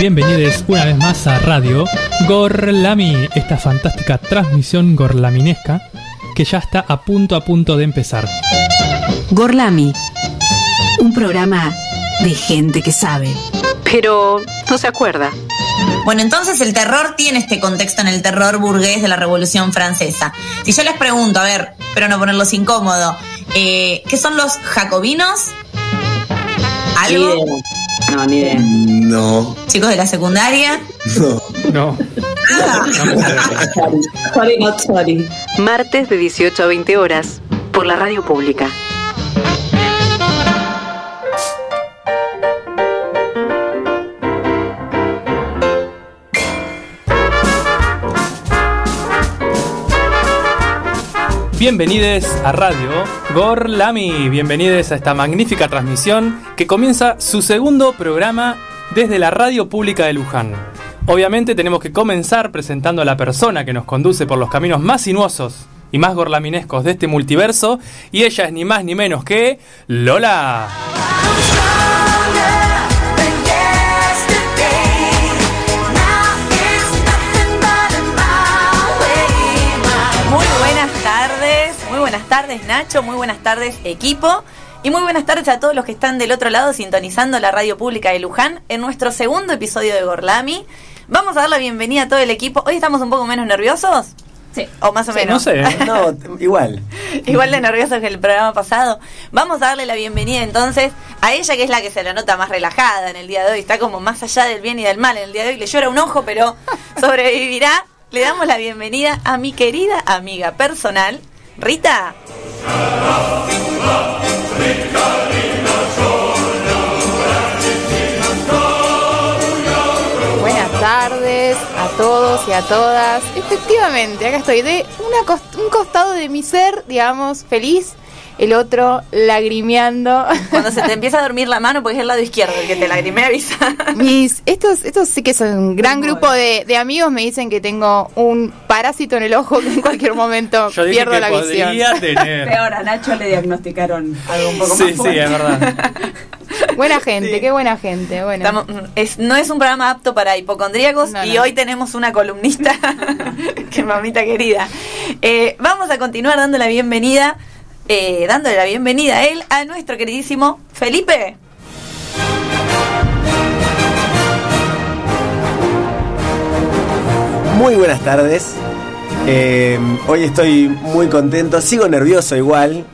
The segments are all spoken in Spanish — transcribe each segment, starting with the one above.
bienvenidos una vez más a Radio Gorlami, esta fantástica transmisión gorlaminesca que ya está a punto a punto de empezar. Gorlami, un programa de gente que sabe, pero no se acuerda. Bueno, entonces el terror tiene este contexto en el terror burgués de la Revolución Francesa. Si yo les pregunto, a ver, pero no ponerlos incómodo, eh, ¿qué son los jacobinos? ¿Algo? No, ni idea. No, ¿Chicos de la secundaria? no. No, Sorry, not sorry. Martes de 18 a 20 horas por la radio pública. Bienvenidos a Radio Gorlami, bienvenidos a esta magnífica transmisión que comienza su segundo programa desde la radio pública de Luján. Obviamente tenemos que comenzar presentando a la persona que nos conduce por los caminos más sinuosos y más gorlaminescos de este multiverso y ella es ni más ni menos que Lola. Tardes Nacho, muy buenas tardes equipo y muy buenas tardes a todos los que están del otro lado sintonizando la radio pública de Luján en nuestro segundo episodio de Gorlami. Vamos a dar la bienvenida a todo el equipo. Hoy estamos un poco menos nerviosos. Sí. O más o menos. No sé. No, igual. Igual de nerviosos que el programa pasado. Vamos a darle la bienvenida entonces a ella que es la que se la nota más relajada en el día de hoy. Está como más allá del bien y del mal en el día de hoy. Le llora un ojo, pero sobrevivirá. Le damos la bienvenida a mi querida amiga personal, Rita. Buenas tardes a todos y a todas. Efectivamente, acá estoy de una cos- un costado de mi ser, digamos, feliz, el otro lagrimeando. Cuando se te empieza a dormir la mano, porque es el lado izquierdo el que te lagrimea avisa. Mis, estos, estos sí que son un gran grupo de, de amigos, me dicen que tengo un parásito en el ojo que en cualquier momento Yo dije pierdo que la visión. podría tener. Peor, a Nacho le diagnosticaron algo un poco Sí, más sí, fuerte. es verdad. Buena gente, qué buena gente. Bueno. Estamos- es- no es un programa apto para hipocondríacos No, y hoy tenemos una columnista, que mamita querida. Eh, vamos a continuar dando la bienvenida, eh, dándole la bienvenida a él, a nuestro queridísimo Felipe. Muy buenas tardes. Eh, hoy estoy muy contento. Sigo nervioso igual,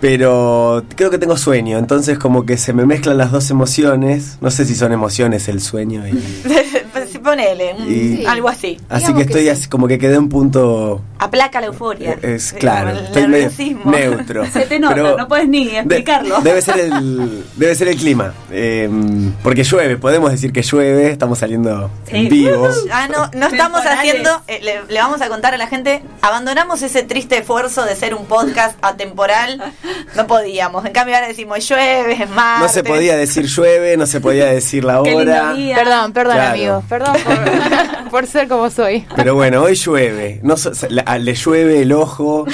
pero creo que tengo sueño. Entonces como que se me mezclan las dos emociones. No sé si son emociones el sueño. y- Ponele, un- algo así. así Digamos que que estoy sí. así como que quedé en punto... Aplaca la euforia. Es Eh, claro, el estoy nerviosismo. neutro. Se te nota, Pero no puedes ni de- explicarlo. debe ser el debe ser el clima, Eh, porque llueve. Podemos decir que llueve. Estamos saliendo en Sí. vivo. Ah, no, no estamos Temporales. haciendo, eh, le, le vamos a contar a la gente, abandonamos ese triste esfuerzo de ser un podcast atemporal, no podíamos, en cambio ahora decimos llueve, es martes. No se podía decir llueve, no se podía decir la hora. Perdón, perdón Claro. amigos, perdón por, por ser como soy. Pero bueno, hoy llueve. No, le, llueve el ojo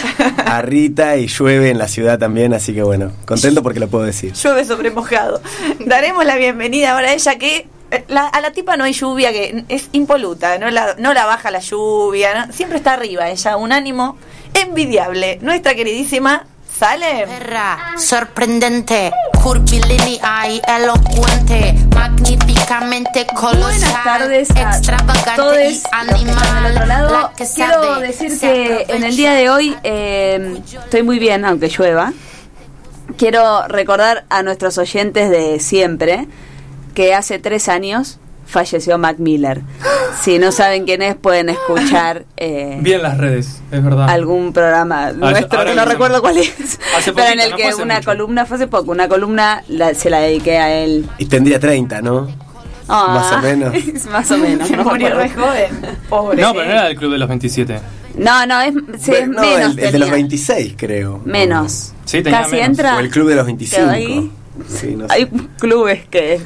a Rita y llueve en la ciudad también, así que bueno, contento porque lo puedo decir. Llueve sobre mojado. Daremos la bienvenida ahora a ella que eh, la- a la tipa no hay lluvia, que es impoluta, no la, no la baja la lluvia, ¿no? siempre está arriba ella, un ánimo envidiable. Nuestra queridísima Salem. Perra, sorprendente, curvilínea y elocuente, magníficamente colosal, Buenas tardes a todos y animal. otro lado. la que Quiero decir que en el día de hoy eh, estoy muy bien, aunque llueva. Quiero recordar a nuestros oyentes de siempre que hace tres años falleció Mac Miller. Si no saben quién es, pueden escuchar eh, Bien las redes, es verdad. algún programa nuestro que no mismo. recuerdo cuál es, Hace pero en poquito, el no que hace una mucho. columna, fue hace poco, una columna la- se la dediqué a él. Y tendría 30, ¿no? Ah, Más o menos. más o menos. Se no murió re joven. Pobre. No, pero no era del Club de los 27. No, no, es, sí, es no, menos. el, el de los 26, creo. Menos. Sí, tenía Casi menos. entra. O el club de los 25. Quedó ahí. Sí, no sé. Hay clubes que.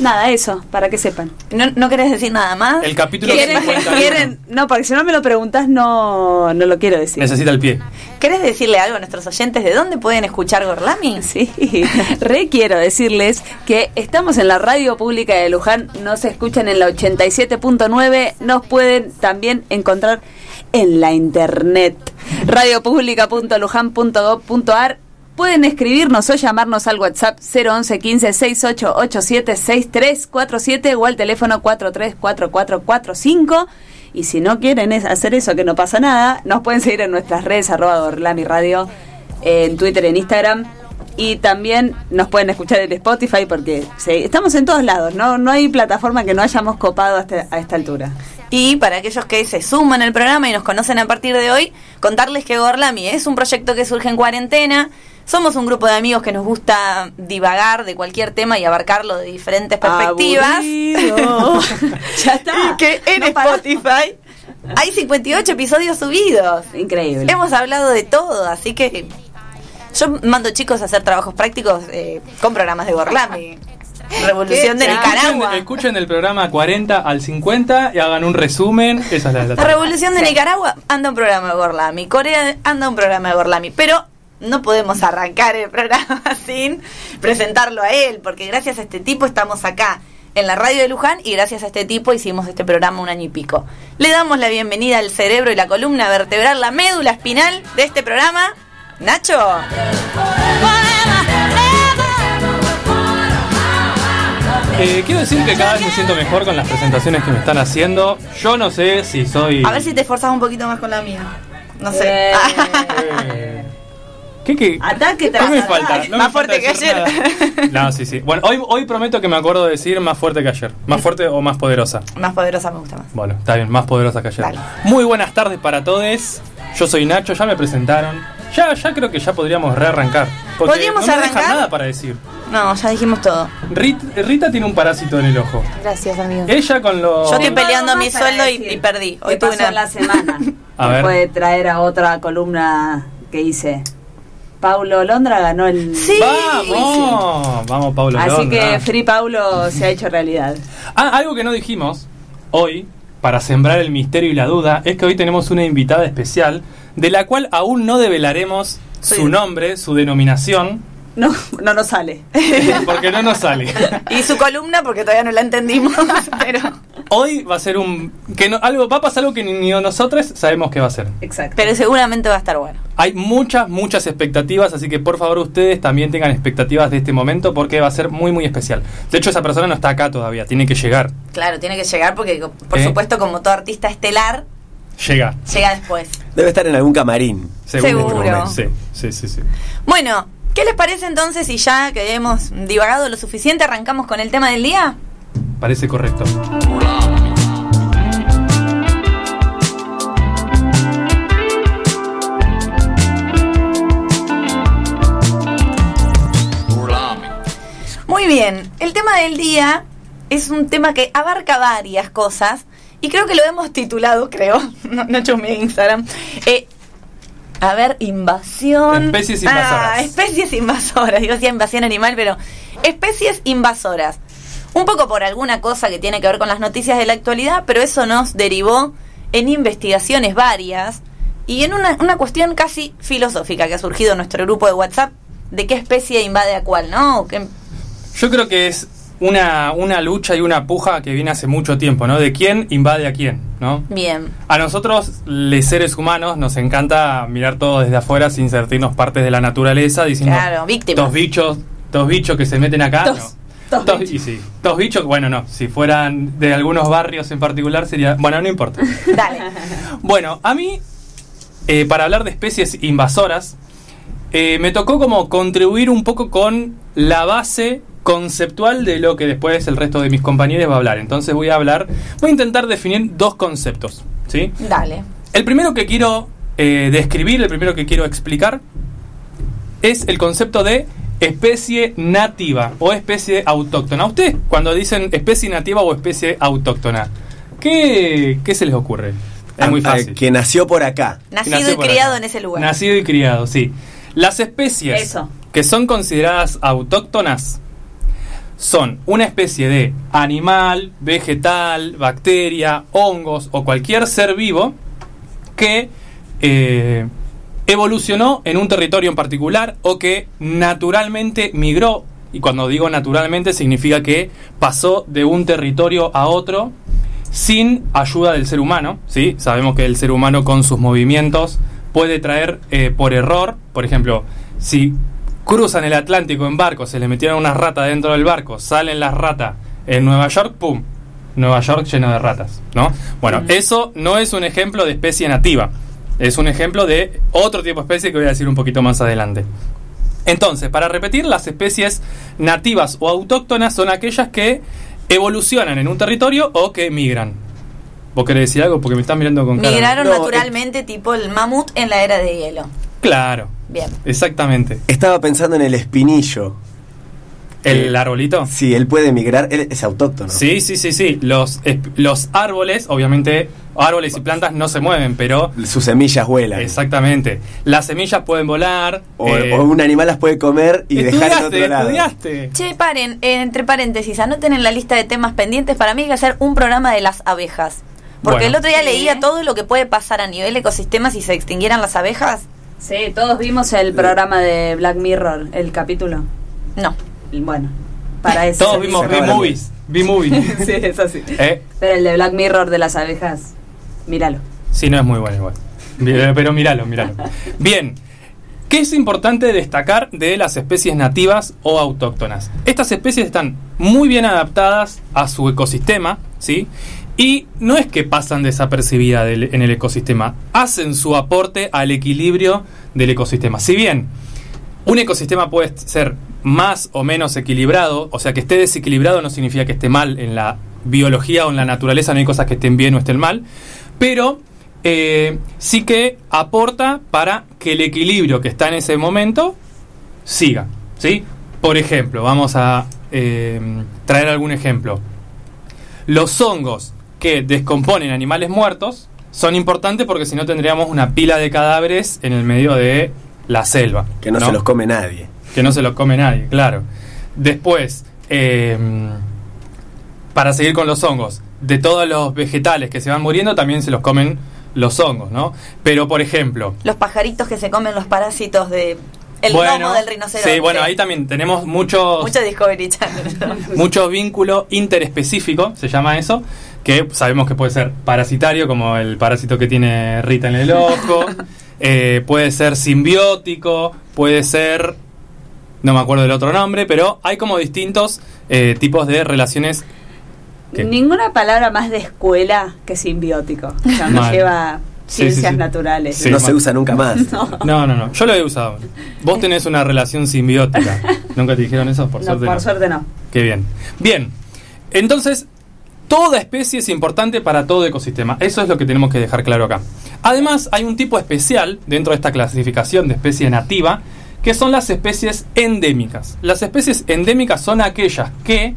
Nada, eso, para que sepan. ¿No, no querés decir nada más? El capítulo ¿Quieren, 51. quieren- no, porque si no me lo preguntas, no, no lo quiero decir. Necesita el pie. ¿Querés decirle algo a nuestros oyentes de dónde pueden escuchar Gorlami? Sí, re quiero decirles que estamos en la radio pública de Luján, nos escuchan en la 87.9, nos pueden también encontrar en la internet, radiopublica.lujan.gov.ar. Pueden escribirnos o llamarnos al WhatsApp 011 15 6887 6347 o al teléfono 434445. Y si no quieren hacer eso, que no pasa nada, nos pueden seguir en nuestras redes, arroba Radio, en Twitter, en Instagram. Y también nos pueden escuchar en Spotify porque estamos en todos lados, ¿no? No hay plataforma que no hayamos copado hasta a esta altura. Y para aquellos que se suman al programa y nos conocen a partir de hoy, contarles que Gorlami es un proyecto que surge en cuarentena. Somos un grupo de amigos que nos gusta divagar de cualquier tema y abarcarlo de diferentes perspectivas. Ya está. Y que en No. Spotify hay 58 episodios subidos. Increíble. Hemos hablado de todo, así que yo mando chicos a hacer trabajos prácticos eh, con programas de Gorlami. Revolución de Nicaragua. Escuchen, escuchen el programa 40 al 50 y hagan un resumen. Esa es la, la La revolución de Nicaragua anda un programa de Gorlami. Corea anda un programa de Gorlami. Pero no podemos arrancar el programa sin presentarlo a él, porque gracias a este tipo estamos acá en la radio de Luján y gracias a este tipo hicimos este programa un año y pico. Le damos la bienvenida al cerebro y la columna vertebral, la médula espinal de este programa. Nacho. Eh, quiero decir que cada vez me siento mejor con las presentaciones que me están haciendo. Yo no sé si soy. A ver si te esforzas un poquito más con la mía. No sé. Eh. ¿Qué, qué? Ataque ¿Qué me falta? me Más falta fuerte que ayer. nada. No, sí, sí. Bueno, hoy, hoy prometo que me acuerdo de decir más fuerte que ayer. Más fuerte o más poderosa. más poderosa me gusta más. Bueno, está bien, más poderosa que ayer. Dale. Muy buenas tardes para todos. Yo soy Nacho, ya me presentaron. Ya, ya creo que ya podríamos rearrancar. Porque ¿Podríamos no me dejan arrancar? nada para decir. No, ya dijimos todo. Rit- Rita tiene un parásito en el ojo. Gracias, amigo. Ella con los... Yo estoy peleando mi sueldo y, perdí. ¿Qué Hoy tuve una la semana? A Me ver. puede traer a otra columna que hice. Paulo Londra ganó el... Sí. ¡Vamos! Vamos, Pablo. Así Londra. que Free Paulo se ha hecho realidad. Ah, algo que no dijimos hoy, para sembrar el misterio y la duda, es que hoy tenemos una invitada especial, de la cual aún no develaremos Sí. su nombre, su denominación, No, no nos sale. porque no nos sale. Y su columna, porque todavía no la entendimos, pero, Hoy va a ser un... que no- algo Va a pasar algo que ni, ni nosotros sabemos que va a ser. Exacto. pero seguramente va a estar bueno. Hay muchas, muchas expectativas, así que por favor ustedes también tengan expectativas de este momento porque va a ser muy, muy especial. De hecho, esa persona no está acá todavía, tiene que llegar. Claro, tiene que llegar porque, por ¿Eh? supuesto, como todo artista estelar, Llega. llega después. Debe estar en algún camarín. Seguro. Sí, sí, sí, sí. Bueno, ¿qué les parece entonces si ya que hemos divagado lo suficiente arrancamos con el tema del día? Parece correcto. Muy bien, el tema del día es un tema que abarca varias cosas y creo que lo hemos titulado, creo, no, no chusmeé en Instagram. Eh, a ver, invasión. Especies invasoras. Ah, especies invasoras. Digo, decía invasión animal, pero especies invasoras. Un poco por alguna cosa que tiene que ver con las noticias de la actualidad, pero eso nos derivó en investigaciones varias y en una, una cuestión casi filosófica que ha surgido en nuestro grupo de WhatsApp de qué especie invade a cuál, ¿no? Que- Yo creo que es una, una lucha y una puja que viene hace mucho tiempo, ¿no? De quién invade a quién, ¿no? Bien. A nosotros, los seres humanos, nos encanta mirar todo desde afuera sin sentirnos partes de la naturaleza, diciendo... Claro, víctimas. Dos bichos, dos bichos que se meten acá. Dos, no. dos Dos- bichos. y sí, dos bichos, bueno, no, si fueran de algunos barrios en particular sería... Bueno, no importa. Dale. Bueno, a mí, eh, para hablar de especies invasoras, eh, me tocó como contribuir un poco con la base conceptual de lo que después el resto de mis compañeros va a hablar. Entonces voy a hablar, voy a intentar definir dos conceptos, ¿sí? Dale. El primero que quiero eh, describir, el primero que quiero explicar, es el concepto de especie nativa o especie autóctona. Ustedes cuando dicen especie nativa o especie autóctona, ¿qué, qué se les ocurre? Es muy Ah, fácil. que nació por acá. Nacido Nació y por criado acá. en ese lugar. Nacido y criado, sí. Las especies Eso. que son consideradas autóctonas son una especie de animal, vegetal, bacteria, hongos o cualquier ser vivo que eh, evolucionó en un territorio en particular o que naturalmente migró. Y cuando digo naturalmente significa que pasó de un territorio a otro sin ayuda del ser humano. ¿sí? Sabemos que el ser humano con sus movimientos puede traer eh, por error, por ejemplo, si cruzan el Atlántico en barco, se le metieron unas ratas dentro del barco, salen las ratas en Nueva York, ¡pum! Nueva York lleno de ratas, ¿no? Bueno, eso no es un ejemplo de especie nativa, es un ejemplo de otro tipo de especie que voy a decir un poquito más adelante. Entonces, para repetir, las especies nativas o autóctonas son aquellas que evolucionan en un territorio o que migran. ¿Vos querés decir algo? Porque me están mirando con cara. Migraron No, naturalmente tipo el mamut en la era de hielo. Claro, Bien. exactamente. Estaba pensando en el espinillo. ¿El arbolito? Sí, él puede migrar, él es autóctono. Sí, sí, sí, sí. Los, los árboles, obviamente, árboles y plantas no se mueven, pero Sus semillas vuelan. exactamente. Las semillas pueden volar. O, eh, o un animal las puede comer y dejar en estudiaste, otro lado. estudiaste. Che, paren, eh, entre paréntesis, anoten en la lista de temas pendientes. Para mí hay que hacer un programa de las abejas. Porque Bueno. el otro día Sí. leía todo lo que puede pasar a nivel ecosistema si se extinguieran las abejas. Sí, todos vimos el programa de Black Mirror, el capítulo. No. Bueno, para eso. Todos vimos B-movies. B-movies. Sí, eso sí. ¿Eh? Pero el de Black Mirror de las abejas, míralo. Sí, no es muy bueno igual. Pero míralo, míralo. Bien. ¿Qué es importante destacar de las especies nativas o autóctonas? Estas especies están muy bien adaptadas a su ecosistema, ¿sí? Y no es que pasan desapercibidas del- en el ecosistema, hacen su aporte al equilibrio del ecosistema. Si bien un ecosistema puede ser más o menos equilibrado, o sea, que esté desequilibrado no significa que esté mal en la biología o en la naturaleza, no hay cosas que estén bien o estén mal, pero eh, sí que aporta para que el equilibrio que está en ese momento siga, ¿sí? Por ejemplo, vamos a eh, traer algún ejemplo. Los hongos que descomponen animales muertos son importantes porque si no tendríamos una pila de cadáveres en el medio de la selva. Que no, se los come nadie. Que no se los come nadie, claro. Después, eh, para seguir con los hongos, de todos los vegetales que se van muriendo también se los comen los hongos, ¿no? Pero, por ejemplo, Los pajaritos que se comen los parásitos de el lomo del rinoceronte. sí, bueno, ahí también tenemos muchos Mucho Discovery Channel. mucho vínculo interespecífico, se llama eso, que sabemos que puede ser parasitario, como el parásito que tiene Rita en el ojo, eh, puede ser simbiótico, puede ser, no me acuerdo del otro nombre, pero hay como distintos eh, tipos de relaciones. ¿Qué? Ninguna palabra más de escuela que simbiótico. O sea, Mal. lleva ciencias sí, sí. naturales. Sí. no se usa nunca más. No, no, no, yo lo he usado. Vos tenés una relación simbiótica. ¿Nunca te dijeron eso? Por No, suerte. por no. suerte no. Qué bien. Bien. Entonces, toda especie es importante para todo ecosistema. Eso es lo que tenemos que dejar claro acá. Además, hay un tipo especial dentro de esta clasificación de especie nativa, que son las especies endémicas. Las especies endémicas son aquellas que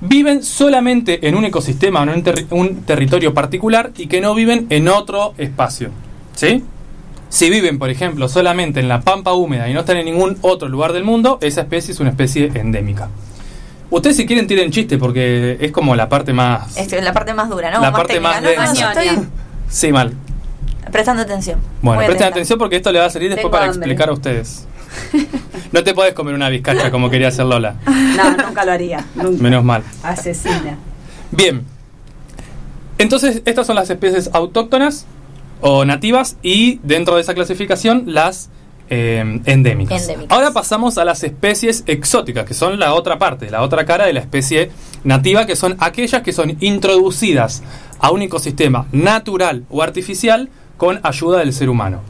viven solamente en un ecosistema en un, un territorio particular y que no viven en otro espacio. ¿Sí? Si viven, por ejemplo, solamente en la pampa húmeda y no están en ningún otro lugar del mundo, esa especie es una especie endémica. Ustedes si quieren tiren chiste porque es como la parte más... Es la parte más dura, ¿no? La Más parte técnica. más No, estoy Sí, mal. prestando atención. Bueno, presten atención porque esto le va a servir después Tengo para hambre. explicar a ustedes. No te podés comer una bizcacha como quería hacer Lola. No, nunca lo haría. Nunca. Menos mal. Asesina. Bien. Entonces, estas son las especies autóctonas o nativas y dentro de esa clasificación las eh, endémicas. Endémicas. Ahora pasamos a las especies exóticas, que son la otra parte, la otra cara de la especie nativa, que son aquellas que son introducidas a un ecosistema natural o artificial con ayuda del ser humano.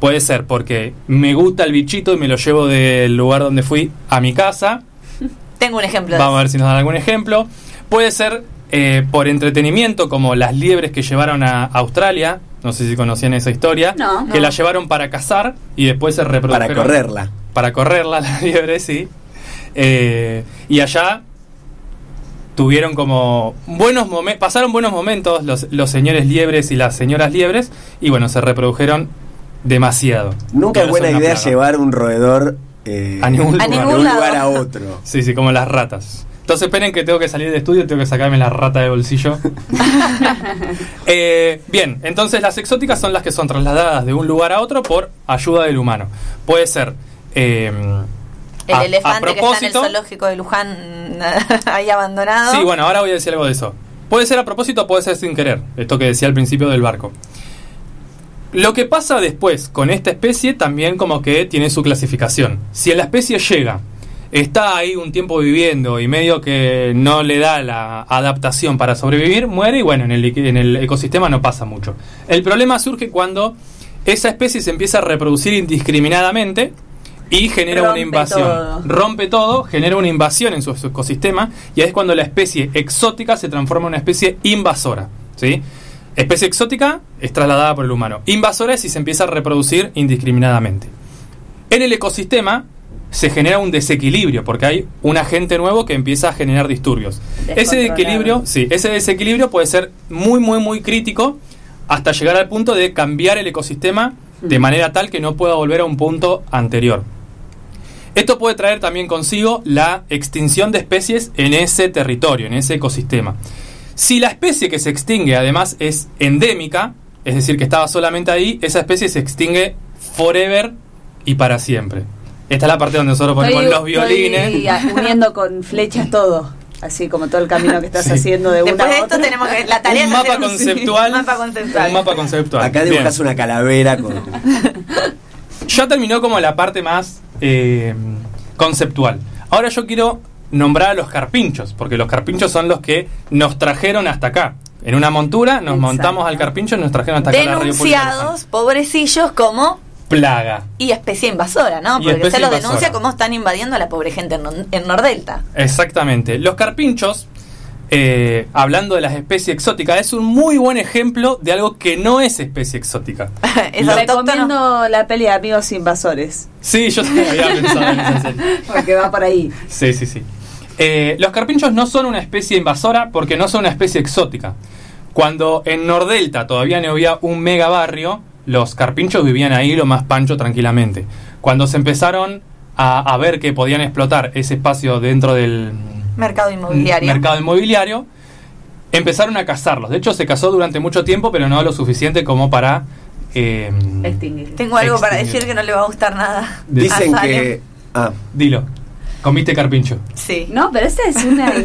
Puede ser porque me gusta el bichito y me lo llevo del lugar donde fui a mi casa, Tengo un ejemplo Vamos a ver si nos dan algún ejemplo. Puede ser eh, por entretenimiento, como las liebres que llevaron a Australia. No sé si conocían esa historia. No. Que No. la llevaron para cazar y después se Para reprodujeron. correrla. Para correrla, la liebre, sí. Eh, y allá tuvieron como buenos momentos, pasaron buenos momentos los, los señores liebres y las señoras liebres y bueno, se reprodujeron demasiado. Nunca es buena idea plaga. llevar un roedor eh, A ningún A lugar. ningún lugar a otro. Sí, sí, como las ratas. Entonces esperen que tengo que salir de estudio, tengo que sacarme la rata de bolsillo. Eh, bien, entonces las exóticas son las que son trasladadas de un lugar a otro por ayuda del humano. Puede ser... eh, El a- a elefante que está en el zoológico de Luján ahí abandonado. Sí, bueno, ahora voy a decir algo de eso. Puede ser a propósito, puede ser sin querer. Esto que decía al principio del barco. Lo que pasa después con esta especie también como que tiene su clasificación. Si la especie llega, está ahí un tiempo viviendo y medio que no le da la adaptación para sobrevivir, muere y bueno, en el, equi- en el ecosistema no pasa mucho. El problema surge cuando esa especie se empieza a reproducir indiscriminadamente y genera Rompe una invasión. todo. Rompe todo, genera una invasión en su, su ecosistema y ahí es cuando la especie exótica se transforma en una especie invasora. ¿sí? Especie exótica es trasladada por el humano. Invasora es si se empieza a reproducir indiscriminadamente. En el ecosistema se genera un desequilibrio porque hay un agente nuevo que empieza a generar disturbios. Ese Descontrolado. equilibrio, sí, ese desequilibrio puede ser muy muy muy crítico hasta llegar al punto de cambiar el ecosistema de manera tal que no pueda volver a un punto anterior. Esto puede traer también consigo la extinción de especies en ese territorio, en ese ecosistema. Si la especie que se extingue además es endémica, es decir, que estaba solamente ahí, esa especie se extingue forever y para siempre. Esta es la parte donde nosotros ponemos Estoy- los violines. estoy a- uniendo con flechas todo. Así como todo el camino que estás Sí. haciendo de una Después de a esto otra. tenemos que la tarea un es mapa hacer conceptual. un mapa conceptual. Un mapa conceptual. Acá Bien. dibujas una calavera con. Ya terminó como la parte más eh, conceptual. Ahora yo quiero nombrar a los carpinchos, porque los carpinchos son los que nos trajeron hasta acá. En una montura nos Exacto. montamos al carpincho y nos trajeron hasta acá. a la Denunciados, pobrecillos, como. Plaga. y especie invasora, ¿no? Porque se los invasora. denuncia como están invadiendo a la pobre gente en, Nor- en Nordelta. Exactamente. Los carpinchos, eh, hablando de las especies exóticas, es un muy buen ejemplo de algo que no es especie exótica. es Lo-. Recomiendo la peli de Amigos Invasores. Sí, yo también había pensado en esa serie. Porque va por ahí. Sí, sí, sí. Eh, los carpinchos no son una especie invasora porque no son una especie exótica. Cuando en Nordelta todavía no había un mega barrio, los carpinchos vivían ahí lo más pancho tranquilamente. Cuando se empezaron a, a ver que podían explotar ese espacio dentro del Mercado inmobiliario. mercado inmobiliario, empezaron a cazarlos. De hecho, se cazó durante mucho tiempo, pero no lo suficiente como para... eh, Extinguir. Tengo algo para decir que no le va a gustar nada. Dicen a que. Ah, Dilo, comiste carpincho. Sí. No, pero esta es una.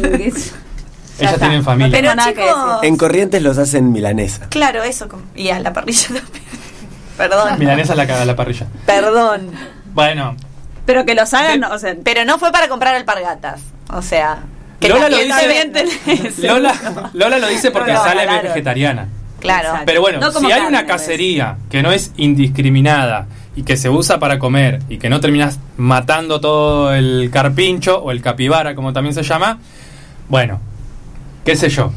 Ellas está. tienen familia. Pero, nada que chicos, decir. en Corrientes los hacen milanesa. Claro, eso. Y a la parrilla también. Perdón. Milanesa a la, a la parrilla. Perdón. Bueno, Pero que los hagan, De- o sea, Pero no fue para comprar alpargatas. O sea. Que Lola lo dice- venden. Lola, Lola lo dice porque No sale vegetariana. Claro. Exacto. Pero bueno, No si hay carne, una pues. cacería que no es indiscriminada y que se usa para comer y que no terminas matando todo el carpincho o el capibara, como también se llama, bueno, qué sé yo,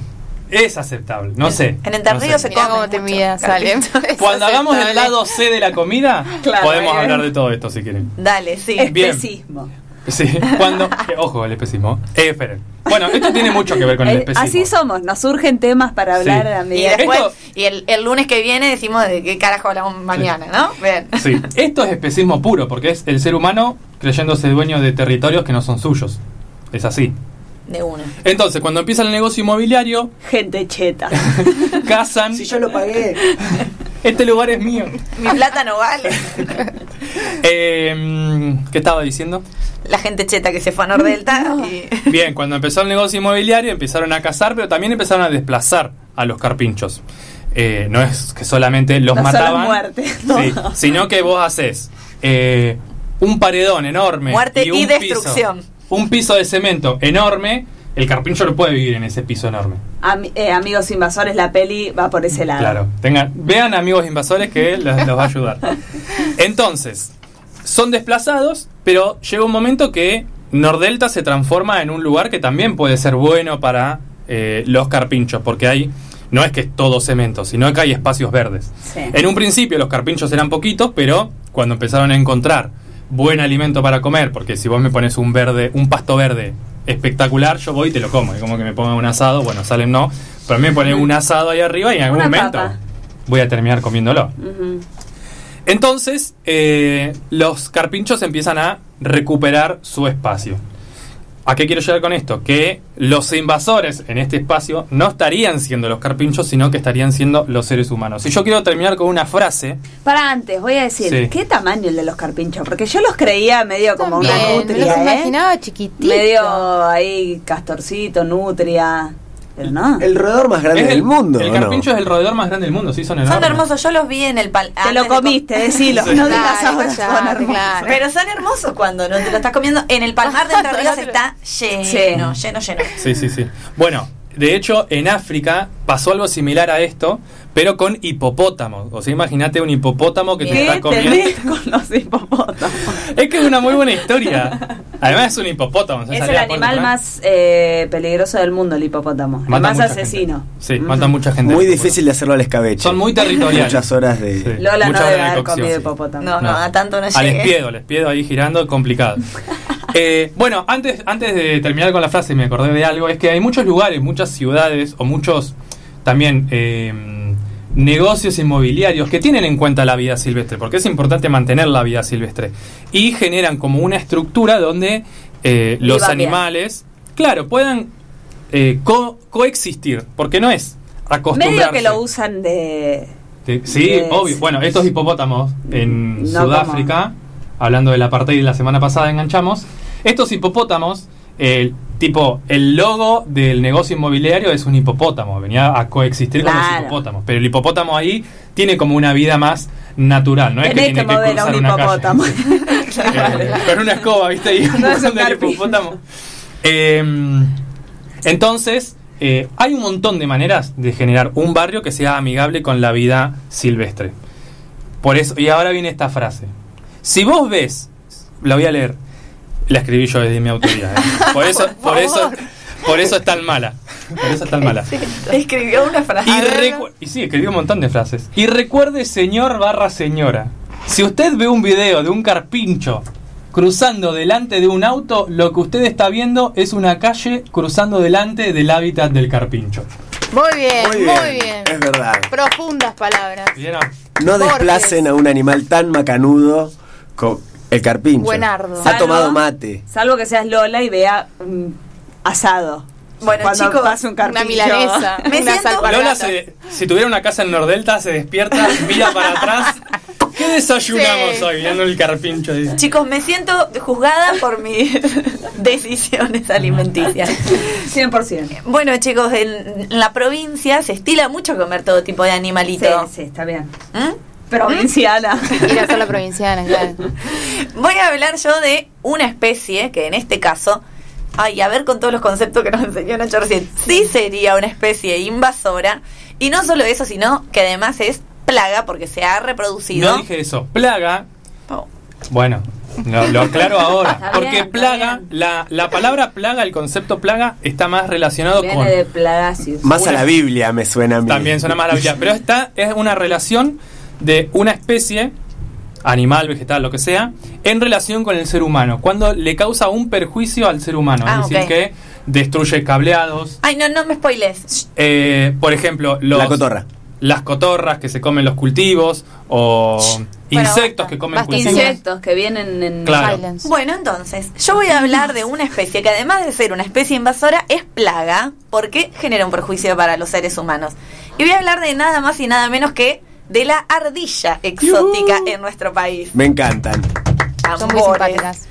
es aceptable, no sé. En Entre no sé. Ríos se come cómo te Cuando hagamos el lado C de la comida, Claro, podemos bien. hablar de todo esto si quieren. Dale, sí. Bien. especismo. Sí, cuando... eh, ojo, el especismo. Eh, esperen. Bueno, esto tiene mucho que ver con el, El- especismo. así somos, nos surgen temas para Sí. hablar a Y medida después, Esto- y el, el lunes que viene decimos de qué carajo hablamos mañana, ¿no? Bien. Sí, esto es especismo puro, porque es el ser humano creyéndose dueño de territorios que no son suyos. Es así. De una. Entonces, cuando empieza el negocio inmobiliario, gente cheta. cazan. Si yo lo pagué. Este lugar es mío. Mi plata no vale. Eh, ¿Qué estaba diciendo? La gente cheta que se fue a Nordelta y... Bien, cuando empezó el negocio inmobiliario empezaron a cazar, pero también empezaron a desplazar a los carpinchos. Eh, no es que solamente los No solo mataban, muerte, sí, sino que vos haces eh, un paredón enorme Muerte y un destrucción. piso, un piso de cemento enorme. El carpincho no puede vivir en ese piso enorme. Eh, amigos invasores, la peli va por ese lado. Claro, tengan, vean amigos invasores que los, los va a ayudar. Entonces, son desplazados, pero llega un momento que Nordelta se transforma en un lugar que también puede ser bueno para eh, los carpinchos, porque hay, no es que es todo cemento, sino que hay espacios verdes. Sí. En un principio los carpinchos eran poquitos, pero cuando empezaron a encontrar buen alimento para comer, porque si vos me pones un verde, un pasto verde espectacular, yo voy y te lo como. Es como que me pongan un asado, bueno, salen no, pero a mí me ponen un asado ahí arriba y en algún Una momento papa. voy a terminar comiéndolo. Entonces, eh, los carpinchos empiezan a recuperar su espacio. ¿A qué quiero llegar con esto? Que los invasores en este espacio no estarían siendo los carpinchos, sino que estarían siendo los seres humanos. Y yo quiero terminar con una frase. Para antes, voy a decir, Sí. ¿qué tamaño el de los carpinchos? Porque yo los creía medio como una También, me nutria, los ¿eh? imaginaba chiquitito. Medio ahí castorcito, nutria. Pero no. El roedor más grande Es del mundo. El ¿o carpincho no? es el roedor más grande del mundo, sí, son Son enormes. hermosos, yo los vi en el pal. Te lo comiste, decilo. Sí. No digas ahora, son claro. Pero son hermosos cuando no te lo estás comiendo. En el palmar de Entre Ríos está lleno, lleno, lleno. Sí, sí, sí. Bueno, de hecho, en África pasó algo similar a esto, pero con hipopótamos. O sea, imagínate un hipopótamo que te ¿Qué está comiendo. tenés con los hipopótamos? Es que es una muy buena historia. Además es un hipopótamo. Es el animal más eh, peligroso del mundo, el hipopótamo. El Mata más mucha asesino. gente. Sí, mata mucha gente. Muy difícil de hacerlo al escabeche. Son muy territoriales. Muchas horas de. Sí. Lola Muchas no debe de haber comido hipopótamo. No, no, a tanto no Al llegué. espiedo, al espiedo ahí girando, complicado. Eh, bueno, antes, antes de terminar con la frase, me acordé de algo, es que hay muchos lugares, muchas ciudades o muchos también eh, negocios inmobiliarios que tienen en cuenta la vida silvestre, porque es importante mantener la vida silvestre, y generan como una estructura donde eh, los bien. animales, claro, puedan eh, co- coexistir, porque no es acostumbrarse. Medio que lo usan de... Sí, obvio. Bueno, estos hipopótamos en No Sudáfrica, hablando del apartheid la semana pasada enganchamos, estos hipopótamos, el tipo, el logo del negocio inmobiliario es un hipopótamo, venía a coexistir con Claro. los hipopótamos, pero el hipopótamo ahí tiene como una vida más natural, no es que tiene que que, mover a cruzar un una hipopótamo. calle. Eh, con una escoba, ¿viste? Y un carpincho. hipopótamo. Eh, entonces, eh, hay un montón de maneras de generar un barrio que sea amigable con la vida silvestre. Por eso, y ahora viene esta frase. Si vos ves, la voy a leer, la escribí yo desde mi autoría. ¿eh? Por eso, por eso, por eso es tan mala. Por eso es tan mala. Escribió una frase. Y, sí, escribió un montón de frases. Y recuerde, señor barra señora, si usted ve un video de un carpincho cruzando delante de un auto, lo que usted está viendo es una calle cruzando delante del hábitat del carpincho. Muy bien, Muy muy bien, es verdad. Profundas palabras. ¿Vieron? No desplacen a un animal tan macanudo como el carpincho. Buenardo. Ha Salvo- tomado mate. Salvo que seas Lola y vea un asado. Bueno, Cuando chicos, un carpincho. Una milanesa. Me una siento- salpargata. Lola, se- si tuviera una casa en Nordelta, se despierta, mira para atrás. ¿Qué desayunamos Sí. hoy viendo el carpincho? Dice. Chicos, me siento juzgada por mis decisiones alimenticias. 100%. Bueno, chicos, en la provincia se estila mucho comer todo tipo de Sí, animalitos. sí, está bien. ¿Mm? Provinciana. A hacer la provinciana, claro. Voy a hablar yo de una especie que en este caso, ay, a ver con todos los conceptos que nos enseñó Nacho recién, sí sería una especie invasora. Y no solo eso, sino que además es plaga porque se ha reproducido. No dije eso. Plaga Oh, Bueno, lo, lo aclaro ahora. Está porque plaga, la, la palabra plaga, el concepto plaga, está más relacionado con. Viene de Plagacius. Más Una- a la Biblia me suena a mí. También suena más la Biblia. Pero esta es una relación de una especie, animal, vegetal, lo que sea, en relación con el ser humano. Cuando le causa un perjuicio al ser humano. Ah, es decir, ok. que destruye cableados. Ay, no, no me spoiles. eh, por ejemplo, los, La cotorra. las cotorras que se comen los cultivos. O insectos basta, que comen cultivos. Insectos que vienen en... Claro. Silence. Bueno, entonces, yo voy a hablar de una especie que además de ser una especie invasora, es plaga, porque genera un perjuicio para los seres humanos. Y voy a hablar de nada más y nada menos que de la ardilla exótica en nuestro país. Me encantan. Son muy simpáticas.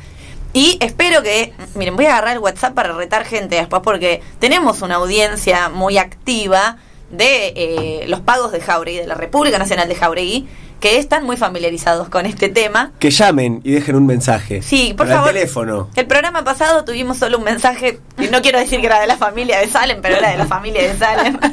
Y espero que, miren, voy a agarrar el WhatsApp para retar gente después porque tenemos una audiencia muy activa de eh, los pagos de Jauregui, de la República Nacional de Jauregui, que están muy familiarizados con este tema. Que llamen y dejen un mensaje. Sí, por favor. El teléfono. El programa pasado tuvimos solo un mensaje, y no quiero decir que era de la familia de Salem, pero era de la familia de Salem.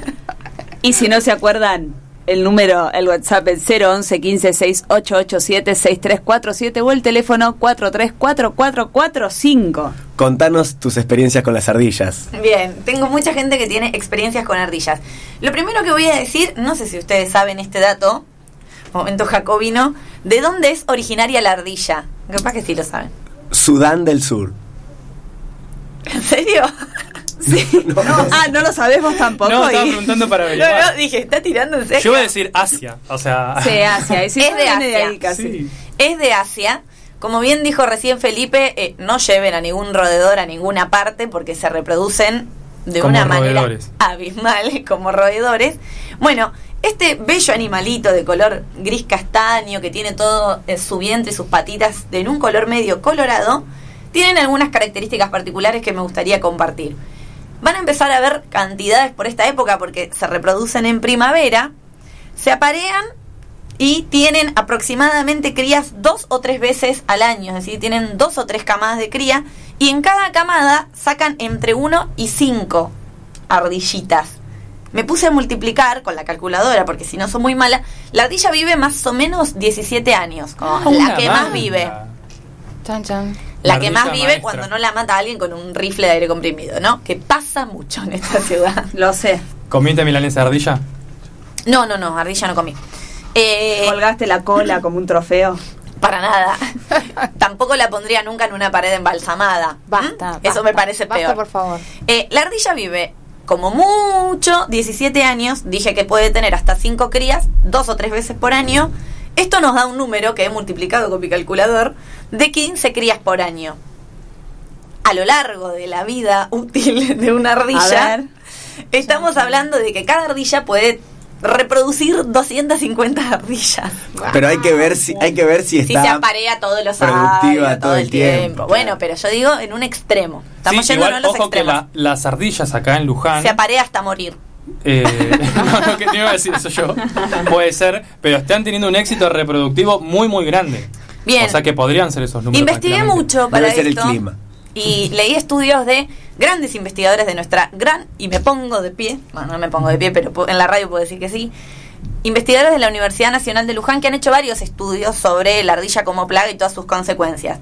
Y si no se acuerdan, el número, el WhatsApp es 011 15 6887 6347 o el teléfono 434445. Contanos tus experiencias con las ardillas. Bien, tengo mucha gente que tiene experiencias con ardillas. Lo primero que voy a decir, no sé si ustedes saben este dato, momento jacobino, ¿de dónde es originaria la ardilla? Capaz que sí lo saben. Sudán del Sur. ¿En serio? Ah, no lo sabés vos tampoco. No, estaba y- preguntando para No, averiguar. no, dije, ¿está tirando en serio? Yo voy a decir Asia, o sea. Sí, Asia. Es no de Asia. ahí casi. Sí. Es de Asia, como bien dijo recién Felipe, eh, no lleven a ningún roedor a ninguna parte porque se reproducen de Como una manera abismal, como roedores. Bueno, este bello animalito de color gris castaño que tiene todo eh, su vientre y sus patitas en un color medio colorado, tienen algunas características particulares que me gustaría compartir. Van a empezar a ver cantidades por esta época porque se reproducen en primavera, se aparean y tienen aproximadamente crías dos o tres veces al año, es decir, tienen dos o tres camadas de cría y en cada camada sacan entre uno y cinco ardillitas. Me puse a multiplicar con la calculadora porque si no soy muy mala. La ardilla vive más o menos 17 años, como la Una que más vive. Chan, chan. La La que más vive maestra. cuando no la mata a alguien con un rifle de aire comprimido, ¿no? Que pasa mucho en esta ciudad. Lo sé. ¿Comiste milanesa de ardilla? No, no, no, ardilla no comí. Eh, Colgaste la cola como un trofeo. para nada. Tampoco la pondría nunca en una pared embalsamada. Basta. ¿Mm? Eso basta, me parece basta, peor. por favor. Eh, la ardilla vive como mucho 17 años. Dije que puede tener hasta 5 crías, dos o tres veces por año. Esto nos da un número que he multiplicado con mi calculador de 15 crías por año. A lo largo de la vida útil de una ardilla, estamos hablando de que cada ardilla puede reproducir 250 ardillas. Pero hay que ver si, hay que ver si Si está se aparea todos los productiva años, todo el tiempo. Bueno, pero yo digo en un extremo. Estamos sí, yendo igual, a los ojo que extremos. la- las ardillas acá en Luján. Se aparea hasta morir. Eh, no, que no iba a decir eso yo. Puede ser, pero están teniendo un éxito reproductivo muy, muy grande. Bien. O sea que podrían ser esos números. Investigué mucho para Debe ser el esto. clima. Y leí estudios de grandes investigadores de nuestra gran, y me pongo de pie, bueno, no me pongo de pie, pero en la radio puedo decir que sí, investigadores de la Universidad Nacional de Luján que han hecho varios estudios sobre la ardilla como plaga y todas sus consecuencias.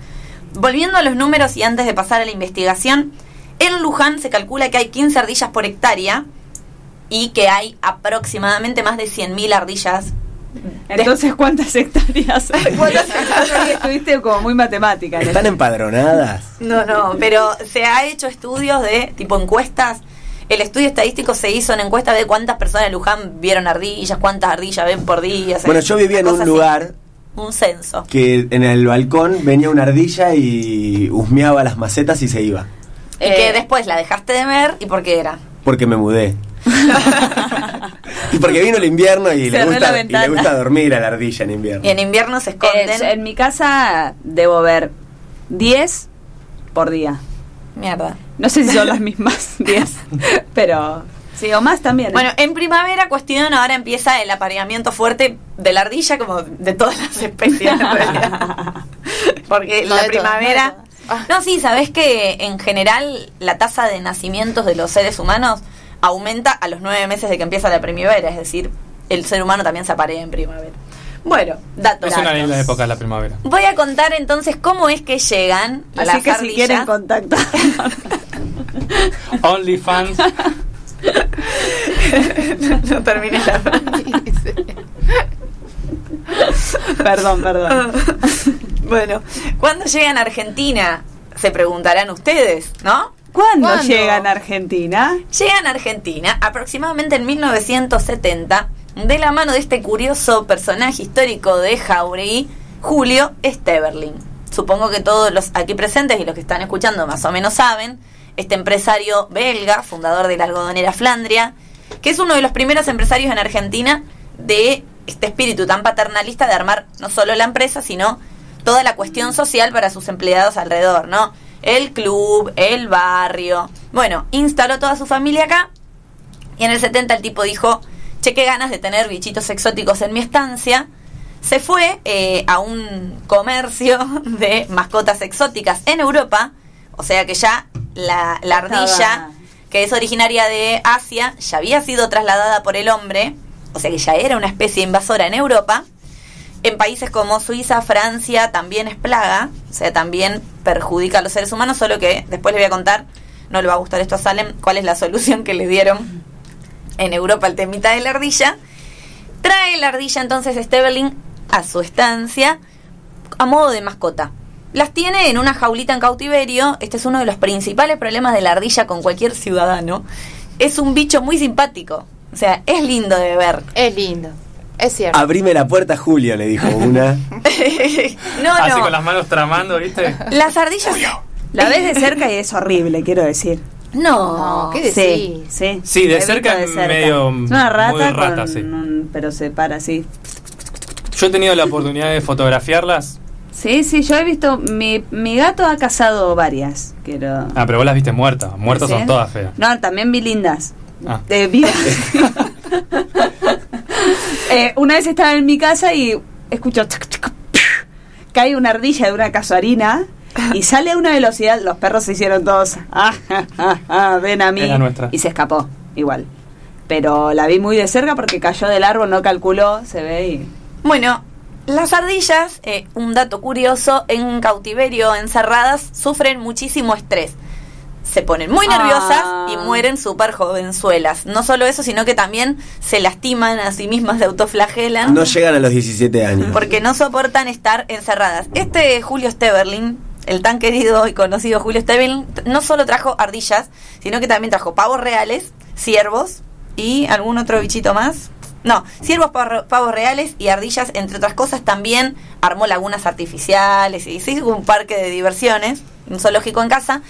Volviendo a los números y antes de pasar a la investigación, en Luján se calcula que hay 15 ardillas por hectárea y que hay aproximadamente más de 100.000 ardillas. Entonces, ¿cuántas hectáreas? Estuviste como muy matemática. ¿Están empadronadas? No, no, pero se ha hecho estudios de tipo encuestas. El estudio estadístico se hizo en encuestas de cuántas personas en Luján vieron ardillas, cuántas ardillas ven por día. Bueno, yo vivía en un así. lugar Un censo. que en el balcón venía una ardilla y husmeaba las macetas y se iba. Y Eh, que después la dejaste de ver y por qué era. Porque me mudé. Y porque vino el invierno y le, gusta, y le ventana. gusta dormir a la ardilla en invierno. Y en invierno se Eh, esconden. en mi casa debo ver 10 por día. Mierda. No sé si son las mismas 10, pero sí, o más también. ¿eh? Bueno, en primavera, cuestión, ahora empieza el apareamiento fuerte de la ardilla, como de todas las especies, en realidad. Porque No la primavera. no. Ah. No, sí, sabes que en general la tasa de nacimientos de los seres humanos aumenta a los nueve meses de que empieza la primavera, es decir, el ser humano también se aparea en primavera. Bueno, datos. Es una linda época la primavera. Voy a contar entonces cómo es que llegan a Así las que si quieren contacto. OnlyFans. no terminé la perdón, perdón. Bueno, ¿cuándo llegan a Argentina? Se preguntarán ustedes, ¿no? ¿Cuándo, ¿Cuándo? llegan a Argentina? Llegan a Argentina aproximadamente en 1970 de la mano de este curioso personaje histórico de Jauregui, Julio Steverling. Supongo que todos los aquí presentes y los que están escuchando más o menos saben, este empresario belga, fundador de la algodonera Flandria, que es uno de los primeros empresarios en Argentina de este espíritu tan paternalista de armar no solo la empresa, sino toda la cuestión social para sus empleados alrededor, ¿no? El club, el barrio. Bueno, instaló toda su familia acá y en el 70 el tipo dijo, che, qué ganas de tener bichitos exóticos en mi estancia. Se fue eh, a un comercio de mascotas exóticas en Europa, o sea que ya la, ardilla, que es originaria de Asia, ya había sido trasladada por el hombre, o sea que ya era una especie invasora en Europa. En países como Suiza, Francia también es plaga, o sea, también perjudica a los seres humanos, solo que después les voy a contar, no le va a gustar esto a Salem, cuál es la solución que le dieron en Europa al temita de la ardilla. Trae la ardilla entonces Steverling a su estancia a modo de mascota. Las tiene en una jaulita en cautiverio. Este es uno de los principales problemas de la ardilla con cualquier ciudadano. Es un bicho muy simpático. O sea, es lindo de ver. Es lindo. Es cierto. Abrime la puerta, Julio, le dijo una. no, Así no. con las manos tramando, ¿viste? Las ardillas. La ves de cerca y es horrible, quiero decir. No. No, ¿qué Sí, decís? sí. Sí, de La he cerca visto es medio- Es una rata, muy rata, con sí. un- pero se para así. Yo he tenido la oportunidad de fotografiarlas. Sí, sí, yo he visto, mi, mi gato ha cazado varias, quiero... Ah, pero vos las viste muertas. Muertas ¿Sí? son todas feas. No, también vi lindas. Ah. De vida. Eh, una vez estaba en mi casa y escucho... tsk, piu. cae una ardilla de una casuarina y sale a una velocidad. Los perros se hicieron todos... "Ah, ah, ah, ah, ven a mí. Y se escapó, igual. Pero la vi muy de cerca porque cayó del árbol, no calculó, se ve y... Bueno, las ardillas, eh, un dato curioso, en cautiverio encerradas sufren muchísimo estrés. Se ponen muy nerviosas Ah. y mueren súper jovenzuelas. No solo eso, sino que también se lastiman a sí mismas, se autoflagelan. No llegan a los 17 años. porque no soportan estar encerradas. Este Julio Steverling, el tan querido y conocido Julio Steverling, no solo trajo ardillas, sino que también trajo pavos reales, ciervos y algún otro bichito más. No, ciervos, pavos reales y ardillas, entre otras cosas, también armó lagunas artificiales y se hizo un parque de diversiones, un zoológico en casa.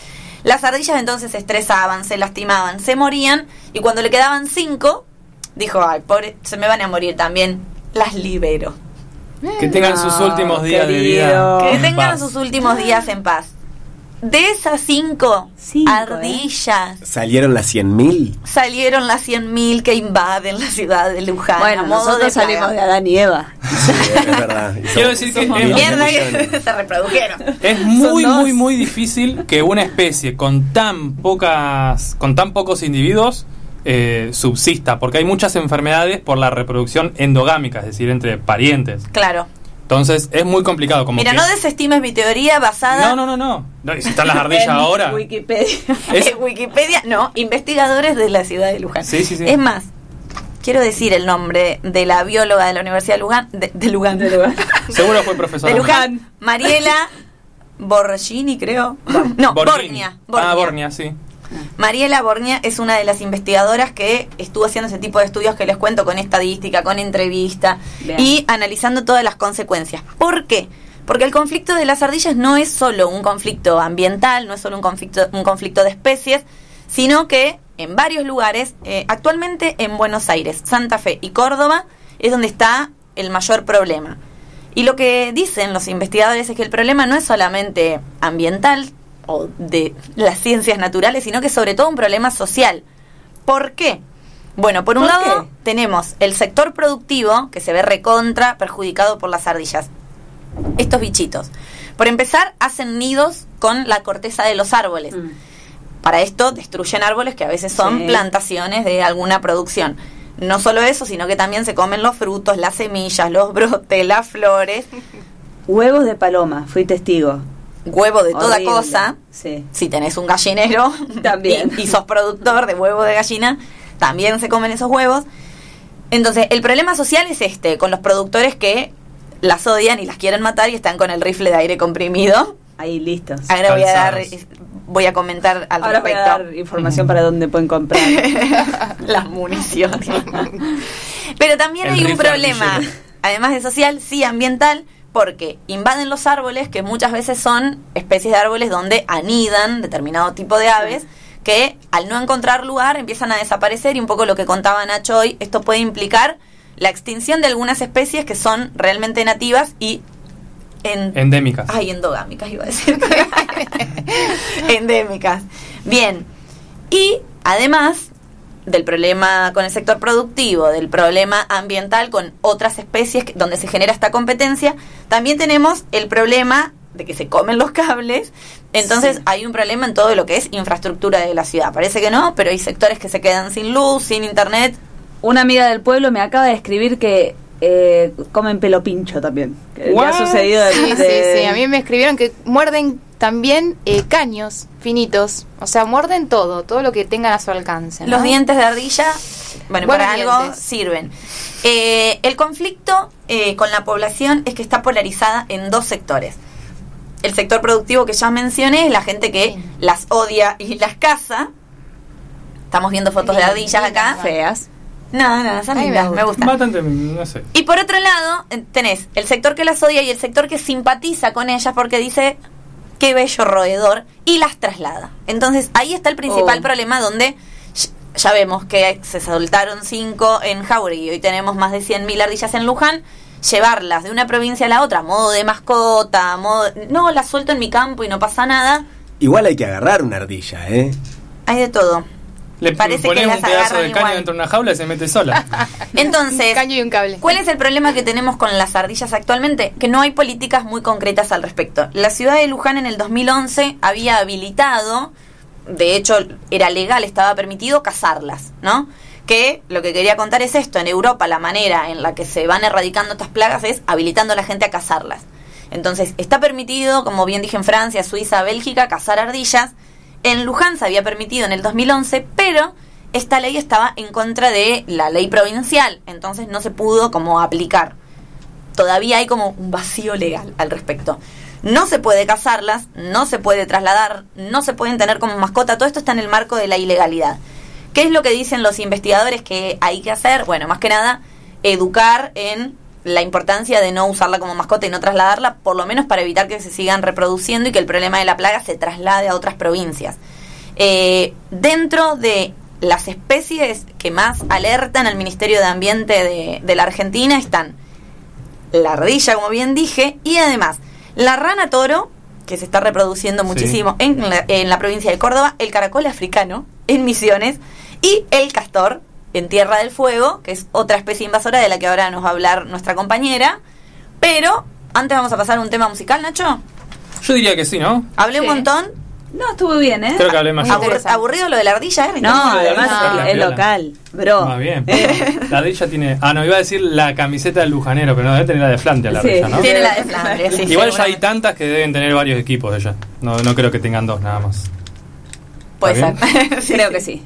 Las ardillas entonces se estresaban, se lastimaban, se morían y cuando le quedaban cinco, dijo, ay, pobre, se me van a morir también, las libero. Que tengan sus No, últimos días de vida. Que en tengan paz. sus últimos días en paz. De esas cinco, Cinco, ¿eh? ardillas, ¿Salieron las 100.000? salieron las 100.000 que invaden la ciudad de Luján. Bueno, nosotros de plaga. salimos de Adán y Eva. Sí, es verdad. Quiero decir que es- Mierda que se reprodujeron. Es muy, muy, muy difícil que una especie con tan pocas, con tan pocos individuos eh, subsista, porque hay muchas enfermedades por la reproducción endogámica, es decir, entre parientes. Claro. Entonces es muy complicado. Como Mira, que- no desestimes mi teoría basada no, no, no, no. No, y si están las ardillas En ahora. Wikipedia. Es- en Wikipedia. No, investigadores de la ciudad de Luján. Sí, sí, sí. Es más, quiero decir el nombre de la bióloga de la Universidad de Luján. De, de Luján. Seguro fue profesor. De Luján. Mariela Borgini, creo. No, Borgnia. Ah, Bornia, sí. Mariela Borgnia es una de las investigadoras que estuvo haciendo ese tipo de estudios que les cuento con estadística, con entrevista Bien. y analizando todas las consecuencias. ¿Por qué? Porque el conflicto de las ardillas no es solo un conflicto ambiental, no es solo un conflicto, un conflicto de especies, sino que en varios lugares, eh, actualmente en Buenos Aires, Santa Fe y Córdoba, es donde está el mayor problema. Y lo que dicen los investigadores es que el problema no es solamente ambiental o de las ciencias naturales, sino que sobre todo un problema social. ¿Por qué? Bueno, por un ¿Por lado qué? tenemos el sector productivo que se ve recontra perjudicado por las ardillas. Estos bichitos. Por empezar, hacen nidos con la corteza de los árboles. Mm. Para esto destruyen árboles que a veces son Sí. plantaciones de alguna producción. No solo eso, sino que también se comen los frutos, las semillas, los brotes, las flores, Huevos de paloma, fui testigo. Huevo de toda Horrible. cosa. Sí. Si tenés un gallinero También. Y, y sos productor de huevo de gallina, también se comen esos huevos. Entonces, el problema social es este, con los productores que las odian y las quieren matar y están con el rifle de aire comprimido. Ahí listos. Ahora voy a dar, voy a comentar al Ahora voy a respecto. dar información para dónde pueden comprar. las municiones. Pero también El hay un problema, además de social, sí ambiental, porque invaden los árboles, que muchas veces son especies de árboles donde anidan determinado tipo de aves, que al no encontrar lugar empiezan a desaparecer y un poco lo que contaba Nacho hoy, esto puede implicar la extinción de algunas especies que son realmente nativas y en, Endémicas. Ay, endogámicas iba a decir. Endémicas. Bien. Y además del problema con el sector productivo, del problema ambiental con otras especies donde se genera esta competencia, también tenemos el problema de que se comen los cables. Entonces Sí. hay un problema en todo lo que es infraestructura de la ciudad. Parece que no, pero hay sectores que se quedan sin luz, sin internet. Una amiga del pueblo me acaba de escribir que eh, comen pelo pincho también. Que le ha What? sucedido de- Sí, sí, de- sí. A mí me escribieron que muerden también eh, caños finitos. O sea, muerden todo, todo lo que tengan a su alcance. ¿no? Los dientes de ardilla, bueno, Buenos para algo dientes. sirven. Eh, el conflicto eh, con la población es que está polarizada en dos sectores. El sector productivo que ya mencioné es la gente que Sí. las odia y las caza. Estamos viendo fotos de ardillas acá. feas. No, no, son lindas, me gusta. gustan. Bastante, no sé. Y por otro lado, eh, tenés el sector que las odia y el sector que simpatiza con ellas porque dice qué bello roedor y las traslada. Entonces ahí está el principal Oh. problema donde ya vemos que se soltaron cinco en Jauregui y hoy tenemos más de 100.000 ardillas en Luján. Llevarlas de una provincia a la otra, a modo de mascota, a modo... No, las suelto en mi campo y no pasa nada. Igual hay que agarrar una ardilla, ¿eh? Hay de todo. Le Parece que pones las un pedazo de caño igual. dentro de una jaula y se mete sola. Entonces, Un caño y un cable. ¿Cuál es el problema que tenemos con las ardillas actualmente? Que no hay políticas muy concretas al respecto. La ciudad de Luján en el 2011 había habilitado, de hecho era legal, estaba permitido cazarlas, ¿no? Que lo que quería contar es esto, en Europa la manera en la que se van erradicando estas plagas es habilitando a la gente a cazarlas. Entonces, está permitido, como bien dije en Francia, Suiza, Bélgica, cazar ardillas. En Luján se había permitido en el 2011, pero esta ley estaba en contra de la ley provincial, entonces no se pudo como aplicar. Todavía hay como un vacío legal al respecto. No se puede cazarlas, no se puede trasladar, no se pueden tener como mascota, todo esto está en el marco de la ilegalidad. ¿Qué es lo que dicen los investigadores que hay que hacer? Bueno, más que nada, educar en la importancia de no usarla como mascota y no trasladarla, por lo menos para evitar que se sigan reproduciendo y que el problema de la plaga se traslade a otras provincias. Eh, dentro de las especies que más alertan al Ministerio de Ambiente de, de la Argentina están la ardilla, como bien dije, y además la rana toro, que se está reproduciendo muchísimo en, la, en la provincia de Córdoba, el caracol africano en Misiones y el castor en Tierra del Fuego, que es otra especie invasora de la que ahora nos va a hablar nuestra compañera. Pero antes vamos a pasar a un tema musical, Nacho. Yo diría que sí, ¿no? Hablé un montón. No, estuvo bien, ¿eh? Creo que hablé más. Abur- aburrido lo de la ardilla, ¿eh? No, No, además no, es, local, bro. Más bien. La ardilla tiene. Ah, no, iba a decir la camiseta del lujanero, pero no, debe tener la de Flantia la Sí. ardilla, ¿no? Tiene la de Flandres, sí, Igual ya hay tantas que deben tener varios equipos ella. No, no creo que tengan dos nada más. Puede ¿Está ser. Sí, Creo que sí.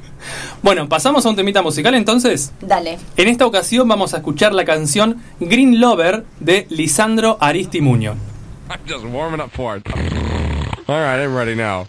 Bueno, pasamos a un temita musical entonces. Dale. En esta ocasión vamos a escuchar la canción Green Lover de Lisandro Aristimuño. I'm just warming up for it. All right, I'm ready now.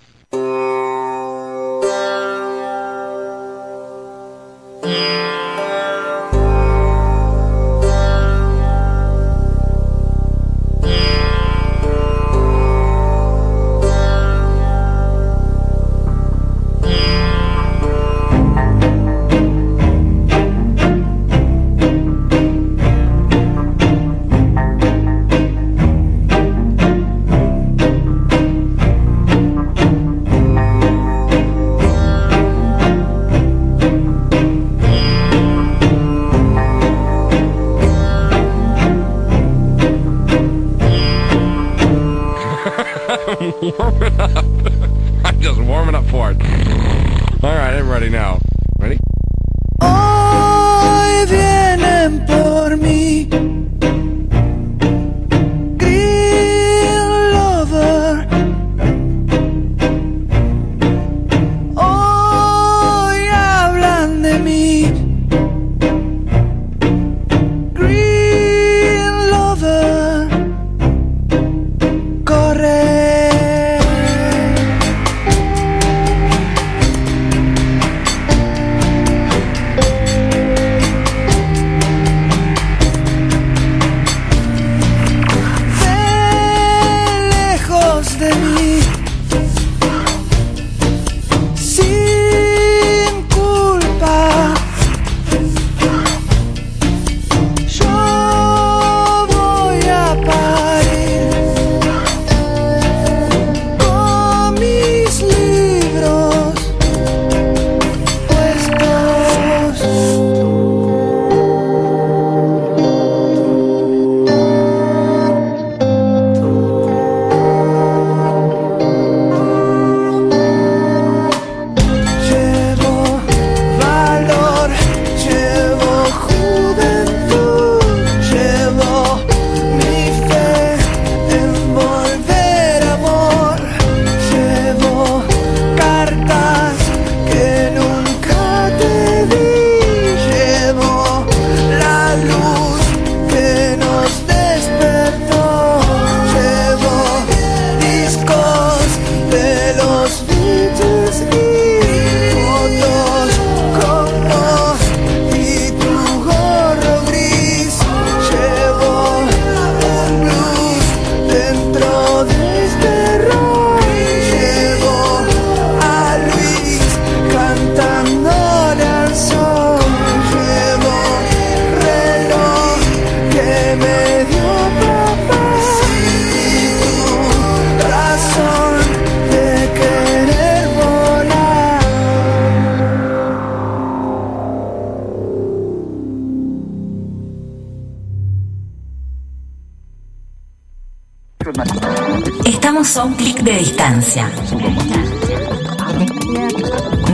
Estamos a un clic de distancia.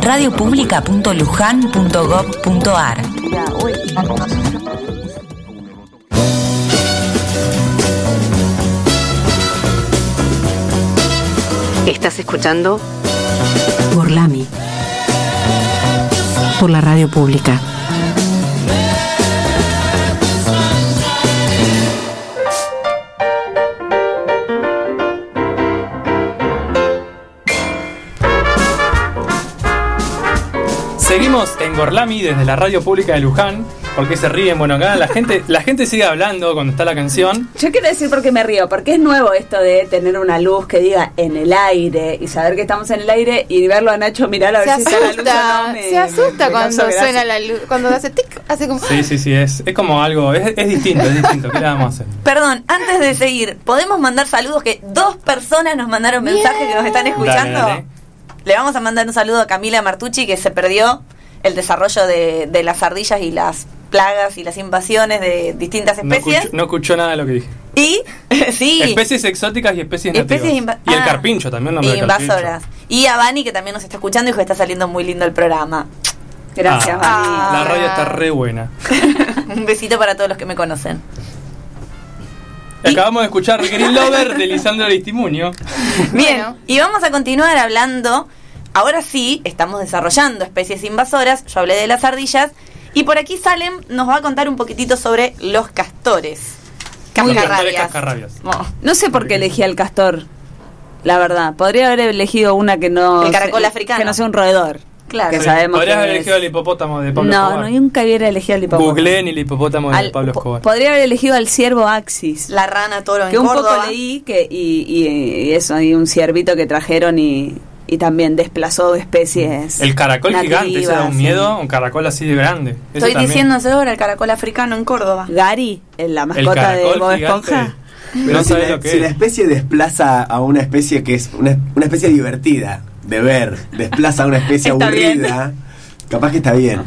radiopublica.lujan.gov.ar Estás escuchando Gorlami por la radio pública. Gorlami desde la radio pública de Luján. ¿Por qué se ríen? Bueno, acá la gente, la gente sigue hablando cuando está la canción. Yo quiero decir por qué me río, porque es nuevo esto de tener una luz que diga en el aire y saber que estamos en el aire y verlo a Nacho mirar a Se ver si está la luz o asusta, no. me- se asusta me cuando suena la luz, cuando hace tic, hace como... Sí, sí, sí, es, es como algo, es, es distinto, es distinto. ¿Qué le vamos a hacer? Perdón, antes de seguir, ¿podemos mandar saludos? Que dos personas nos mandaron mensajes que nos están escuchando. Dale, dale. Le vamos a mandar un saludo a Camila Martucci que se perdió el desarrollo de, de las ardillas y las plagas y las invasiones de distintas No especies. escuchó, no escuchó nada de lo que dije. Y, sí, Especies exóticas y especies. Especies y el ah. carpincho también, nombre carpincho. invasoras. Y a Vani que también nos está escuchando y dijo que está saliendo muy lindo el programa. Gracias, Ah, Vani. La radio está re buena. Un besito para todos los que me conocen. Acabamos de escuchar Green Lover de Lisandro Aristimuño. Bien, Bueno. y vamos a continuar hablando. Ahora sí, estamos desarrollando especies invasoras. Yo hablé de las ardillas. Y por aquí Salem nos va a contar un poquitito sobre los castores. Cascarrabias. Oh, No sé por qué elegí al castor, la verdad. Podría haber elegido una que no... El caracol africano. Que no sea un roedor. Claro. Que Sí, sabemos Podrías que haber elegido el hipopótamo de Pablo No, Escobar. no, nunca hubiera elegido al hipopótamo. Googleen el hipopótamo de Al- Pablo Escobar. Podría haber elegido al ciervo Axis. La rana toro en que un Córdoba. poco leí que y, y- y eso, hay un ciervito que trajeron y, y también desplazó especies. El caracol gigante, ese da un nativas, miedo, un caracol así de grande. Ese Estoy diciendo ahora el caracol africano en Córdoba. Gary, en la el mascota de Bob. Esponja. Pero No si, la, si es. la especie desplaza a una especie que es una, una especie divertida de ver, desplaza a una especie Está bien. aburrida, capaz que está bien.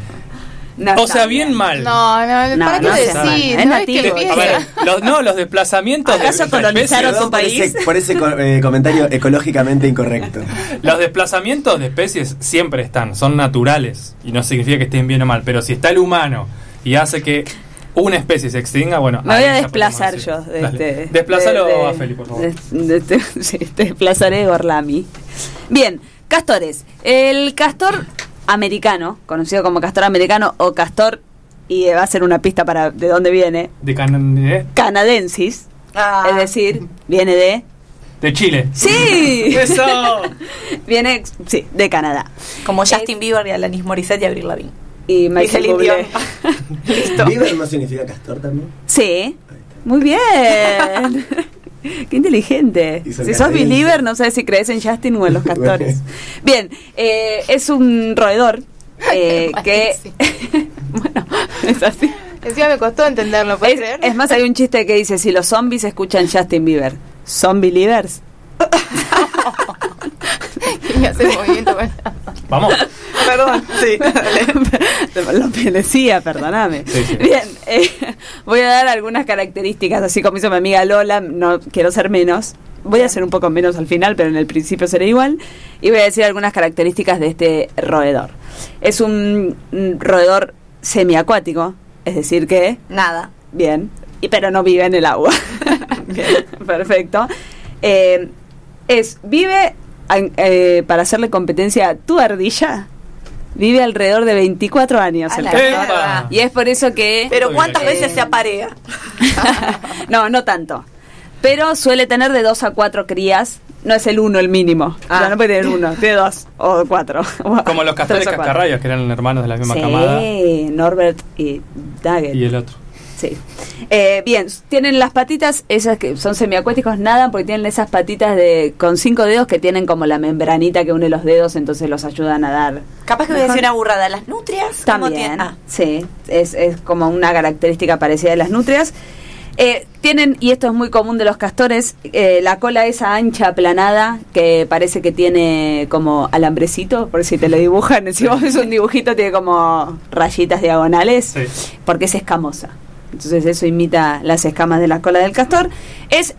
No O sea, bien mal. No, no, No, ¿para qué sabe. Es no es nativo. que A ver, los, no, los desplazamientos de ¿Acaso entre colonizaron especies- tu Perdón por país? ese, por ese co- eh, comentario ecológicamente incorrecto. Los desplazamientos de especies siempre están, son naturales y no significa que estén bien o mal, pero si está el humano y hace que una especie se extinga, bueno, Me voy a desplazar yo. decir. De este, Desplázalo de- de- a Feli, por favor. de- de- de- sí, te desplazaré de Gorlami. Bien, castores. El castor americano, conocido como castor americano o castor, y va a ser una pista para de dónde viene, de, Can- de, canadensis, Ah, es decir, viene de... de Chile. ¡Sí! ¡Eso! viene, sí, de Canadá. como Justin Bieber y Alanis Morissette y Avril Lavigne. Y Y Michael Bublé. Listo. ¿Bieber no significa castor también? Sí, muy bien. Qué inteligente. Si sos believer, no sé si crees en Justin o en los castores. Bien, eh, es un roedor eh, que. bueno, es así. Encima me costó entenderlo, ¿puedes Es, creer? es más, hay un chiste que dice: si los zombies escuchan Justin Bieber, ¿son believers? Y hace movimiento Vamos. Perdón. Sí. Lo que decía, perdóname. Sí, sí. Bien, eh, voy a dar algunas características, así como hizo mi amiga Lola, no quiero ser menos. Voy a ser un poco menos al final, pero en el principio seré igual. Y voy a decir algunas características de este roedor. Es un, roedor semiacuático, es decir que, Nada. bien, y, pero no vive en el agua. Bien, perfecto. Eh, es, vive, eh, para hacerle competencia a tu ardilla, vive alrededor de 24 años. El. Y es por eso que... Pero ¿cuántas veces se aparea? no, no tanto. Pero suele tener de dos a cuatro crías. No es el uno el mínimo. Ah. O sea, no puede tener uno, tiene dos o cuatro. Como los castores cascarrayas, que eran hermanos de la misma Sí, camada. Norbert y Daggett. Y el otro. Sí. Eh, bien, tienen las patitas, esas que son semiacuáticos, nadan porque tienen esas patitas de con cinco dedos que tienen como la membranita que une los dedos, entonces los ayuda a nadar. Capaz que voy a decir una burrada. ¿Las nutrias? ¿Cómo También, tienen? Ah, sí, es, es como una característica parecida de las nutrias. Eh, tienen, y esto es muy común de los castores, eh, la cola esa ancha, aplanada, que parece que tiene como alambrecito, por si te lo dibujan, si vos ves un dibujito tiene como rayitas diagonales, Sí. porque es escamosa. Entonces eso imita las escamas de la cola del castor. Es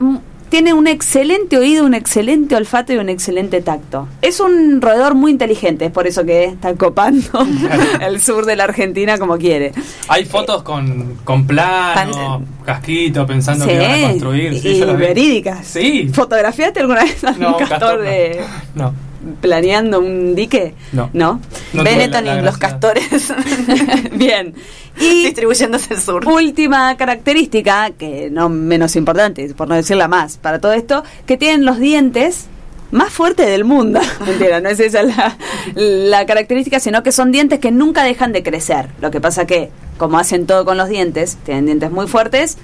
tiene un excelente oído, un excelente olfato y un excelente tacto. Es un roedor muy inteligente, es por eso que está copando el sur de la Argentina como quiere. Hay fotos con, con plano, casquito, pensando Sí, que van a construir. Sí, y verídicas. Sí. ¿Fotografiaste alguna vez a No, un castor, castor no. de, No, planeando un dique? no. ¿No? No Benetton la- la y los castores Bien. Y distribuyéndose el sur. última característica, que no menos importante, por no decirla más, para todo esto, que tienen los dientes más fuertes del mundo. Mentira, no es esa la, la característica, sino que son dientes que nunca dejan de crecer. Lo que pasa que, como hacen todo con los dientes, tienen dientes muy fuertes,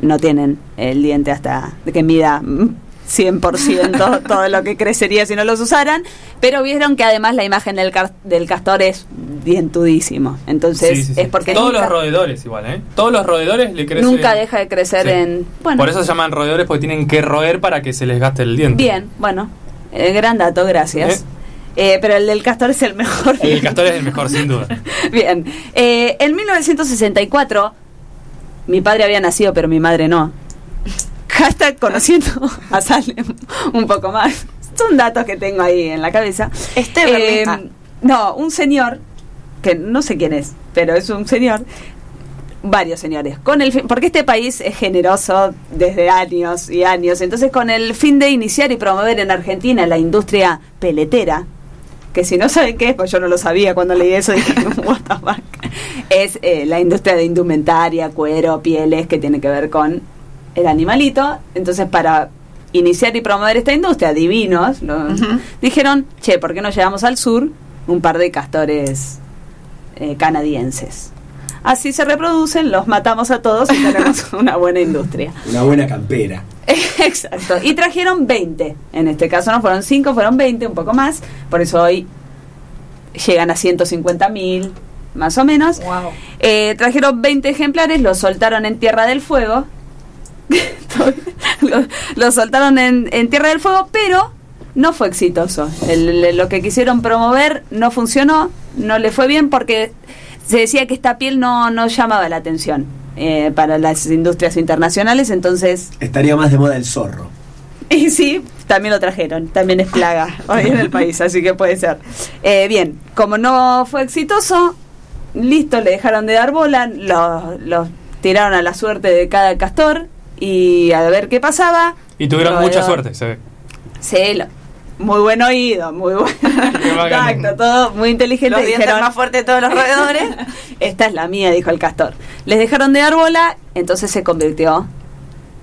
no tienen el diente hasta que mida 100% todo lo que crecería si no los usaran, pero vieron que además la imagen del, car- del castor es dientudísimo. Entonces Sí, sí, sí. es porque Todos los roedores igual, ¿eh? Todos los roedores le crecen... Nunca deja de crecer en... Bueno, Por eso se llaman roedores porque tienen que roer para que se les gaste el diente. bien, bueno, eh, gran dato, gracias. Eh, pero el del castor es el mejor. El castor es el mejor, sin duda. Bien, eh, en 1964, mi padre había nacido, pero mi madre no. Hashtag conociendo a Salem un poco más. Son datos que tengo ahí en la cabeza. Este Eh, Berlita. no, un señor, que no sé quién es, pero es un señor, varios señores, con el fin- porque este país es generoso desde años y años, entonces con el fin de iniciar y promover en Argentina la industria peletera, que si no saben qué es, pues yo no lo sabía cuando leí eso, dije, what the fuck, es eh, la industria de indumentaria, cuero, pieles, que tiene que ver con el animalito, entonces para iniciar y promover esta industria, divinos, lo- dijeron, che, ¿por qué no llevamos al sur un par de castores eh, canadienses? Así se reproducen, los matamos a todos y tenemos una buena industria. Una buena campera. Exacto. Y trajeron 20. En este caso no fueron 5, fueron 20, un poco más. Por eso hoy llegan a 150 mil, más o menos. Wow. Eh, trajeron 20 ejemplares, los soltaron en Tierra del Fuego. los soltaron en, en Tierra del Fuego, pero no fue exitoso. El- el- lo que quisieron promover no funcionó, no le fue bien porque se decía que esta piel no, no llamaba la atención eh, para las industrias internacionales, entonces Estaría más de moda el zorro. y sí, también lo trajeron, también es plaga hoy en el país, así que puede ser. Eh, bien, como no fue exitoso, listo, le dejaron de dar bola, los los tiraron a la suerte de cada castor y a ver qué pasaba. Y tuvieron mucha suerte, se ve. Sí, lo- muy buen oído, muy buen tacto, todo muy inteligente. Los dijeron, más fuertes de todos los roedores. esta es la mía, dijo el castor. Les dejaron de dar bola, entonces se convirtió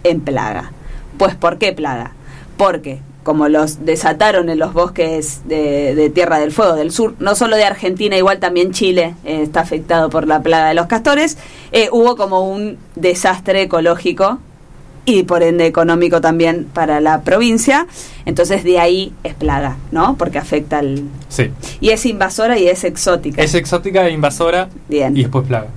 en plaga. Pues, ¿por qué plaga? Porque como los desataron en los bosques de, de Tierra del Fuego del sur, no solo de Argentina, igual también Chile eh, está afectado por la plaga de los castores, eh, hubo como un desastre ecológico y por ende económico también para la provincia. Entonces de ahí es plaga, ¿no? Porque afecta al... Sí. Y es invasora y es exótica. Es exótica e invasora Bien. y después plaga.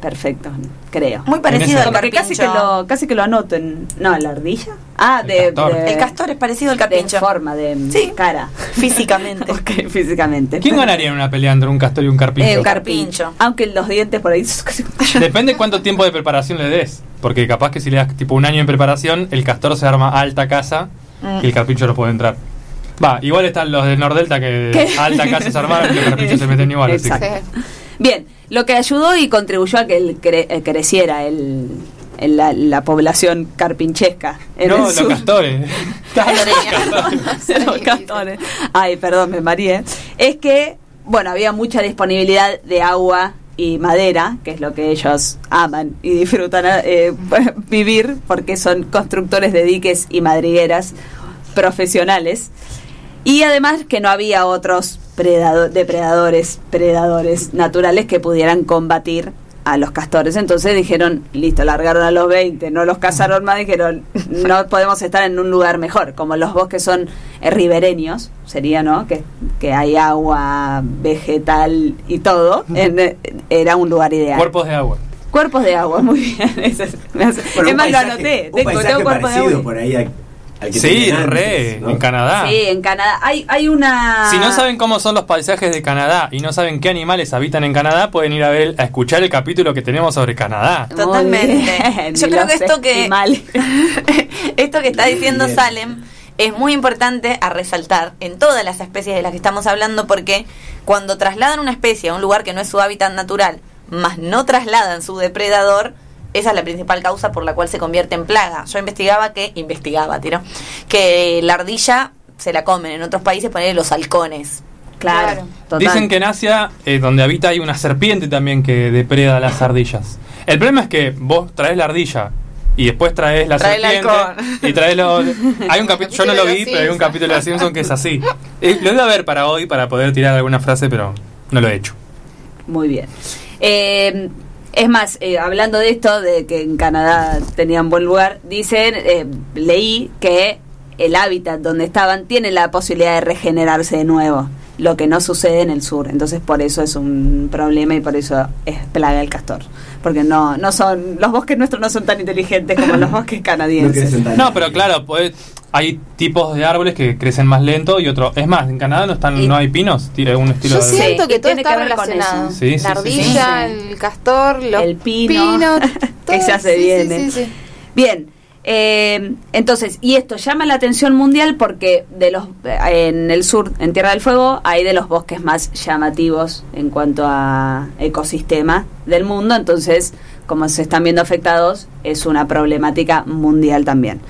Perfecto, creo. Muy parecido al que casi carpincho. que lo casi que lo anoten. No, la ardilla. Ah, El de, castor. de- El castor es parecido al de carpincho. forma de Sí. cara. Físicamente. Ok, físicamente. ¿Quién ganaría en una pelea entre un castor y un carpincho? Eh, un Carpincho. carpincho. Aunque los dientes por ahí. Depende cuánto tiempo de preparación le des. Porque capaz que si le das tipo un año en preparación, el castor se arma alta casa Mm. y el carpincho no puede entrar. Va, igual están los de Nordelta que ¿Qué? alta casa se armaron y los carpinchos se meten igual. así que- Exacto. Bien, lo que ayudó y contribuyó a que el cre- eh, creciera el, el- la, la población carpinchesca. en No, el los sur. castores. Los castores. Ay, perdón, me mareé. Es que, bueno, había mucha disponibilidad de agua y madera, que es lo que ellos aman y disfrutan eh, vivir, porque son constructores de diques y madrigueras profesionales. Y además que no había otros predado- depredadores, predadores naturales que pudieran combatir a los castores. Entonces dijeron, listo, largaron a los 20, no los cazaron más, dijeron, no podemos estar en un lugar mejor. Como los bosques son eh, ribereños, sería, ¿no? Que, que hay agua, vegetal y todo, en- eh, era un lugar ideal. Cuerpos de agua. Cuerpos de agua, muy bien. Ese es, me hace- Bueno, es más, lo anoté. Un Tengo, paisaje tengo cuerpo de agua. por ahí Sí, re, ¿no? en Canadá. Sí, en Canadá. Hay, hay una... Si no saben cómo son los paisajes de Canadá y no saben qué animales habitan en Canadá, pueden ir a ver a escuchar el capítulo que tenemos sobre Canadá. Totalmente. Yo creo que esto que-. Esto que está diciendo Bien. Salem es muy importante a resaltar en todas las especies de las que estamos hablando porque cuando trasladan una especie a un lugar que no es su hábitat natural, más no trasladan su depredador, esa es la principal causa por la cual se convierte en plaga. Yo investigaba que, investigaba, tiro, que la ardilla se la comen en otros países, poner los halcones. Claro. total. Dicen que en Asia, eh, donde habita, hay una serpiente también que depreda a las ardillas. El problema es que vos traes la ardilla y después traes la Trae serpiente y traes lo, hay un capítulo yo no lo los vi pero hay un capítulo de los Simpsons que es así Eh, lo iba a ver para hoy para poder tirar alguna frase pero no lo he hecho Muy bien. Eh, es más, eh, hablando de esto, de que en Canadá tenían buen lugar, dicen, eh, leí que el hábitat donde estaban tiene la posibilidad de regenerarse de nuevo, lo que no sucede en el sur. Entonces por eso es un problema y por eso es plaga el castor. Porque no, no son, los bosques nuestros no son tan inteligentes como los bosques canadienses. no pero claro pues, hay tipos de árboles que crecen más lento y otros es más en Canadá no están Y- no hay pinos tiene un estilo Yo de siento Sí, que todo tiene está que ver con relacionado. eso. Sí, sí, la sí, ardilla, sí. el castor, los El pino, pinos, que todo. se viene. sí, sí. Bien, eh, entonces, y esto llama la atención mundial porque de los eh, en el sur, en Tierra del Fuego, hay de los bosques más llamativos en cuanto a ecosistema del mundo, entonces, como se están viendo afectados, es una problemática mundial también.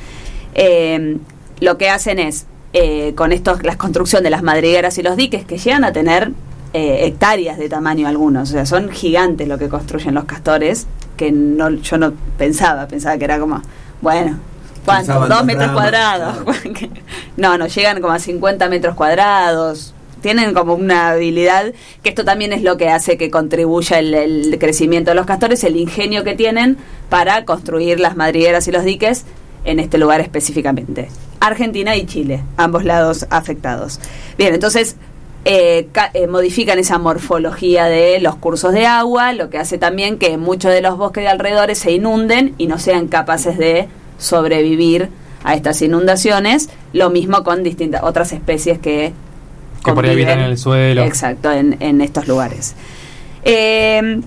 Eh, lo que hacen es, eh, con esto, la construcción de las madrigueras y los diques, que llegan a tener eh, hectáreas de tamaño algunos, o sea, son gigantes lo que construyen los castores, que no, yo no pensaba, pensaba que era como, bueno, ¿cuánto? Pensaban Dos dos metros ramas, cuadrados. no, no, llegan como a 50 metros cuadrados. Tienen como una habilidad, que esto también es lo que hace que contribuya el, el crecimiento de los castores, el ingenio que tienen para construir las madrigueras y los diques en este lugar específicamente. Argentina y Chile, ambos lados afectados. Bien, entonces eh, eh, modifican esa morfología de los cursos de agua, lo que hace también que muchos de los bosques de alrededores se inunden y no sean capaces de sobrevivir a estas inundaciones. Lo mismo con distintas otras especies que que por ahí habitan en el suelo Exacto, en, en estos lugares. Eh,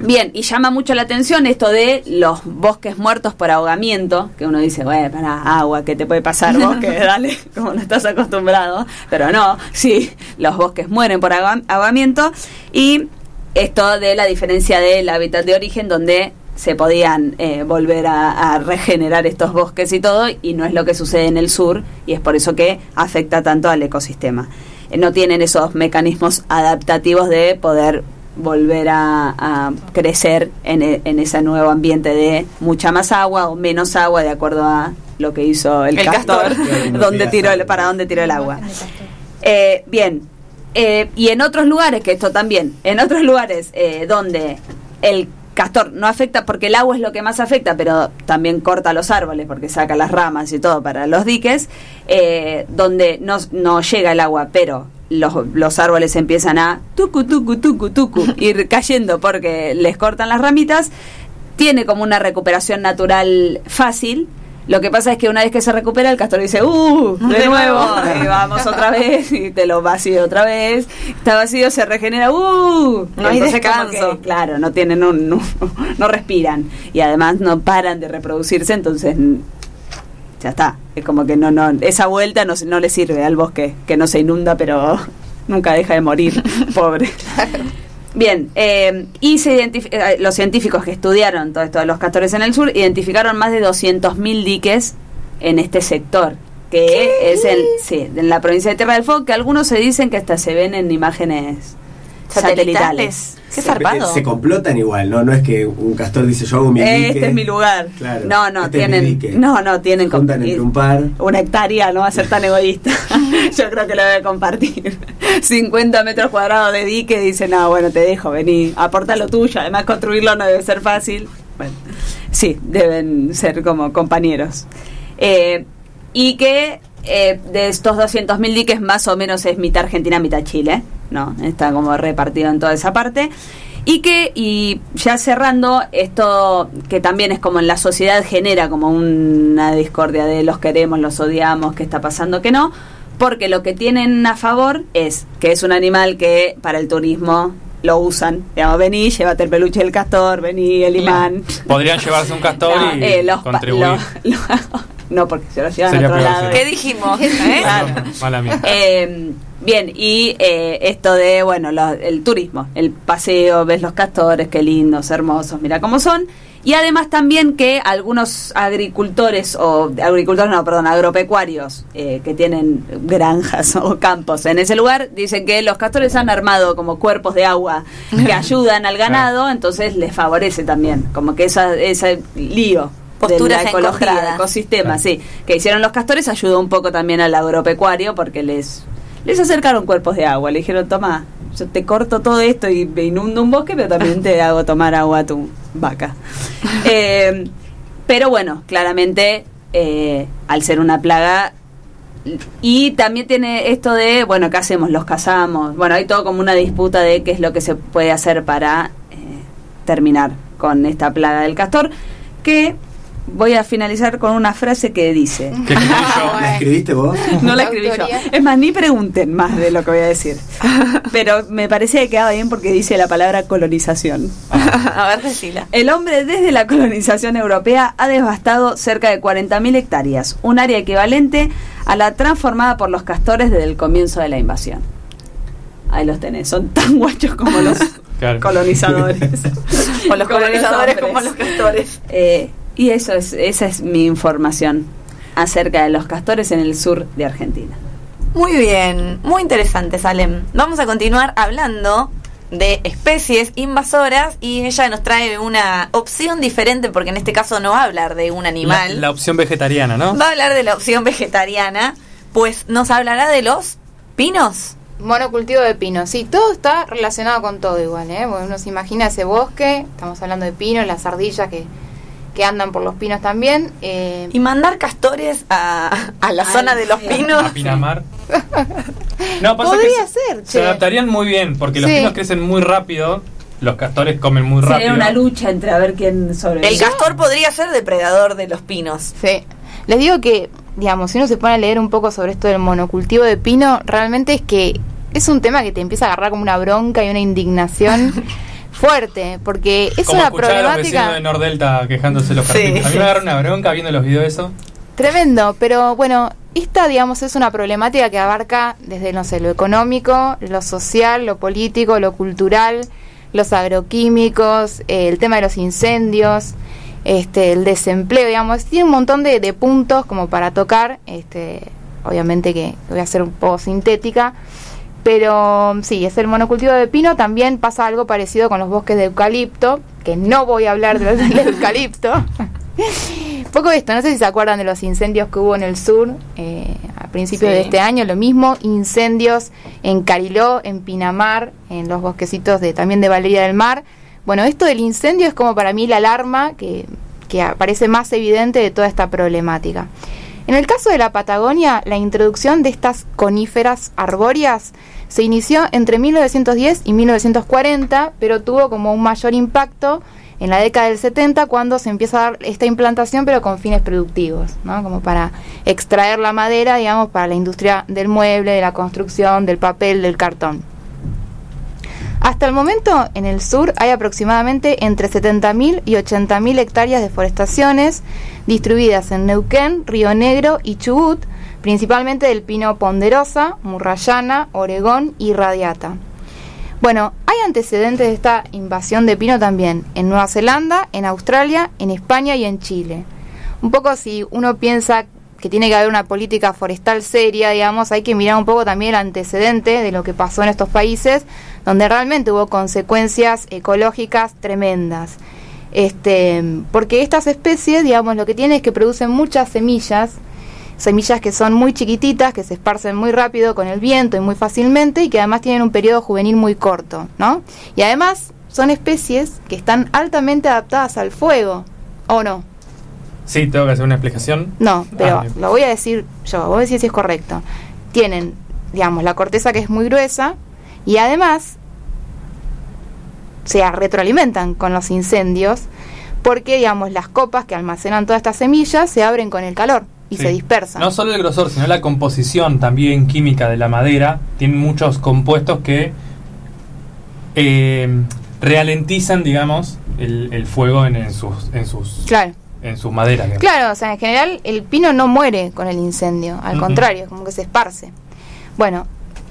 bien, y llama mucho la atención esto de los bosques muertos por ahogamiento, que uno dice, bueno, para agua, ¿qué te puede pasar bosque? Dale, como no estás acostumbrado. Pero no, sí, los bosques mueren por ahoga- ahogamiento. Y esto de la diferencia del hábitat de origen, donde se podían eh, volver a, a regenerar estos bosques y todo, y no es lo que sucede en el sur, y es por eso que afecta tanto al ecosistema. Eh, no tienen esos mecanismos adaptativos de poder volver a, a crecer en, e- en ese nuevo ambiente de mucha más agua o menos agua, de acuerdo a lo que hizo el, El castor, castor. Donde tiró el- para dónde tiró el agua. Eh, bien, Eh, y en otros lugares, que esto también, en otros lugares eh, donde el castor no afecta, porque el agua es lo que más afecta, pero también corta los árboles, porque saca las ramas y todo para los diques, eh, donde no, no llega el agua, pero los, los árboles empiezan a tucu, tucu, tucu, tucu, ir cayendo porque les cortan las ramitas, tiene como una recuperación natural fácil. Lo que pasa es que una vez que se recupera, el castor dice, ¡uh! De, nuevo, y vamos otra vez, y te lo vacío otra vez. Está vacío, se regenera, ¡uh! No hay descanso. que, claro, no tienen un, no, no respiran. Y además no paran de reproducirse, entonces ya está. Es como que no, no, esa vuelta no, no le sirve al bosque, que no se inunda, pero nunca deja de morir, pobre. Bien, eh, y se eh, los científicos que estudiaron todo esto de los castores en el sur identificaron más de 200.000 diques en este sector, que es el, sí, en la provincia de Tierra del Fuego, que algunos se dicen que hasta se ven en imágenes satelitales. Qué Se- zarpado. Se complotan igual, ¿no? No es que un castor dice yo hago mi dique. Este es mi lugar. Claro, no, no, este tienen, no, no, tienen juntan entre un par. una hectárea, no va a ser tan egoísta. Yo creo que lo debe compartir. 50 metros cuadrados de dique, dice, no, bueno, te dejo, vení, aporta lo tuyo. Además, construirlo no debe ser fácil. Bueno, sí, deben ser como compañeros. Eh, y que eh, de estos 200.000 diques, más o menos es mitad Argentina, mitad Chile, ¿no? Está como repartido en toda esa parte. Y que, y ya cerrando, esto que también es como en la sociedad genera como una discordia de los queremos, los odiamos, qué está pasando, que no, porque lo que tienen a favor es que es un animal que para el turismo lo usan. Digamos, vení, llévate el peluche del castor, vení el imán. Podrían llevarse un castor No, y eh, los contribuir. lo- lo- no porque se lo llevan Sería a otro lado. ¿Qué dijimos? ¿Eh? Claro. Mala mía. Eh, bien, y eh, esto de, bueno, lo- el turismo, el paseo, ves los castores, qué lindos, hermosos, mira cómo son. Y además también que algunos agricultores, o agricultores no, perdón, agropecuarios eh, que tienen granjas o campos en ese lugar, dicen que los castores han armado como cuerpos de agua que ayudan al ganado, entonces les favorece también, como que esa, ese lío. Posturas de la ecología, ecosistema, sí, que hicieron los castores ayudó un poco también al agropecuario porque les les acercaron cuerpos de agua, le dijeron, toma, yo te corto todo esto y me inundo un bosque, pero también te hago tomar agua a tu vaca. Eh, pero bueno, claramente, eh, al ser una plaga, y también tiene esto de, bueno, ¿qué hacemos? Los cazamos. Bueno, hay todo como una disputa de qué es lo que se puede hacer para eh, terminar con esta plaga del castor, que voy a finalizar con una frase que dice... ¿Qué escribí yo? ¿La escribiste vos? No la La escribí yo. Es más, ni pregunten más de lo que voy a decir. Pero me parecía que quedaba bien porque dice la palabra colonización. A ver, decila. El hombre desde la colonización europea ha devastado cerca de 40.000 hectáreas, un área equivalente a la transformada por los castores desde el comienzo de la invasión. Ahí los tenés, son tan guachos como los Claro. colonizadores. O los Como colonizadores como los castores. Eh, y eso es, esa es mi información acerca de los castores en el sur de Argentina. Muy bien, muy interesante, Salem. Vamos a continuar hablando de especies invasoras y ella nos trae una opción diferente porque en este caso no va a hablar de un animal, la opción vegetariana, ¿no? va a hablar de la opción vegetariana, pues nos hablará de los pinos. Monocultivo de pinos. Sí, todo está relacionado con todo igual, ¿eh? Porque uno se imagina ese bosque, estamos hablando de pinos, las ardillas que, que andan por los pinos también. eh, Y mandar castores a, a la Ay, zona de los sí. pinos. A Pinamar. No, pasa Podría que se- ser, Se che. adaptarían muy bien porque los Sí. pinos crecen muy rápido, los castores comen muy rápido. Sería una lucha entre a ver quién sobrevive. El castor podría ser depredador de los pinos. Sí. Les digo que, digamos, si uno se pone a leer un poco sobre esto del monocultivo de pino, realmente es que es un tema que te empieza a agarrar como una bronca y una indignación fuerte, porque es Como una escuchar a los problemática de Nordelta quejándose los Sí. A mí sí. me agarra una bronca viendo los videos de eso. tremendo, pero bueno, esta, digamos, es una problemática que abarca desde, no sé, lo económico, lo social, lo político, lo cultural, los agroquímicos, eh, el tema de los incendios, este, el desempleo, digamos, tiene un montón de, de puntos como para tocar, este, obviamente que voy a ser un poco sintética, pero sí, es el monocultivo de pino, también pasa algo parecido con los bosques de eucalipto, que no voy a hablar de los del eucalipto. Poco esto, no sé si se acuerdan de los incendios que hubo en el sur eh, a principios Sí. de este año, lo mismo, incendios en Cariló, en Pinamar, en los bosquecitos de también de Valeria del Mar. Bueno, esto del incendio es como para mí la alarma que, que aparece más evidente de toda esta problemática. En el caso de la Patagonia, la introducción de estas coníferas arbóreas se inició entre 1910 y 1940, pero tuvo como un mayor impacto en la década del 70 cuando se empieza a dar esta implantación pero con fines productivos, ¿no? como para extraer la madera, digamos, para la industria del mueble, de la construcción, del papel, del cartón. Hasta el momento, en el sur hay aproximadamente entre 70.000 y 80.000 hectáreas de forestaciones distribuidas en Neuquén, Río Negro y Chubut, principalmente del pino ponderosa, murrayana, oregón y radiata. Bueno, hay antecedentes de esta invasión de pino también en Nueva Zelanda, en Australia, en España y en Chile. Un poco si uno piensa que tiene que haber una política forestal seria, digamos, hay que mirar un poco también el antecedente de lo que pasó en estos países, donde realmente hubo consecuencias ecológicas tremendas. Este, porque estas especies, digamos, lo que tienen es que producen muchas semillas, semillas que son muy chiquititas, que se esparcen muy rápido con el viento y muy fácilmente y que además tienen un periodo juvenil muy corto, ¿no? Y además son especies que están altamente adaptadas al fuego, ¿o no? Sí, tengo que hacer una explicación. No, pero Ah, lo voy a decir yo, voy a decir si es correcto. Tienen, digamos, la corteza que es muy gruesa y además se retroalimentan con los incendios porque, digamos, las copas que almacenan todas estas semillas se abren con el calor y Sí. se dispersan. No solo el grosor, sino la composición también química de la madera. Tiene muchos compuestos que eh, ralentizan, digamos, el, el fuego en, en sus, en sus Claro. En sus maderas. digamos. Claro, o sea, en general el pino no muere con el incendio, al contrario, como que se esparce. Bueno,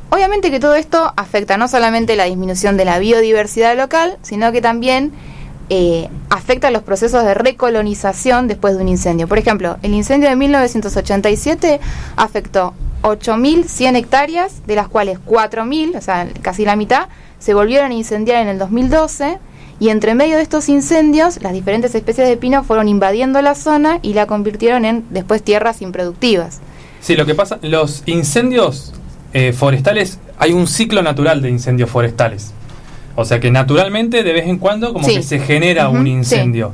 obviamente que todo esto afecta no solamente la disminución de la biodiversidad local, sino que también eh, afecta los procesos de recolonización después de un incendio. Por ejemplo, el incendio de 1987 afectó 8.100 hectáreas, de las cuales 4.000, o sea, casi la mitad, se volvieron a incendiar en el 2012 y entre medio de estos incendios las diferentes especies de pino fueron invadiendo la zona y la convirtieron en después tierras improductivas. Sí, lo que pasa, los incendios eh, forestales, hay un ciclo natural de incendios forestales. O sea que naturalmente de vez en cuando como Sí. que se genera un sí. incendio.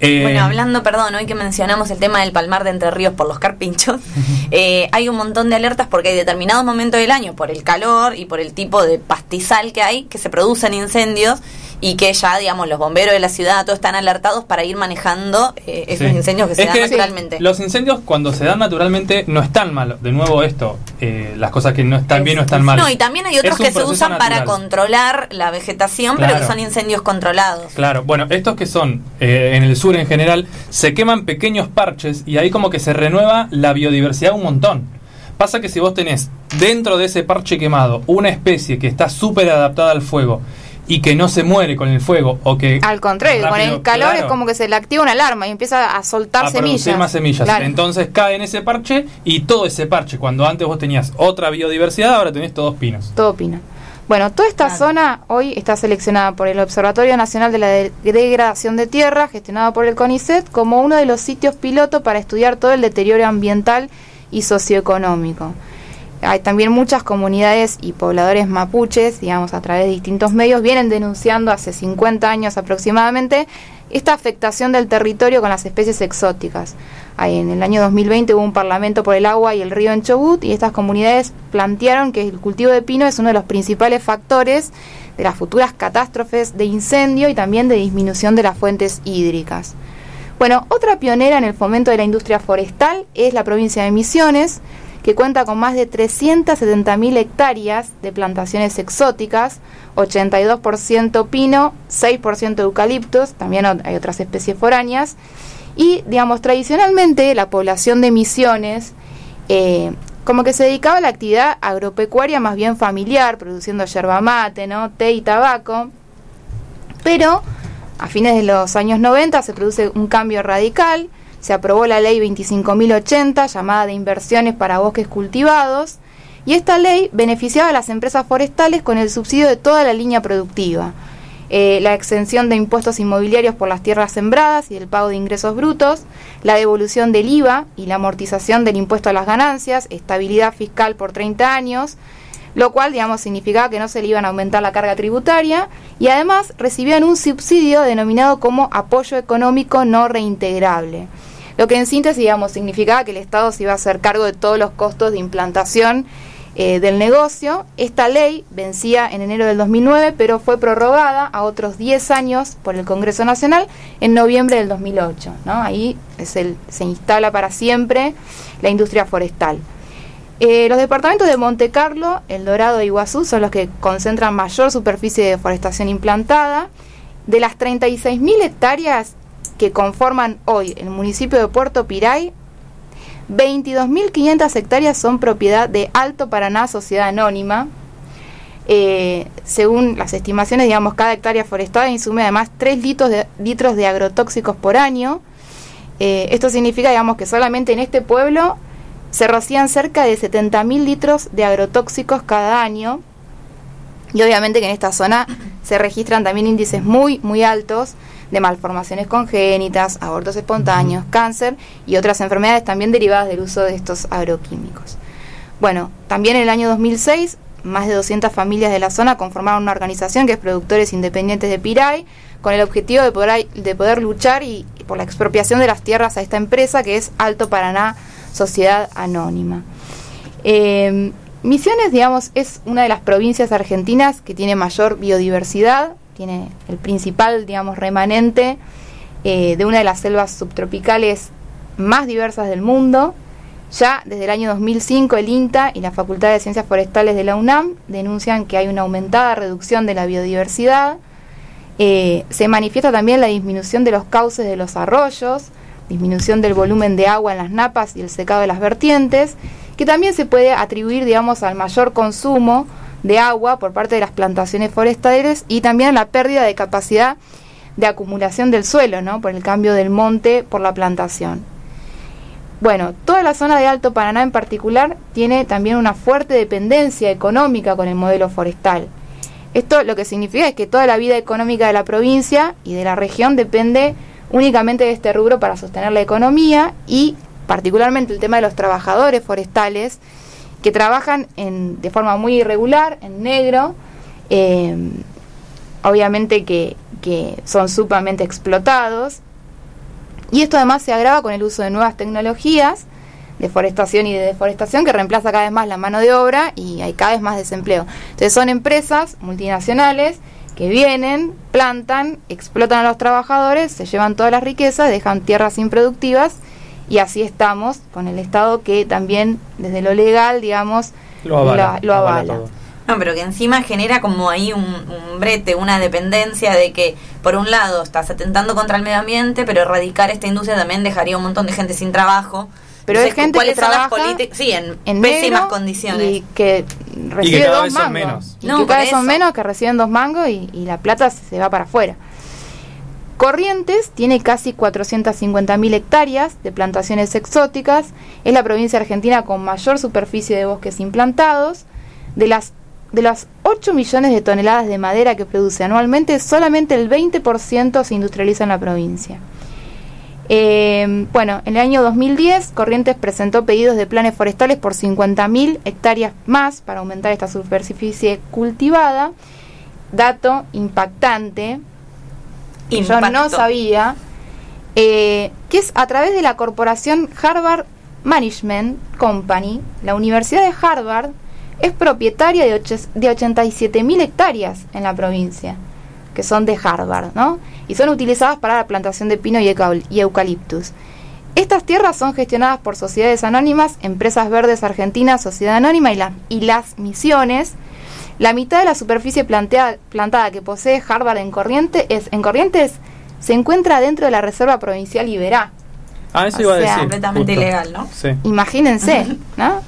Eh, Bueno, hablando, perdón, hoy que mencionamos el tema del palmar de Entre Ríos por los carpinchos, eh, hay un montón de alertas porque hay determinados momentos del año, por el calor y por el tipo de pastizal que hay, que se producen incendios y que ya, digamos, los bomberos de la ciudad todos están alertados para ir manejando eh, esos Sí. incendios que se Es dan que naturalmente. Los incendios cuando se dan naturalmente no están mal. De nuevo esto, eh, las cosas que no están bien no están mal. No, y también hay otros que se usan para controlar la vegetación, pero que Claro. son incendios controlados. Claro, bueno, estos que son eh, en el sur en general, se queman pequeños parches y ahí como que se renueva la biodiversidad un montón. Pasa que si vos tenés dentro de ese parche quemado una especie que está súper adaptada al fuego y que no se muere con el fuego o que... Al contrario, con el calor claro, es como que se le activa una alarma y empieza a soltar a semillas. más semillas. Claro. Entonces cae en ese parche y todo ese parche, cuando antes vos tenías otra biodiversidad, ahora tenés todos pinos. Todo pino. Bueno, toda esta zona hoy está seleccionada por el Observatorio Nacional de la De- Degradación de Tierra, gestionado por el CONICET, como uno de los sitios piloto para estudiar todo el deterioro ambiental y socioeconómico. Hay también muchas comunidades y pobladores mapuches, digamos, a través de distintos medios, vienen denunciando hace 50 años aproximadamente esta afectación del territorio con las especies exóticas. Ahí en el año 2020 hubo un parlamento por el agua y el río en Chubut y estas comunidades plantearon que el cultivo de pino es uno de los principales factores de las futuras catástrofes de incendio y también de disminución de las fuentes hídricas. Bueno, otra pionera en el fomento de la industria forestal es la provincia de Misiones, que cuenta con más de 370.000 hectáreas de plantaciones exóticas, 82% pino, 6% eucaliptos, también hay otras especies foráneas, y digamos, tradicionalmente la población de Misiones eh, como que se dedicaba a la actividad agropecuaria más bien familiar, produciendo yerba mate, ¿no? té y tabaco, pero a fines de los años 90 se produce un cambio radical, se aprobó la ley 25.080 llamada de inversiones para bosques cultivados y esta ley beneficiaba a las empresas forestales con el subsidio de toda la línea productiva, eh, la exención de impuestos inmobiliarios por las tierras sembradas y el pago de ingresos brutos, la devolución del IVA y la amortización del impuesto a las ganancias, estabilidad fiscal por 30 años, lo cual, digamos, significaba que no se le iban a aumentar la carga tributaria y además recibían un subsidio denominado como apoyo económico no reintegrable. Lo que en síntesis, digamos, significaba que el Estado se iba a hacer cargo de todos los costos de implantación eh, del negocio. Esta ley vencía en enero del 2009, pero fue prorrogada a otros 10 años por el Congreso Nacional en noviembre del 2008. ¿no? Ahí se instala para siempre la industria forestal. Eh, los departamentos de Monte Carlo, El Dorado e Iguazú son los que concentran mayor superficie de deforestación implantada. De las 36.000 hectáreas que conforman hoy el municipio de Puerto Piray, 22.500 hectáreas son propiedad de Alto Paraná Sociedad Anónima. Eh, según las estimaciones, digamos, cada hectárea forestada insume además 3 litros de, litros de agrotóxicos por año. Eh, esto significa, digamos, que solamente en este pueblo se rocían cerca de 70.000 litros de agrotóxicos cada año. Y obviamente que en esta zona se registran también índices muy, muy altos de malformaciones congénitas, abortos espontáneos, cáncer y otras enfermedades también derivadas del uso de estos agroquímicos. Bueno, también en el año 2006, más de 200 familias de la zona conformaron una organización que es Productores Independientes de Piray, con el objetivo de poder, de poder luchar y, por la expropiación de las tierras a esta empresa que es Alto Paraná Sociedad Anónima. Eh, Misiones, digamos, es una de las provincias argentinas que tiene mayor biodiversidad, tiene el principal, digamos, remanente eh, de una de las selvas subtropicales más diversas del mundo. Ya desde el año 2005 el INTA y la Facultad de Ciencias Forestales de la UNAM denuncian que hay una aumentada reducción de la biodiversidad. Eh, se manifiesta también la disminución de los cauces de los arroyos, disminución del volumen de agua en las napas y el secado de las vertientes, que también se puede atribuir, digamos, al mayor consumo de agua por parte de las plantaciones forestales y también la pérdida de capacidad de acumulación del suelo, ¿no? Por el cambio del monte por la plantación. Bueno, toda la zona de Alto Paraná en particular tiene también una fuerte dependencia económica con el modelo forestal. Esto lo que significa es que toda la vida económica de la provincia y de la región depende únicamente de este rubro para sostener la economía y particularmente el tema de los trabajadores forestales que trabajan en, de forma muy irregular, en negro, eh, obviamente que, que son sumamente explotados. Y esto además se agrava con el uso de nuevas tecnologías de forestación y de deforestación que reemplaza cada vez más la mano de obra y hay cada vez más desempleo. Entonces son empresas multinacionales que vienen, plantan, explotan a los trabajadores, se llevan todas las riquezas, dejan tierras improductivas y así estamos con el Estado que también desde lo legal, digamos, Lo avala, la- lo avala avala. todo. No, pero que encima genera como ahí un, un brete, una dependencia de que, por un lado, estás atentando contra el medio ambiente, pero erradicar esta industria también dejaría un montón de gente sin trabajo. Pero hay Entonces, gente ¿cuáles que son las trabaja políticas? Sí, en, en pésimas condiciones. y que recibe cada dos vez son mangos menos. y No, que cada por vez son menos que reciben dos mangos y, y la plata se, se va para afuera Corrientes tiene casi 450.000 hectáreas de plantaciones exóticas, es la provincia argentina con mayor superficie de bosques implantados. De las, de las 8 millones de toneladas de madera que produce anualmente, solamente el 20% se industrializa en la provincia. Eh, bueno, en el año 2010 Corrientes presentó pedidos de planes forestales por 50.000 hectáreas más para aumentar esta superficie cultivada. Dato impactante, que yo no sabía, eh, que es a través de la corporación Harvard Management Company, la Universidad de Harvard es propietaria de, ocho- de 87.000 hectáreas en la provincia, que son de Harvard, ¿no? Y son utilizadas para la plantación de pino y, eucal- y eucaliptus. Estas tierras son gestionadas por sociedades anónimas, empresas verdes argentinas, Sociedad Anónima y, la- y las misiones. La mitad de la superficie plantea- plantada que posee Harvard en, Corriente es, en Corrientes se encuentra dentro de la Reserva Provincial Iberá. Ah, eso O iba a sea, decir. completamente justo. ilegal, ¿no? Sí. Imagínense, ¿no?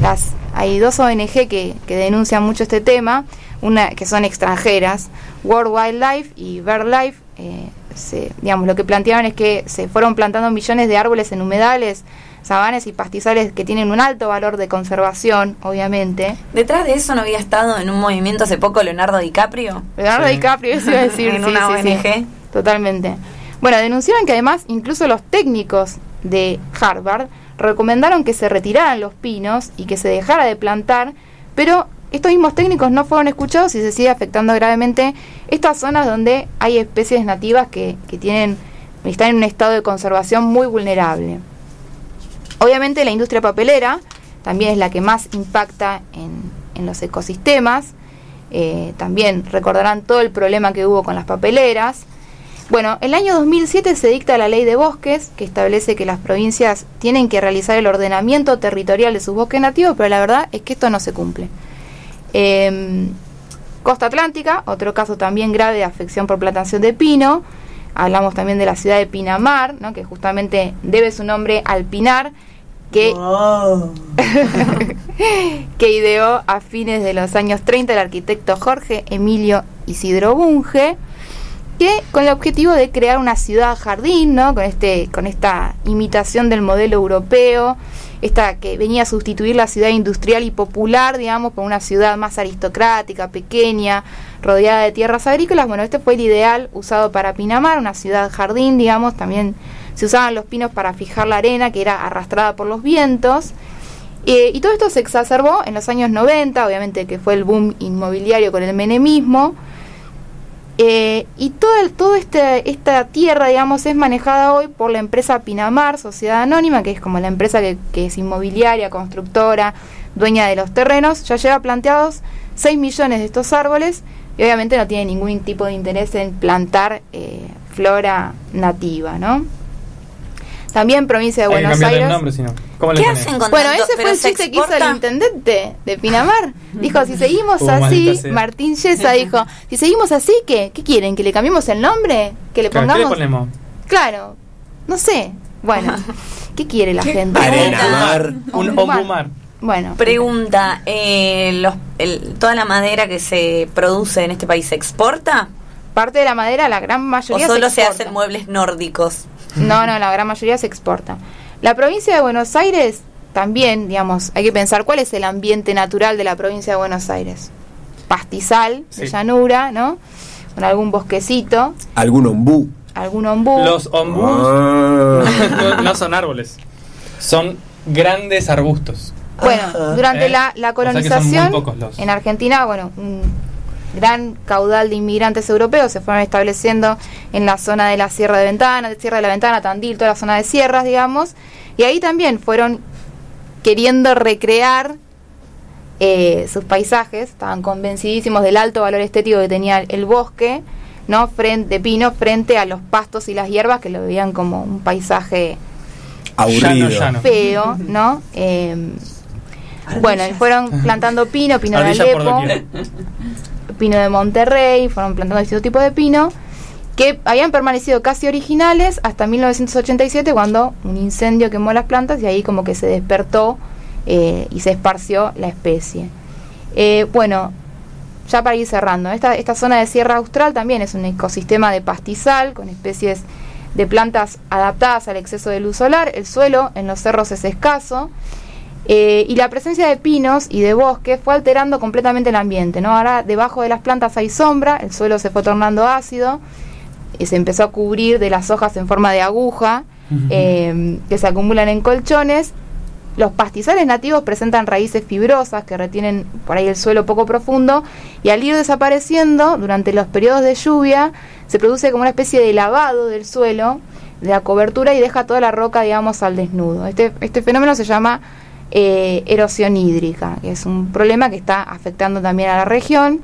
Las, hay dos ONG que, que denuncian mucho este tema, una que son extranjeras, World Wildlife y BirdLife. eh, se, digamos, lo que plantearon es que se fueron plantando millones de árboles en humedales, sabanes y pastizales que tienen un alto valor de conservación, obviamente. Detrás de eso no había estado en un movimiento hace poco Leonardo DiCaprio. Leonardo Sí. DiCaprio, eso iba a decir. En sí, una sí, sí. ONG. Totalmente. Bueno, denunciaron que además incluso los técnicos de Harvard recomendaron que se retiraran los pinos y que se dejara de plantar, pero estos mismos técnicos no fueron escuchados y se sigue afectando gravemente estas zonas donde hay especies nativas que, que tienen están en un estado de conservación muy vulnerable. Obviamente la industria papelera también es la que más impacta en, en los ecosistemas. Eh, también recordarán todo el problema que hubo con las papeleras. Bueno, el año 2007 se dicta la ley de bosques que establece que las provincias tienen que realizar el ordenamiento territorial de sus bosques nativos, pero la verdad es que esto no se cumple. Eh, Costa Atlántica, otro caso también grave de afección por plantación de pino. Hablamos también de la ciudad de Pinamar, ¿no? que justamente debe su nombre al pinar, que, que ideó a fines de los años 30 el arquitecto Jorge Emilio Isidro Bunge, que con el objetivo de crear una ciudad jardín, ¿no? con, este, con esta imitación del modelo europeo, esta que venía a sustituir la ciudad industrial y popular, digamos, por una ciudad más aristocrática, pequeña, rodeada de tierras agrícolas. Bueno, este fue el ideal usado para Pinamar, una ciudad jardín, digamos, también se usaban los pinos para fijar la arena que era arrastrada por los vientos. Eh, y todo esto se exacerbó en los años 90, obviamente que fue el boom inmobiliario con el menemismo. Eh, y toda todo este, esta tierra, digamos, es manejada hoy por la empresa Pinamar, Sociedad Anónima, que es como la empresa que, que es inmobiliaria, constructora, dueña de los terrenos. Ya lleva planteados 6 millones de estos árboles y obviamente no tiene ningún tipo de interés en plantar eh, flora nativa, ¿no? También provincia de Hay Buenos Aires. el nombre, si no. ¿Cómo ¿Qué hacen con Bueno, tanto- ese fue el chiste que hizo el intendente de Pinamar. Dijo, si seguimos Uh, así. Martín Yesa dijo, si seguimos así, ¿qué? ¿Qué quieren? ¿Que le cambiemos el nombre? ¿Que le Claro, ¿Qué le pongamos? ponemos? Claro, no sé, Bueno, ¿qué quiere la gente? Mar. Un Ombumar. ombumar. Bueno, Pregunta, eh, los- el- ¿toda la madera que se produce en este país se exporta? parte de la madera, la gran ¿O mayoría solo se, hacen muebles nórdicos? No, no, la gran mayoría se exporta. La provincia de Buenos Aires también, digamos, hay que pensar cuál es el ambiente natural de la provincia de Buenos Aires. Pastizal, de llanura, ¿no? Con algún bosquecito, Algún ombú. algún ombú. Los ombús Ah. no, no son árboles, son grandes arbustos. Bueno, durante Eh, la, o sea colonización los- en Argentina, bueno, un gran caudal de inmigrantes europeos se fueron estableciendo en la zona de la Sierra de Ventana, de Sierra de la Ventana, Tandil, toda la zona de sierras, digamos, y ahí también fueron queriendo recrear eh, sus paisajes, estaban convencidísimos del alto valor estético que tenía el bosque, ¿no? Frente, de pino frente a los pastos y las hierbas que lo veían como un paisaje Aburrido. Llano, llano. feo, ¿no? Eh, bueno, y fueron plantando pino, pino de Alepo. Pino de Monterrey, fueron plantando distintos tipos de pino que habían permanecido casi originales hasta 1987 cuando un incendio quemó las plantas y ahí como que se despertó eh, y se esparció la especie. Eh, bueno, ya para ir cerrando, esta, esta zona de Sierra Austral también es un ecosistema de pastizal con especies de plantas adaptadas al exceso de luz solar. El suelo en los cerros es escaso. Eh, y la presencia de pinos y de bosque fue alterando completamente el ambiente. ¿no? Ahora debajo de las plantas hay sombra, el suelo se fue tornando ácido, y se empezó a cubrir de las hojas en forma de aguja eh, que se acumulan en colchones. Los pastizales nativos presentan raíces fibrosas que retienen por ahí el suelo poco profundo y al ir desapareciendo durante los periodos de lluvia se produce como una especie de lavado del suelo, de la cobertura y deja toda la roca, digamos, al desnudo. Este, este fenómeno se llama eh, erosión hídrica, que es un problema que está afectando también a la región.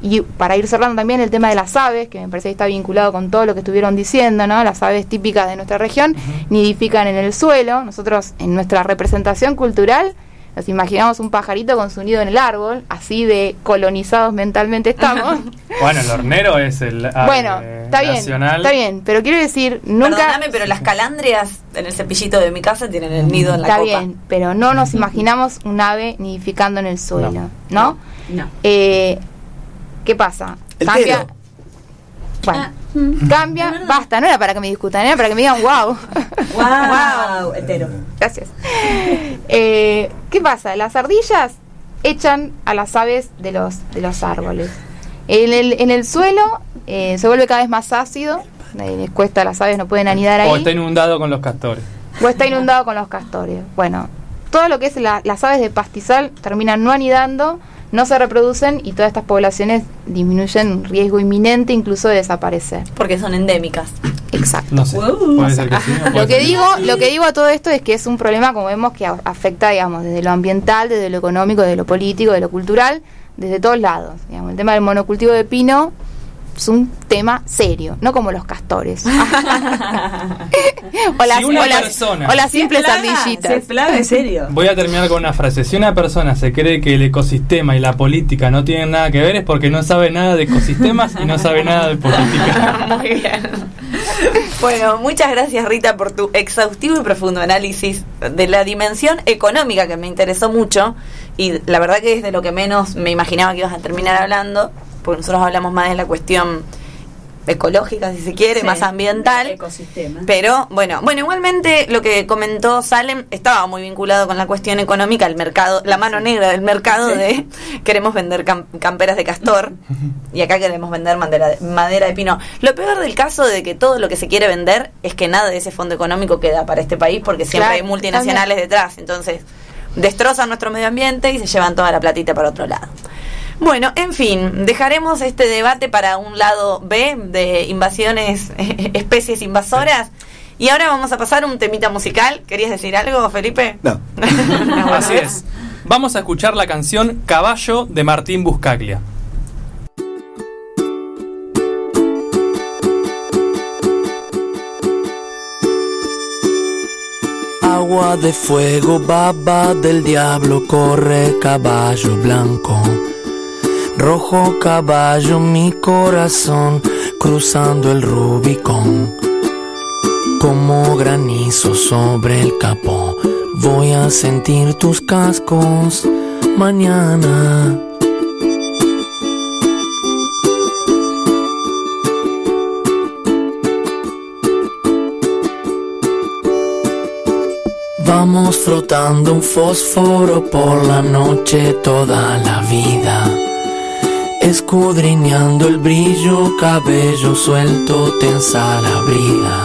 Y para ir cerrando también el tema de las aves, que me parece que está vinculado con todo lo que estuvieron diciendo, ¿no? Las aves típicas de nuestra región nidifican en el suelo. Nosotros en nuestra representación cultural nos imaginamos un pajarito con su nido en el árbol, así de colonizados mentalmente estamos. Bueno, el hornero es el ave bueno, está bien, nacional. está bien, pero quiero decir, nunca... Perdóname, pero las calandrias en el cepillito de mi casa tienen el nido en la Está copa. bien, pero no nos imaginamos un ave nidificando en el suelo, ¿no? No. Eh, ¿Qué pasa? El Cambia. tero. Cambia, basta, no era para que me discutan, era para que me digan wow. Wow, hetero. Gracias. Eh, ¿Qué pasa? Las ardillas echan a las aves de los, de los árboles. En el, en el suelo eh, se vuelve cada vez más ácido, eh, les cuesta, las aves no pueden anidar ahí O está inundado con los castores. o está inundado con los castores. Bueno, todo lo que es la- las aves de pastizal terminan no anidando, no se reproducen y todas estas poblaciones disminuyen un riesgo inminente incluso de desaparecer. Porque son endémicas. Exacto. No sé. Puede ser que sí. o puede Lo que ser digo, lo que digo a todo esto es que es un problema, como vemos, que a- afecta, digamos, desde lo ambiental, desde lo económico, desde lo político, de lo cultural, desde todos lados. Digamos, el tema del monocultivo de pino es un tema serio, no como los castores. o, las, Si una o las- persona- o las simples plaga, ardillitas. se plaga, en serio. Voy a terminar con una frase. Si una persona se cree que el ecosistema y la política no tienen nada que ver es porque no sabe nada de ecosistemas y no sabe nada de política. Muy bien. Bueno, muchas gracias Rita por tu exhaustivo y profundo análisis de la dimensión económica que me interesó mucho y la verdad que es de lo que menos me imaginaba que ibas a terminar hablando, porque nosotros hablamos más de la cuestión ecológica, si se quiere, Sí, más ambiental. Ecosistema. Pero bueno, bueno, igualmente lo que comentó Salem estaba muy vinculado con la cuestión económica, el mercado, la mano negra del mercado de queremos vender cam- camperas de castor y acá queremos vender madera de, madera de pino. Lo peor del caso de que todo lo que se quiere vender es que nada de ese fondo económico queda para este país porque siempre Claro, hay multinacionales detrás, entonces destrozan nuestro medio ambiente y se llevan toda la platita para otro lado. Bueno, en fin, dejaremos este debate para un lado B de invasiones, especies invasoras. Y ahora vamos a pasar a un temita musical. ¿Querías decir algo, Felipe? No. Así es. Vamos a escuchar la canción Caballo de Martín Buscaglia. Agua de fuego, baba del diablo, corre caballo blanco. Rojo caballo, mi corazón, cruzando el Rubicón. como granizo sobre el capó. Voy a sentir tus cascos mañana. Vamos frotando un fósforo por la noche toda la vida. Escudriñando el brillo, cabello suelto, tensa la brida.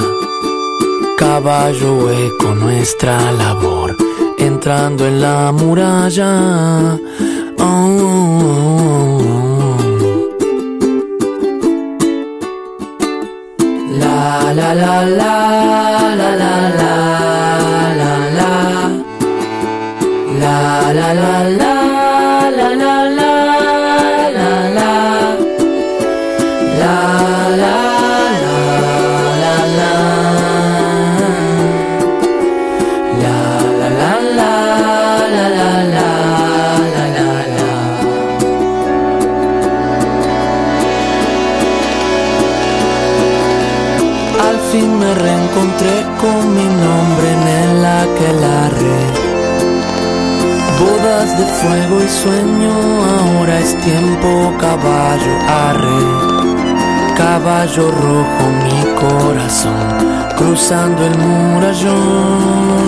Caballo hueco nuestra labor, entrando en la muralla. Oh, oh, oh. La la la la la la la la la la la la la De fuego y sueño, ahora es tiempo caballo arre. Caballo rojo mi corazón, cruzando el murallón.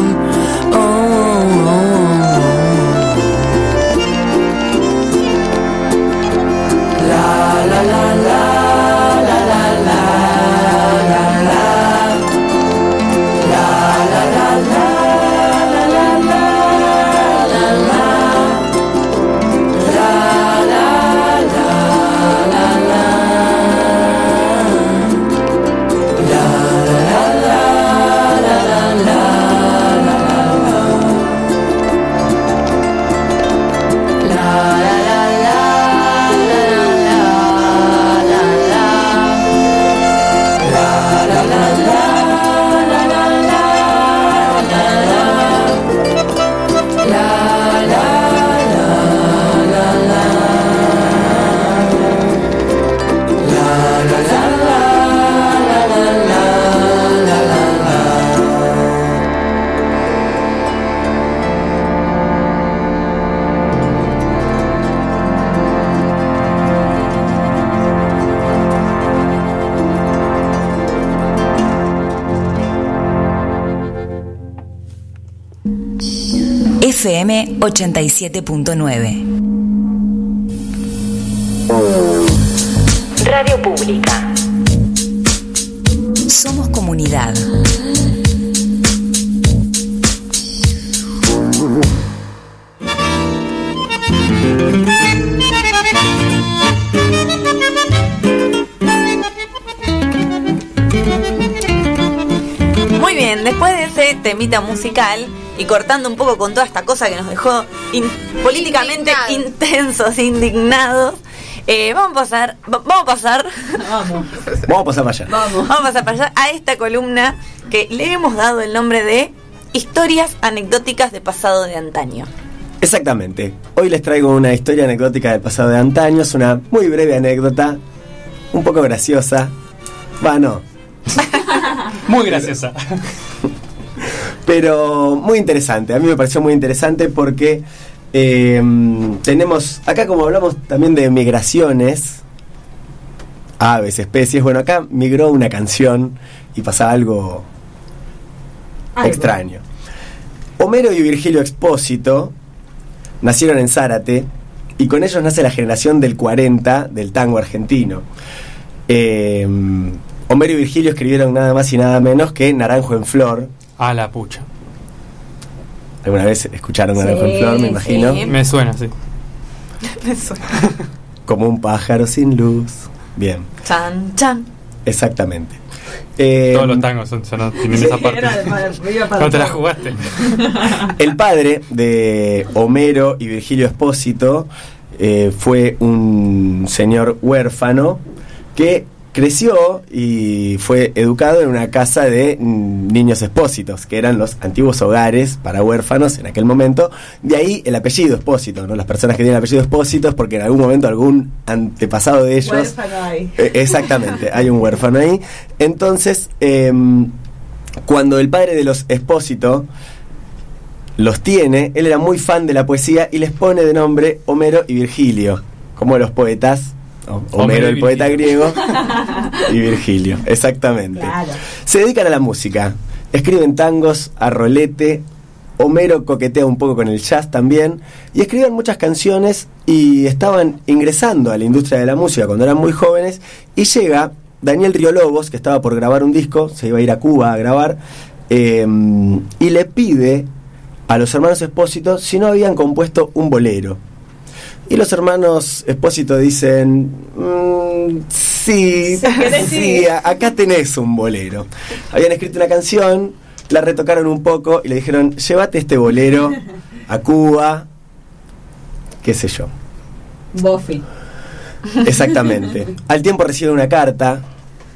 87.9. Radio Pública. Somos comunidad. Muy bien, después de ese temita musical y cortando un poco con toda esta cosa que nos dejó in- políticamente intensos, indignados, eh, vamos a pasar, va- vamos a pasar, Vamos a pasar para allá. vamos a pasar para allá a esta columna que le hemos dado el nombre de Historias anecdóticas de pasado de antaño. Exactamente. Hoy les traigo una historia anecdótica del pasado de antaño. Es una muy breve anécdota, un poco graciosa. Va, no. Muy graciosa. Pero muy interesante. A mí me pareció muy interesante porque eh, tenemos, acá como hablamos también de migraciones, aves, especies, bueno, acá migró una canción y pasaba algo, extraño. Homero y Virgilio Expósito nacieron en Zárate y con ellos nace la generación del 40 del tango argentino. Eh, Homero y Virgilio escribieron nada más y nada menos que Naranjo en Flor. A la pucha. ¿Alguna vez escucharon Naranjo en Flor, me imagino? Me suena, sí. Como un pájaro sin luz. Bien, Chan, chan. exactamente. Eh, Todos los tangos son, son- tienen esa parte. No te la jugaste. El padre de Homero y Virgilio Espósito eh, fue un señor huérfano que creció y fue educado en una casa de mm, niños expósitos, que eran los antiguos hogares para huérfanos en aquel momento. De ahí el apellido Espósito, ¿no? Las personas que tienen apellido Espósito es porque en algún momento algún antepasado de ellos Huérfano hay. eh, exactamente, hay un huérfano ahí. Entonces, em, cuando el padre de los Espósito los tiene, él era muy fan de la poesía y les pone de nombre Homero y Virgilio, como los poetas. Homero, el poeta griego, y Virgilio, exactamente. Se dedican a la música, escriben tangos a rolete, Homero coquetea un poco con el jazz también, y escriben muchas canciones y estaban ingresando a la industria de la música cuando eran muy jóvenes, y llega Daniel Riolobos, que estaba por grabar un disco, se iba a ir a Cuba a grabar, eh, y le pide a los hermanos Espósito si no habían compuesto un bolero. Y los hermanos Espósito dicen, "Mm, sí, sí, acá tenés un bolero. Habían escrito una canción, la retocaron un poco y le dijeron, llévate este bolero a Cuba, qué sé yo. Buffy. Exactamente. Al tiempo recibe una carta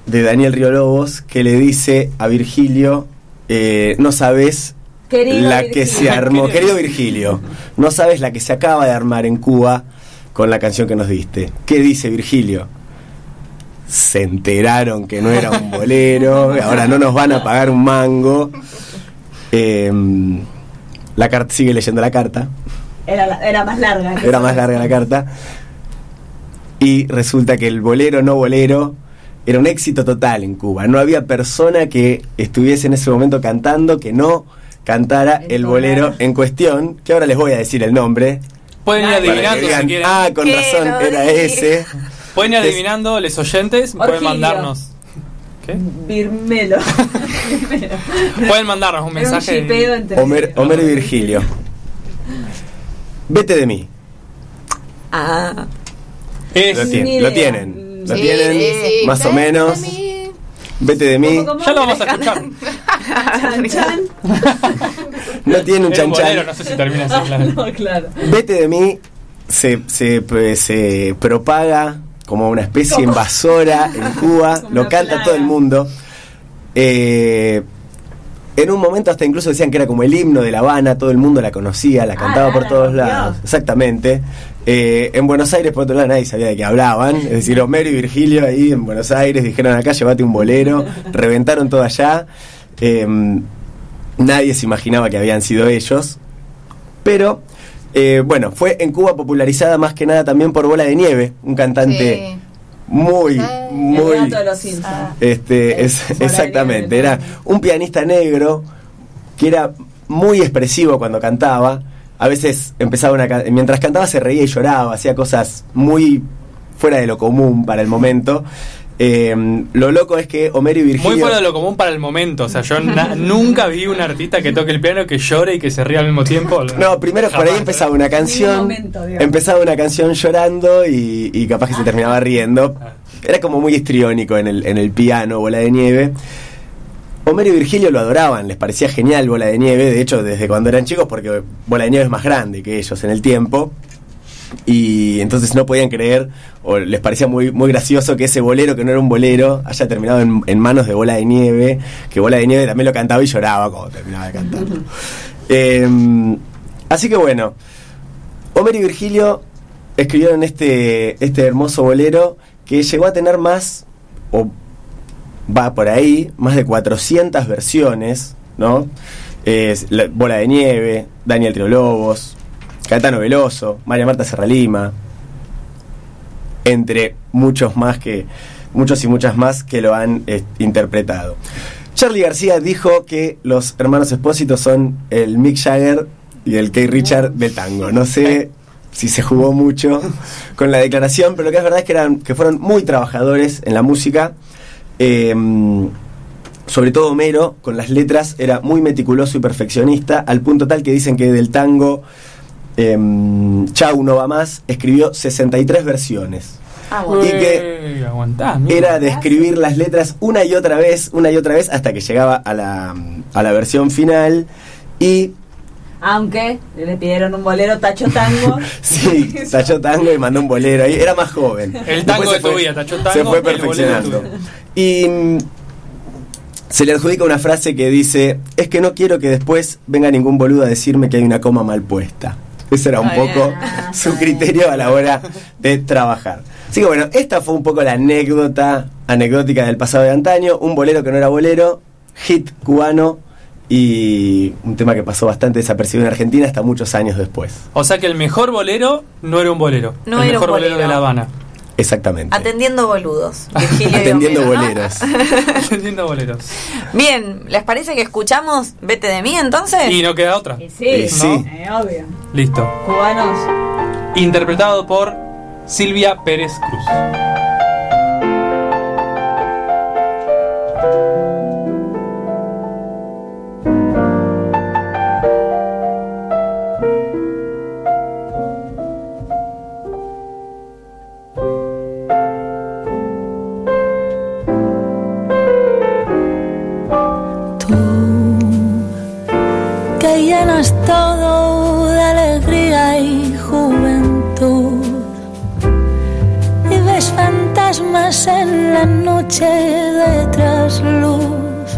de Daniel Río Lobos que le dice a Virgilio, eh, no sabes Querido la que se armó, querido Virgilio, no sabes la que se acaba de armar en Cuba con la canción que nos diste. ¿Qué dice Virgilio? Se enteraron que no era un bolero, ahora no nos van a pagar un mango. Em, la carta sigue leyendo la carta. Era, la- era más larga. Era más larga la carta. Y resulta que el bolero no bolero era un éxito total en Cuba. No había persona que estuviese en ese momento cantando que no cantara el bolero en cuestión, que ahora les voy a decir el nombre. Pueden ir adivinando digan, si quieren. ah, con razón, era ese. Pueden ir adivinando los oyentes, pueden mandarnos. ¿Qué? Birmelo. Pueden mandarnos un un mensaje. entre. Homer- Homero y Virgilio. Vete de mí. Ah. Es- Lo, tien- Ni lo tienen. Lo Sí, tienen, sí, sí. más o menos. Vete de mí. ¿Cómo, cómo? Ya lo vamos a escuchar. Chan, chan. No tiene un bolero, no sé si termina así, claro. No, claro. Vete de mí se, se, pues, se propaga como una especie invasora en Cuba, Como lo canta plaga. todo el mundo. Eh, en un momento hasta incluso decían que era como el himno de La Habana, todo el mundo la conocía, la Ah, cantaba por todos lados. Exactamente. Eh, en Buenos Aires, por otro lado, nadie sabía de qué hablaban. Es decir, Homero y Virgilio ahí en Buenos Aires dijeron acá, llévate un bolero. Reventaron todo allá. Eh, nadie se imaginaba que habían sido ellos. Pero, eh, bueno, fue en Cuba popularizada más que nada también por Bola de Nieve, un cantante Sí. Muy, El muy... El gato de los Simpsons. Este, es, exactamente, era un pianista negro que era muy expresivo cuando cantaba. A veces empezaba una mientras cantaba se reía y lloraba, hacía cosas muy fuera de lo común para el momento. Eh, lo loco es que Homero y Virgilio Muy fuera de lo común para el momento. O sea, yo nunca vi un artista que toque el piano, que llore y que se ría al mismo tiempo. No, primero por ahí empezaba una canción, momento, empezaba una canción llorando y, y capaz que se terminaba riendo. Era como muy histriónico en el, en el piano, Bola de Nieve. Homero y Virgilio lo adoraban, les parecía genial Bola de Nieve, de hecho desde cuando eran chicos, porque Bola de Nieve es más grande que ellos en el tiempo. Y entonces no podían creer, o les parecía muy, muy gracioso que ese bolero, que no era un bolero, haya terminado en, en manos de Bola de Nieve, que Bola de Nieve también lo cantaba y lloraba cuando terminaba de cantar. Eh, así que bueno, Homer y Virgilio escribieron este, este hermoso bolero que llegó a tener más, o va por ahí, más de 400 versiones, ¿no? Es la- Bola de Nieve, Daniel Triolobos, Caetano Veloso, María Marta Serralima, entre muchos más que muchos y muchas más que lo han eh, interpretado. Charlie García dijo que los hermanos Espósitos son el Mick Jagger y el Kay Richard del tango. No sé si se jugó mucho con la declaración, pero lo que es verdad es que, fueron muy trabajadores en la música. Eh, sobre todo Homero, con las letras, era muy meticuloso y perfeccionista, al punto tal que dicen que del tango em, Chau no va más, escribió 63 versiones. Ah, Y que Uy, aguantá, amigo. era de escribir las letras una y otra vez, una y otra vez, hasta que llegaba a la, a la versión final. Y Aunque le pidieron un bolero tacho tango. sí, tachó tango y mandó un bolero ahí. Era más joven. El tango de tu fue- vida, tachó tango, Se fue perfeccionando. Y mm, se le adjudica una frase que dice: Es que no quiero que después venga ningún boludo a decirme que hay una coma mal puesta. Ese era un poco su criterio a la hora de trabajar. Así que bueno, esta fue un poco la anécdota anecdótica del pasado de antaño. Un bolero que no era bolero, hit cubano y un tema que pasó bastante desapercibido en Argentina hasta muchos años después. O sea que el mejor bolero no era un bolero. No el era un mejor bolero. bolero. de La Habana. Exactamente. Atendiendo boludos. Atendiendo boleros. Atendiendo boleros. Bien, ¿les parece que escuchamos Vete de mí entonces? Y no queda otra. Sí, Y sí. eh, obvio. Listo. Cubanos. Interpretado por Silvia Pérez Cruz. Noche de trasluz.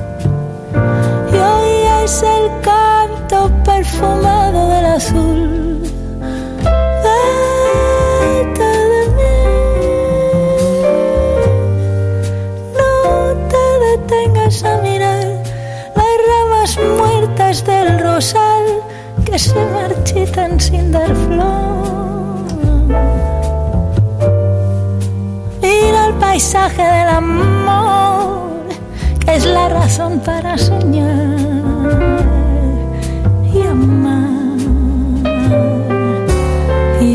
Y oyes el canto perfumado del azul. Vete de mí. No te detengas a mirar las ramas muertas del rosal que se marchitan sin dar flor. Paisaje del amor, que es la razón para soñar y amar.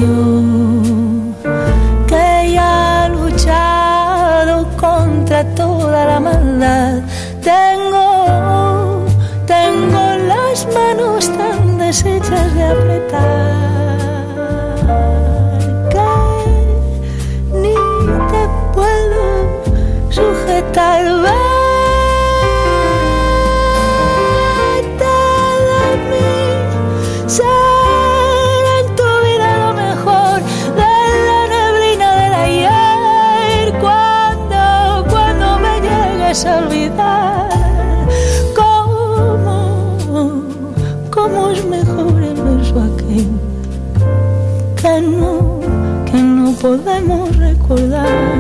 Yo que ya he luchado contra toda la maldad. Tengo, tengo las manos tan deshechas de apretar podemos recordar,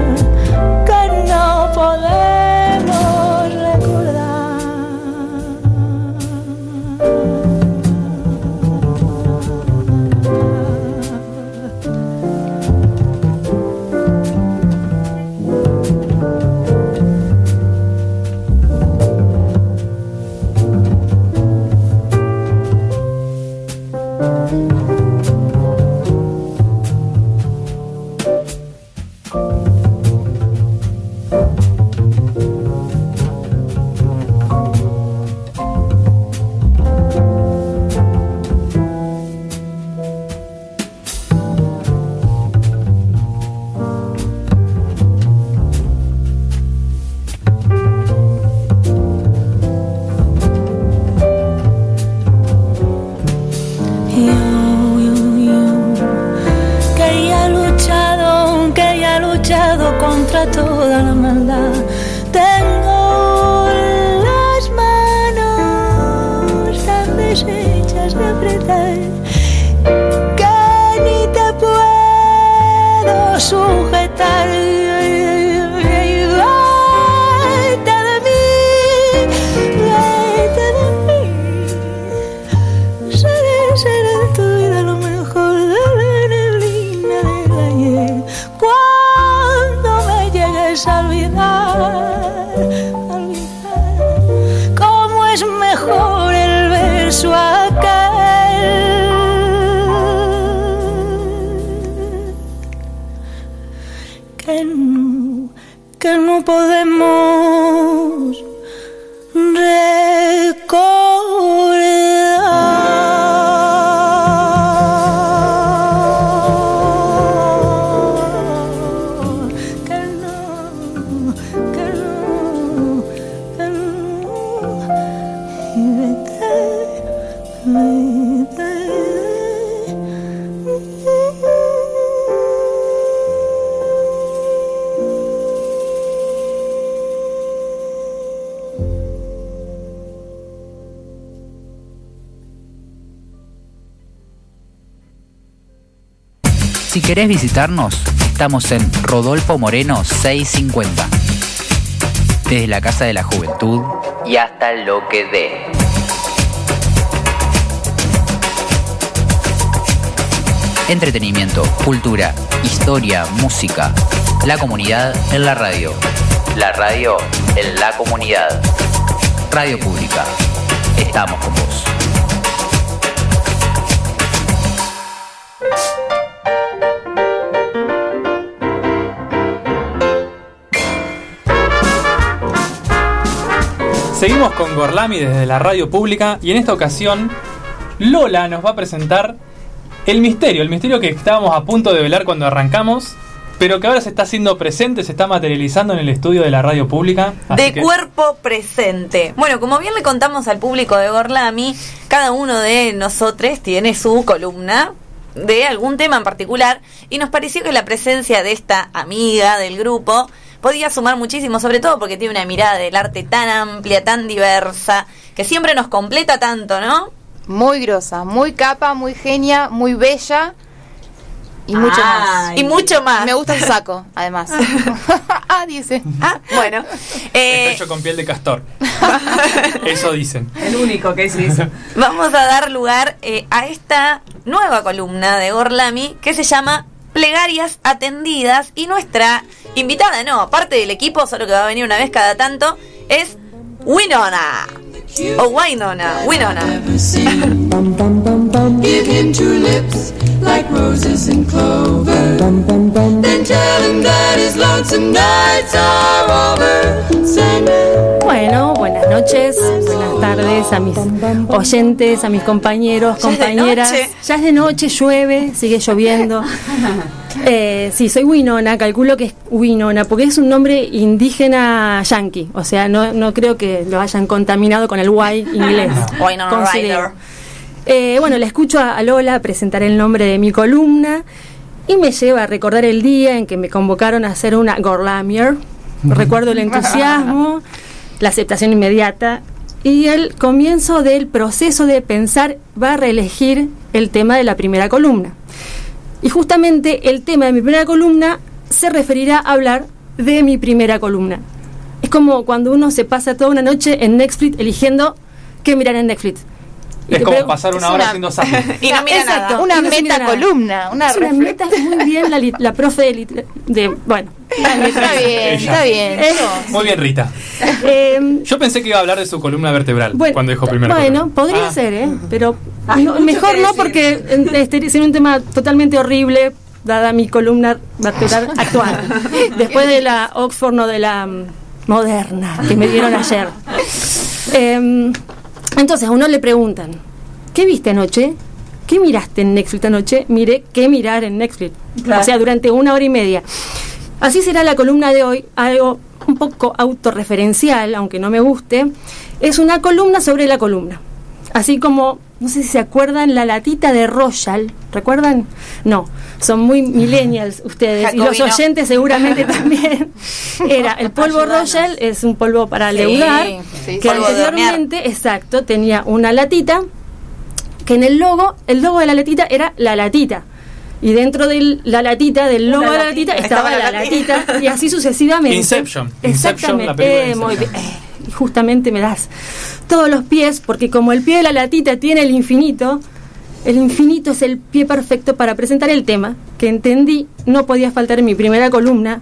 querés visitarnos, estamos en Rodolfo Moreno 650. Desde la Casa de la Juventud y hasta lo que dé. Entretenimiento, cultura, historia, música. La comunidad en la radio. La radio en la comunidad. Radio Pública. Estamos con vos. Seguimos con Gorlami desde la radio pública y en esta ocasión Lola nos va a presentar el misterio, el misterio que estábamos a punto de velar cuando arrancamos, pero que ahora se está haciendo presente, se está materializando en el estudio de la radio pública. De que- cuerpo presente. Bueno, como bien le contamos al público de Gorlami, cada uno de nosotros tiene su columna de algún tema en particular y nos pareció que la presencia de esta amiga del grupo podía sumar muchísimo, sobre todo porque tiene una mirada del arte tan amplia, tan diversa, que siempre nos completa tanto, ¿no? Muy grosa, muy capa, muy genia, muy bella y mucho más. Y mucho más. Me gusta el saco, además. ah, dice. Ah, bueno. Eh, Está hecho con piel de castor. Eso dicen. El único que se hizo. Vamos a dar lugar eh, a esta nueva columna de Gorlami que se llama Plegarias Atendidas y nuestra invitada, no, aparte del equipo, solo que va a venir una vez cada tanto, es Winona. O Winona, Winona. Give him two lips like roses and clover. Then tell him that his lonesome nights are over. Send Bueno, buenas noches, buenas tardes a mis oyentes, a mis compañeros, Ya es de compañeras. noche. Ya es de noche, llueve, sigue lloviendo. Eh, sí, soy Winona, calculo que es Winona, porque es un nombre indígena yankee, o sea, no, no creo que lo hayan contaminado con el Y inglés. Winona considero. Eh, bueno, le escucho a, a Lola presentar el nombre de mi columna y me lleva a recordar el día en que me convocaron a hacer una Gorlamier. Recuerdo el entusiasmo, la aceptación inmediata y el comienzo del proceso de pensar va a reelegir el tema de la primera columna. Y justamente el tema de mi primera columna se referirá a hablar de mi primera columna. Es como cuando uno se pasa toda una noche en Netflix eligiendo qué mirar en Netflix. Es como pasar una hora una- haciendo zapping. Y no mira Exacto, nada. Una no meta columna, una Es una meta muy bien la, lit- la profe de, de bueno. Está bien, está bien. Eh, Muy bien, Rita. eh, Yo pensé que iba a hablar de su columna vertebral bueno, cuando dijo primero. Bueno, podría Ah. ser, ¿eh? Pero no- mucho mejor no porque eh, este, sería un tema totalmente horrible dada mi columna vertebral actual. Después de la Oxford, no de la mm, moderna que me dieron ayer. Em, entonces a uno le preguntan, ¿qué viste anoche? ¿Qué miraste en Netflix anoche? Mire, ¿qué mirar en Netflix? Claro. O sea, durante una hora y media. Así será la columna de hoy, algo un poco autorreferencial, aunque no me guste. Es una columna sobre la columna. Así como, no sé si se acuerdan, la latita de Royal. ¿Recuerdan? No, son muy millennials ustedes. Y los oyentes seguramente también. Era el polvo Royal, es un polvo para Sí, leudar, sí, que anteriormente, exacto, tenía una latita, que en el logo, el logo de la latita era la latita. Y dentro de la latita, del logo de la latita, estaba, estaba la la latita. latita, y así sucesivamente. Inception. Inception, la película de Eh, muy bien. Eh, y justamente me das todos los pies, porque como el pie de la latita tiene el infinito, el infinito es el pie perfecto para presentar el tema que entendí no podía faltar en mi primera columna.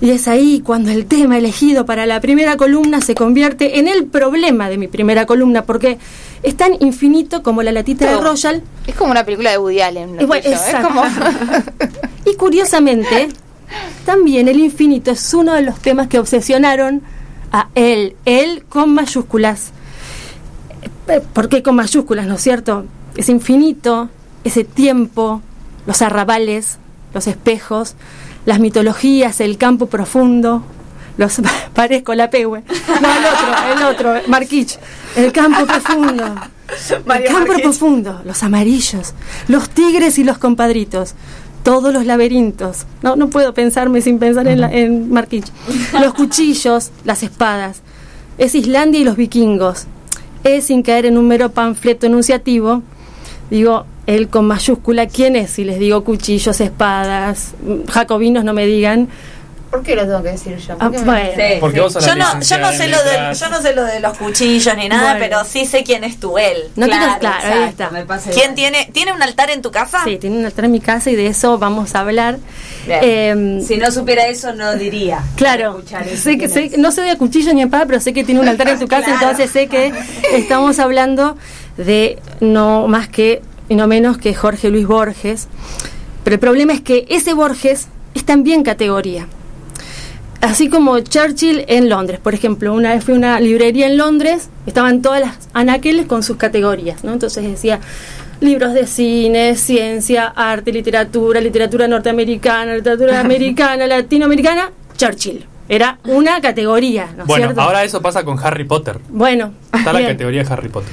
Y es ahí cuando el tema elegido para la primera columna se convierte en el problema de mi primera columna, porque es tan infinito como la latita de. Royal. Es como una película de Woody Allen. lo bueno, Es exacto. como. Y curiosamente, también el infinito es uno de los temas que obsesionaron a él, él con mayúsculas. Eh, ¿Por qué con mayúsculas, no es cierto? Ese infinito, ese tiempo, los arrabales, los espejos, las mitologías, el campo profundo, los parezco la pehue. No, el otro, el otro, Marquich. El campo profundo. El campo Marquich. profundo, los amarillos, los tigres y los compadritos, todos los laberintos. No, no puedo pensarme sin pensar en, la- en Marquich. Los cuchillos, las espadas. Es Islandia y los vikingos. Es sin caer en un mero panfleto enunciativo. Digo, él con mayúscula, ¿quién es? Si les digo cuchillos, espadas, mm, jacobinos, no me digan. ¿Por qué lo tengo que decir yo? ¿Por Ah, bueno. Sí, Porque sí. vos sos la yo, no, yo, no sé lo de, yo no sé lo de los cuchillos ni nada, Bueno. pero sí sé quién es tu él. No tienes- claro, ahí está. me pasa ¿Quién tiene, tiene un altar en tu casa? Sí, tiene un altar en mi casa y de eso vamos a hablar. Eh, Si no supiera eso, no diría. Claro, Escuchar eso, sé que, ¿quién sé, no sé de cuchillo ni espada, pero sé que tiene un altar en tu casa, Claro. entonces sé que estamos hablando de no más que y no menos que Jorge Luis Borges. Pero el problema es que ese Borges es también categoría. Así como Churchill en Londres, por ejemplo, una vez fui a una librería en Londres, estaban todas las anaqueles con sus categorías, ¿no? Entonces decía libros de cine, ciencia, arte, literatura, literatura norteamericana, literatura americana, latinoamericana, Churchill. Era una categoría, ¿no Bueno, cierto? ahora eso pasa con Harry Potter. Bueno, Está la categoría de Harry Potter.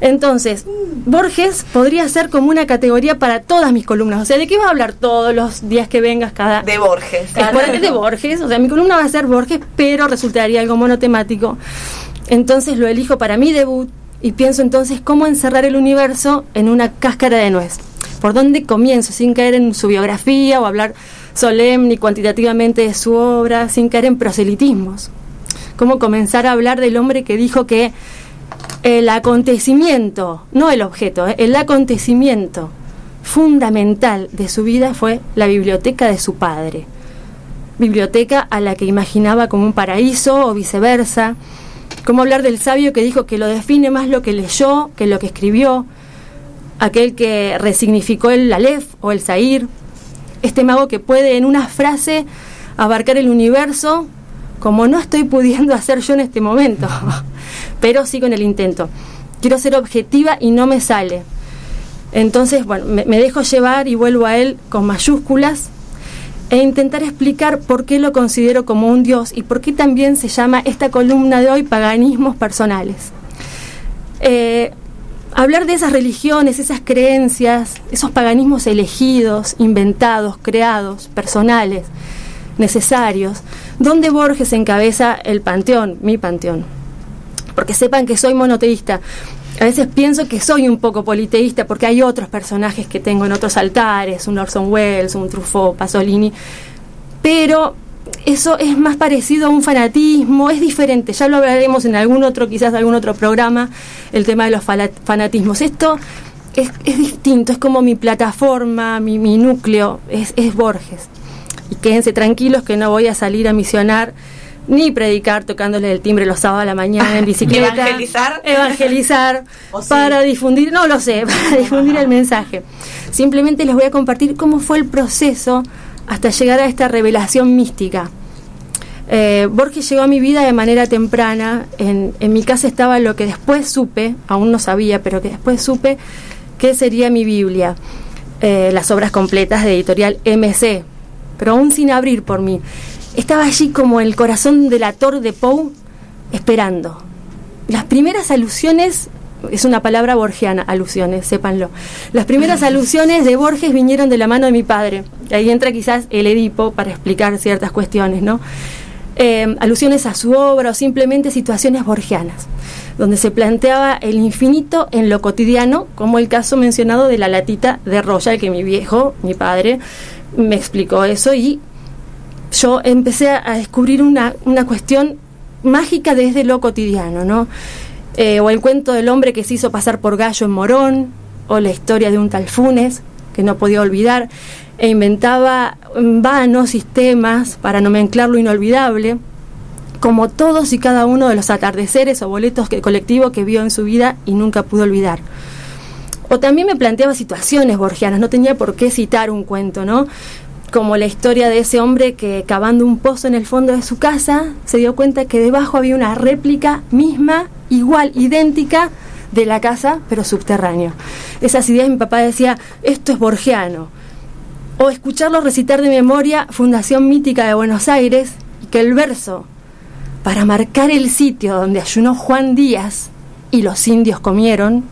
Entonces, Borges podría ser como una categoría para todas mis columnas. O sea, ¿de qué vas a hablar todos los días que vengas cada... De Borges. De Borges, o sea, mi columna va a ser Borges, pero resultaría algo monotemático. Entonces lo elijo para mi debut y pienso entonces cómo encerrar el universo en una cáscara de nuez. ¿Por dónde comienzo? Sin caer en su biografía o hablar solemne y cuantitativamente de su obra, sin caer en proselitismos. ¿Cómo comenzar a hablar del hombre que dijo que el acontecimiento, no el objeto, eh, el acontecimiento fundamental de su vida fue la biblioteca de su padre? biblioteca a la que imaginaba como un paraíso o viceversa. Cómo hablar del sabio que dijo que lo define más lo que leyó que lo que escribió. Aquel que resignificó el Aleph o el Zair. Este mago que puede en una frase abarcar el universo como no estoy pudiendo hacer yo en este momento. Pero sigo en el intento. Quiero ser objetiva y no me sale. Entonces, bueno, me, me dejo llevar y vuelvo a él con mayúsculas e intentar explicar por qué lo considero como un dios y por qué también se llama esta columna de hoy paganismos personales. Eh, hablar de esas religiones, esas creencias, esos paganismos elegidos, inventados, creados, personales, necesarios, donde Borges encabeza el panteón, mi panteón. Porque sepan que soy monoteísta. A veces pienso que soy un poco politeísta porque hay otros personajes que tengo en otros altares, un Orson Welles, un Truffaut, Pasolini, pero eso es más parecido a un fanatismo, es diferente, ya lo hablaremos en algún otro, quizás algún otro programa, el tema de los fanatismos. Esto es, es distinto, es como mi plataforma, mi, mi núcleo, es, es Borges. Y quédense tranquilos que no voy a salir a misionar ni predicar tocándole el timbre los sábados a la mañana en bicicleta. ¿Evangelizar? Evangelizar para difundir, no lo sé, para difundir el mensaje. Simplemente les voy a compartir cómo fue el proceso hasta llegar a esta revelación mística. Eh, Borges llegó a mi vida de manera temprana. En, en mi casa estaba lo que después supe, aún no sabía, pero que después supe que sería mi Biblia. Eh, las obras completas de editorial MC, pero aún sin abrir por mí. Estaba allí como el corazón del ator de Poe, esperando. Las primeras alusiones, es una palabra borgiana, alusiones, sépanlo. Las primeras alusiones de Borges vinieron de la mano de mi padre. Ahí entra quizás el Edipo para explicar ciertas cuestiones, ¿no? Eh, alusiones a su obra o simplemente situaciones borgianas, donde se planteaba el infinito en lo cotidiano, como el caso mencionado de la latita de Royal, que mi viejo, mi padre, me explicó eso y yo empecé a descubrir una, una cuestión mágica desde lo cotidiano, ¿no? Eh, o el cuento del hombre que se hizo pasar por gallo en Morón, o la historia de un tal Funes, que no podía olvidar, e inventaba vanos sistemas para nomenclar lo inolvidable, como todos y cada uno de los atardeceres o boletos que, colectivos que vio en su vida y nunca pudo olvidar. O también me planteaba situaciones borgianas, no tenía por qué citar un cuento, ¿no? Como la historia de ese hombre que cavando un pozo en el fondo de su casa se dio cuenta que debajo había una réplica misma, igual, idéntica de la casa, pero subterráneo. Esas ideas mi papá decía, esto es borgiano. O escucharlo recitar de memoria Fundación Mítica de Buenos Aires y que el verso, para marcar el sitio donde ayunó Juan Díaz y los indios comieron,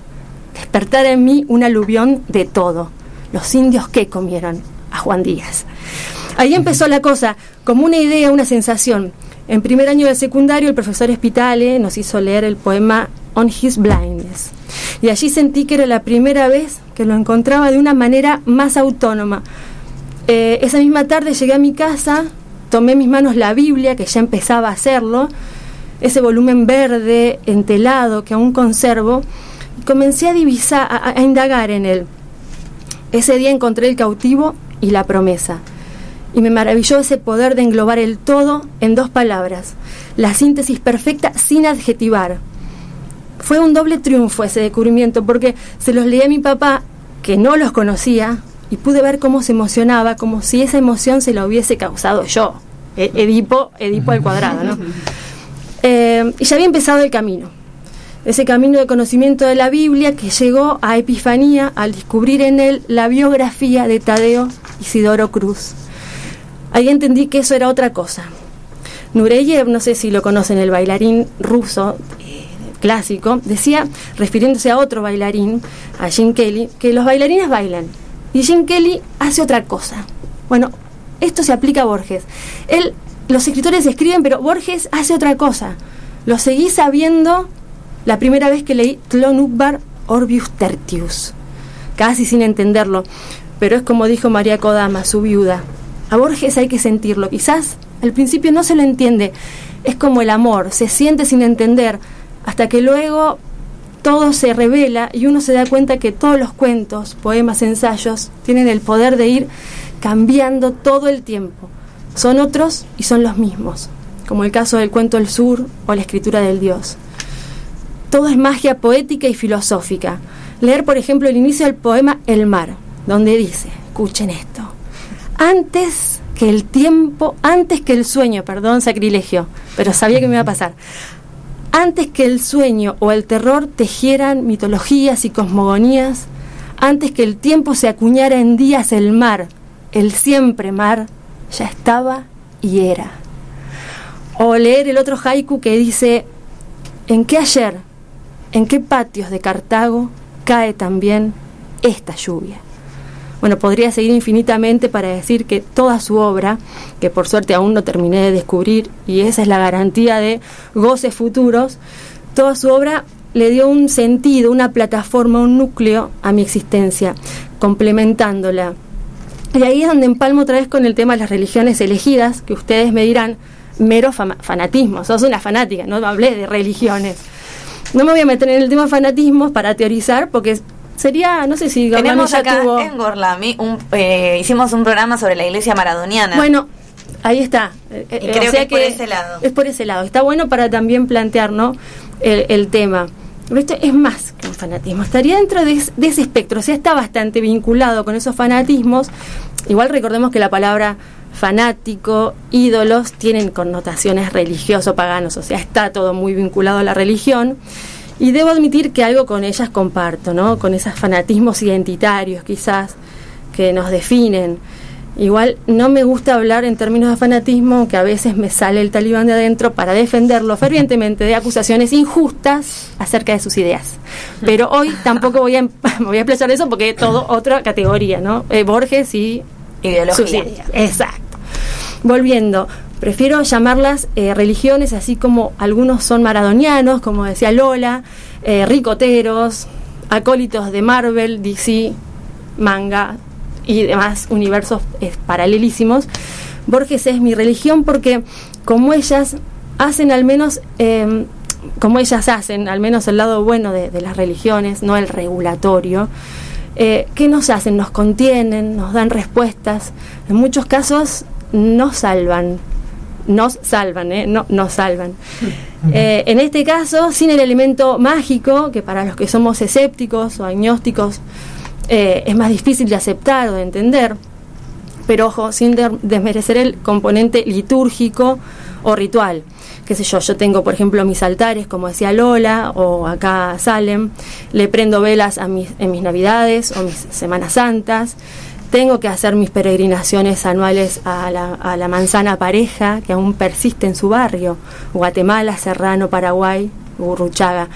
despertar en mí un aluvión de todo. Los indios que comieron a Juan Díaz. Ahí empezó la cosa, como una idea, una sensación. En primer año de secundario, el profesor Espitale nos hizo leer el poema On His Blindness. Y allí sentí que era la primera vez que lo encontraba de una manera más autónoma. Eh, esa misma tarde llegué a mi casa tomé en mis manos la Biblia, que ya empezaba a hacerlo, ese volumen verde, entelado, que aún conservo, comencé a divisar, a, a indagar en él. Ese día encontré el cautivo y la promesa. Y me maravilló ese poder de englobar el todo en dos palabras, la síntesis perfecta sin adjetivar. Fue un doble triunfo ese descubrimiento porque se los leí a mi papá, que no los conocía, y pude ver cómo se emocionaba, como si esa emoción se la hubiese causado yo. E- Edipo, Edipo al cuadrado, ¿no? Eh, y ya había empezado el camino. Ese camino de conocimiento de la Biblia que llegó a Epifanía al descubrir en él la biografía de Tadeo Isidoro Cruz. Ahí entendí que eso era otra cosa. Nureyev, no sé si lo conocen, el bailarín ruso eh, clásico, decía, refiriéndose a otro bailarín, a Jim Kelly, que los bailarines bailan y Jim Kelly hace otra cosa. Bueno, esto se aplica a Borges. Él, los escritores escriben, pero Borges hace otra cosa. Lo seguí sabiendo la primera vez que leí Tlon Ukbar Orbius Tertius, casi sin entenderlo, pero es como dijo María Kodama, su viuda. A Borges hay que sentirlo, quizás al principio no se lo entiende, es como el amor, se siente sin entender, hasta que luego todo se revela y uno se da cuenta que todos los cuentos, poemas, ensayos tienen el poder de ir cambiando todo el tiempo. Son otros y son los mismos, como el caso del cuento El Sur o la escritura del Dios. Todo es magia poética y filosófica. Leer, por ejemplo, el inicio del poema El mar, donde dice, escuchen esto, antes que el tiempo, antes que el sueño, perdón, sacrilegio, pero sabía que me iba a pasar, antes que el sueño o el terror tejieran mitologías y cosmogonías, antes que el tiempo se acuñara en días el mar, el siempre mar, ya estaba y era. O leer el otro haiku que dice, ¿en qué ayer, en qué patios de Cartago cae también esta lluvia? Bueno, podría seguir infinitamente para decir que toda su obra, que por suerte aún no terminé de descubrir, y esa es la garantía de goces futuros, toda su obra le dio un sentido, una plataforma, un núcleo a mi existencia, complementándola. Y ahí es donde empalmo otra vez con el tema de las religiones elegidas, que ustedes me dirán, mero fanatismo, sos una fanática, no hablé de religiones. No me voy a meter en el tema fanatismos para teorizar, porque sería, no sé si Gabani Tenemos ya acá tuvo- en Gorlami, un, eh, hicimos un programa sobre la iglesia maradoniana. Bueno, ahí está. Eh, eh, Y creo o sea que es por ese lado. Es por ese lado. Está bueno para también plantear ¿no? el, el tema. Pero esto es más que un fanatismo. Estaría dentro de, es- de ese espectro. O sea, está bastante vinculado con esos fanatismos. Igual recordemos que la palabra fanático, ídolos, tienen connotaciones religioso-paganos. O sea, está todo muy vinculado a la religión. Y debo admitir que algo con ellas comparto, ¿no? Con esos fanatismos identitarios, quizás, que nos definen. Igual no me gusta hablar en términos de fanatismo, que a veces me sale el talibán de adentro para defenderlo fervientemente de acusaciones injustas acerca de sus ideas. Pero hoy tampoco voy a, em- me voy a explayar eso porque es todo otra categoría, ¿no? Eh, Borges y Ideología. sus ideas. Exacto. Volviendo, prefiero llamarlas eh, religiones, así como algunos son maradonianos, como decía Lola, eh, ricoteros, acólitos de Marvel, DC, manga y demás universos eh, paralelísimos. Borges es mi religión porque como ellas hacen al menos, eh, como ellas hacen, al menos el lado bueno de, de las religiones, no el regulatorio, ¿qué nos hacen? Nos contienen, nos dan respuestas, en muchos casos nos salvan, nos salvan, ¿eh? no nos salvan. Eh, en este caso, sin el elemento mágico, que para los que somos escépticos o agnósticos eh, es más difícil de aceptar o de entender, pero ojo, sin de- desmerecer el componente litúrgico o ritual. Qué sé yo, yo tengo, por ejemplo, mis altares, como decía Lola, o acá Salem, le prendo velas a mis, en mis navidades o mis Semanas Santas, tengo que hacer mis peregrinaciones anuales a la, a la manzana pareja, que aún persiste en su barrio, Guatemala, Serrano, Paraguay, Burruchaga.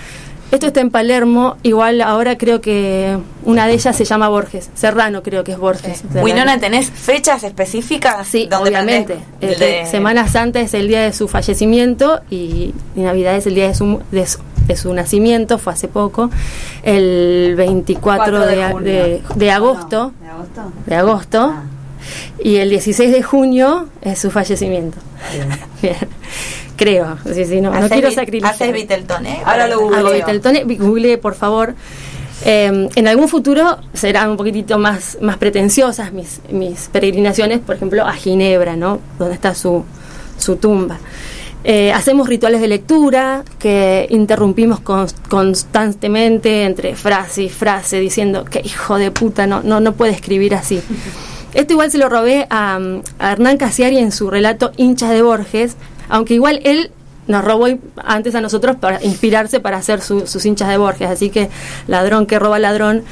Esto está en Palermo, igual ahora creo que una de ellas se llama Borges, Serrano creo que es Borges. Winona, ¿tenés fechas específicas? Sí, donde obviamente. Eh, de- Semana Santa es el día de su fallecimiento y, y Navidad es el día de su, de su, de su nacimiento, fue hace poco, el 24 4 de de, de- de agosto. ¿De agosto? De agosto. Y el 16 de junio es su fallecimiento. Bien. Creo. Sí, sí, no, no quiero sacrificar. haces Beatleton, ¿eh? Ahora lo Hago googleo. Beatletone. Google, por favor. Eh, en algún futuro serán un poquitito más, más pretenciosas mis, mis peregrinaciones, por ejemplo, a Ginebra, ¿no? Donde está su, su tumba. Eh, hacemos rituales de lectura que interrumpimos cons- constantemente entre frase y frase diciendo que hijo de puta no, no, no puede escribir así. Esto igual se lo robé a, a Hernán Casiari en su relato Hinchas de Borges, aunque igual él nos robó antes a nosotros para inspirarse para hacer su- sus hinchas de Borges, así que ladrón que roba ladrón.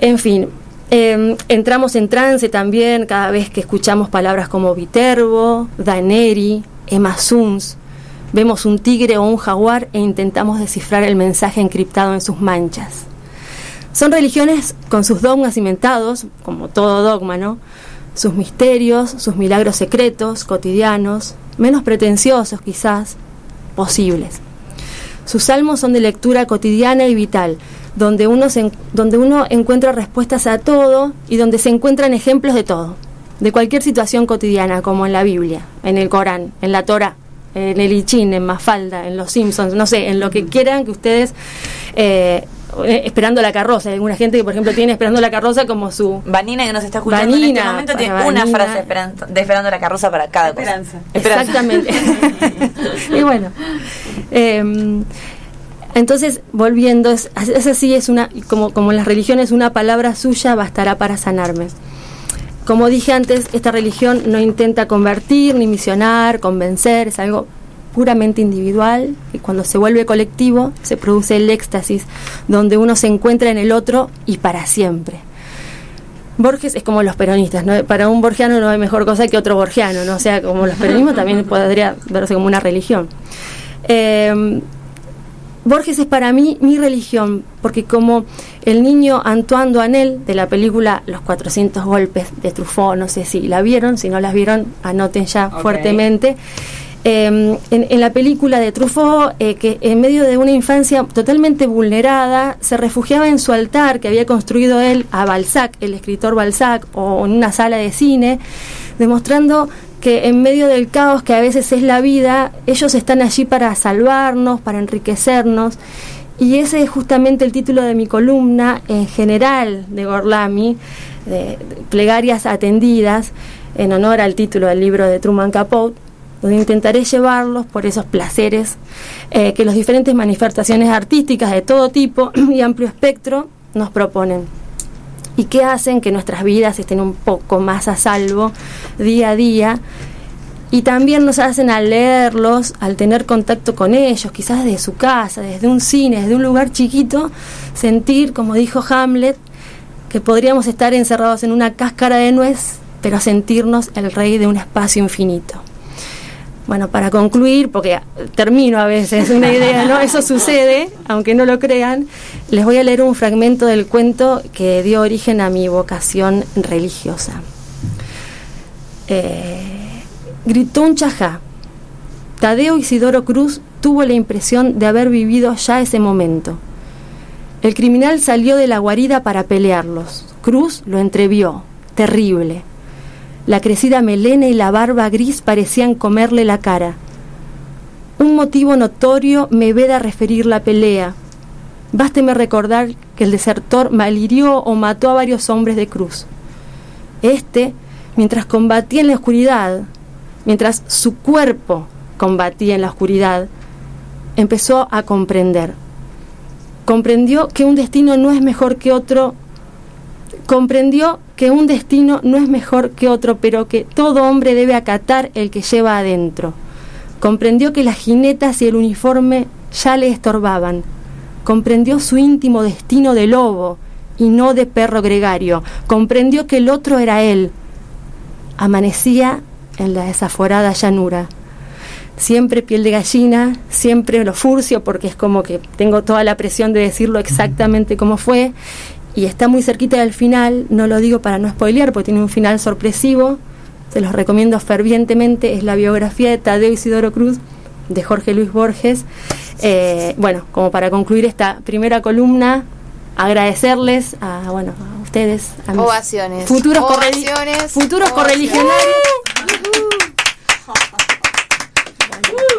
En fin, eh, entramos en trance también cada vez que escuchamos palabras como Viterbo, Daneri, Emasuns. Vemos un tigre o un jaguar e intentamos descifrar el mensaje encriptado en sus manchas. Son religiones con sus dogmas inventados, como todo dogma, ¿no? Sus misterios, sus milagros secretos, cotidianos, menos pretenciosos quizás, posibles. Sus salmos son de lectura cotidiana y vital, donde uno, se donde uno encuentra respuestas a todo y donde se encuentran ejemplos de todo, de cualquier situación cotidiana, como en la Biblia, en el Corán, en la Torah, en el Ichín, en Mafalda, en los Simpsons, no sé, en lo que quieran que ustedes... eh, eh, esperando la carroza, hay alguna gente que por ejemplo tiene esperando la carroza como su Vanina que nos está escuchando en este Vanina, momento tiene una Vanina. frase esperando, de esperando la carroza para cada Esperanza. cosa. Esperanza. Exactamente. y bueno, eh, entonces volviendo, es, es así, es una, como, como en las religiones, una palabra suya bastará para sanarme. Como dije antes, esta religión no intenta convertir, ni misionar, convencer, es algo puramente individual y cuando se vuelve colectivo se produce el éxtasis, donde uno se encuentra en el otro y para siempre. Borges es como los peronistas, ¿no? Para un borgiano no hay mejor cosa que otro borgiano, ¿no? O sea, como los peronismos también podría verse como una religión. Eh, Borges es para mí mi religión, porque como el niño Antoine Duanel de la película Los 400 golpes de Truffaut, no sé si la vieron, si no las vieron, anoten ya fuertemente. Eh, en, en la película de Truffaut, eh, que en medio de una infancia totalmente vulnerada, se refugiaba en su altar que había construido él a Balzac, el escritor Balzac, o en una sala de cine, demostrando que en medio del caos que a veces es la vida, ellos están allí para salvarnos, para enriquecernos. Y ese es justamente el título de mi columna en general de Gorlami, de, Plegarias Atendidas, en honor al título del libro de Truman Capote, donde intentaré llevarlos por esos placeres eh, que las diferentes manifestaciones artísticas de todo tipo y amplio espectro nos proponen y que hacen que nuestras vidas estén un poco más a salvo día a día y también nos hacen al leerlos, al tener contacto con ellos, quizás desde su casa, desde un cine, desde un lugar chiquito, sentir, como dijo Hamlet, que podríamos estar encerrados en una cáscara de nuez, pero sentirnos el rey de un espacio infinito. Bueno, para concluir, porque termino a veces una idea, ¿no? Eso sucede, aunque no lo crean, les voy a leer un fragmento del cuento que dio origen a mi vocación religiosa. Eh, gritó un chajá. Tadeo Isidoro Cruz tuvo la impresión de haber vivido ya ese momento. El criminal salió de la guarida para pelearlos. Cruz lo entrevió, terrible. La crecida melena y la barba gris parecían comerle la cara. Un motivo notorio me veda referir la pelea. Básteme recordar que el desertor malhirió o mató a varios hombres de cruz. Este, mientras combatía en la oscuridad, mientras su cuerpo combatía en la oscuridad, empezó a comprender. Comprendió que un destino no es mejor que otro comprendió que un destino no es mejor que otro, pero que todo hombre debe acatar el que lleva adentro. Comprendió que las jinetas y el uniforme ya le estorbaban. Comprendió su íntimo destino de lobo y no de perro gregario. Comprendió que el otro era él. Amanecía en la desaforada llanura. Siempre piel de gallina, siempre lo furcio, porque es como que tengo toda la presión de decirlo exactamente como fue y está muy cerquita del final, no lo digo para no spoilear porque tiene un final sorpresivo, se los recomiendo fervientemente, es la biografía de Tadeo Isidoro Cruz de Jorge Luis Borges. Eh, bueno, como para concluir esta primera columna, agradecerles a, bueno, ustedes. A mis Ovaciones. Futuros, correli- Ovaciones. futuros Ovaciones.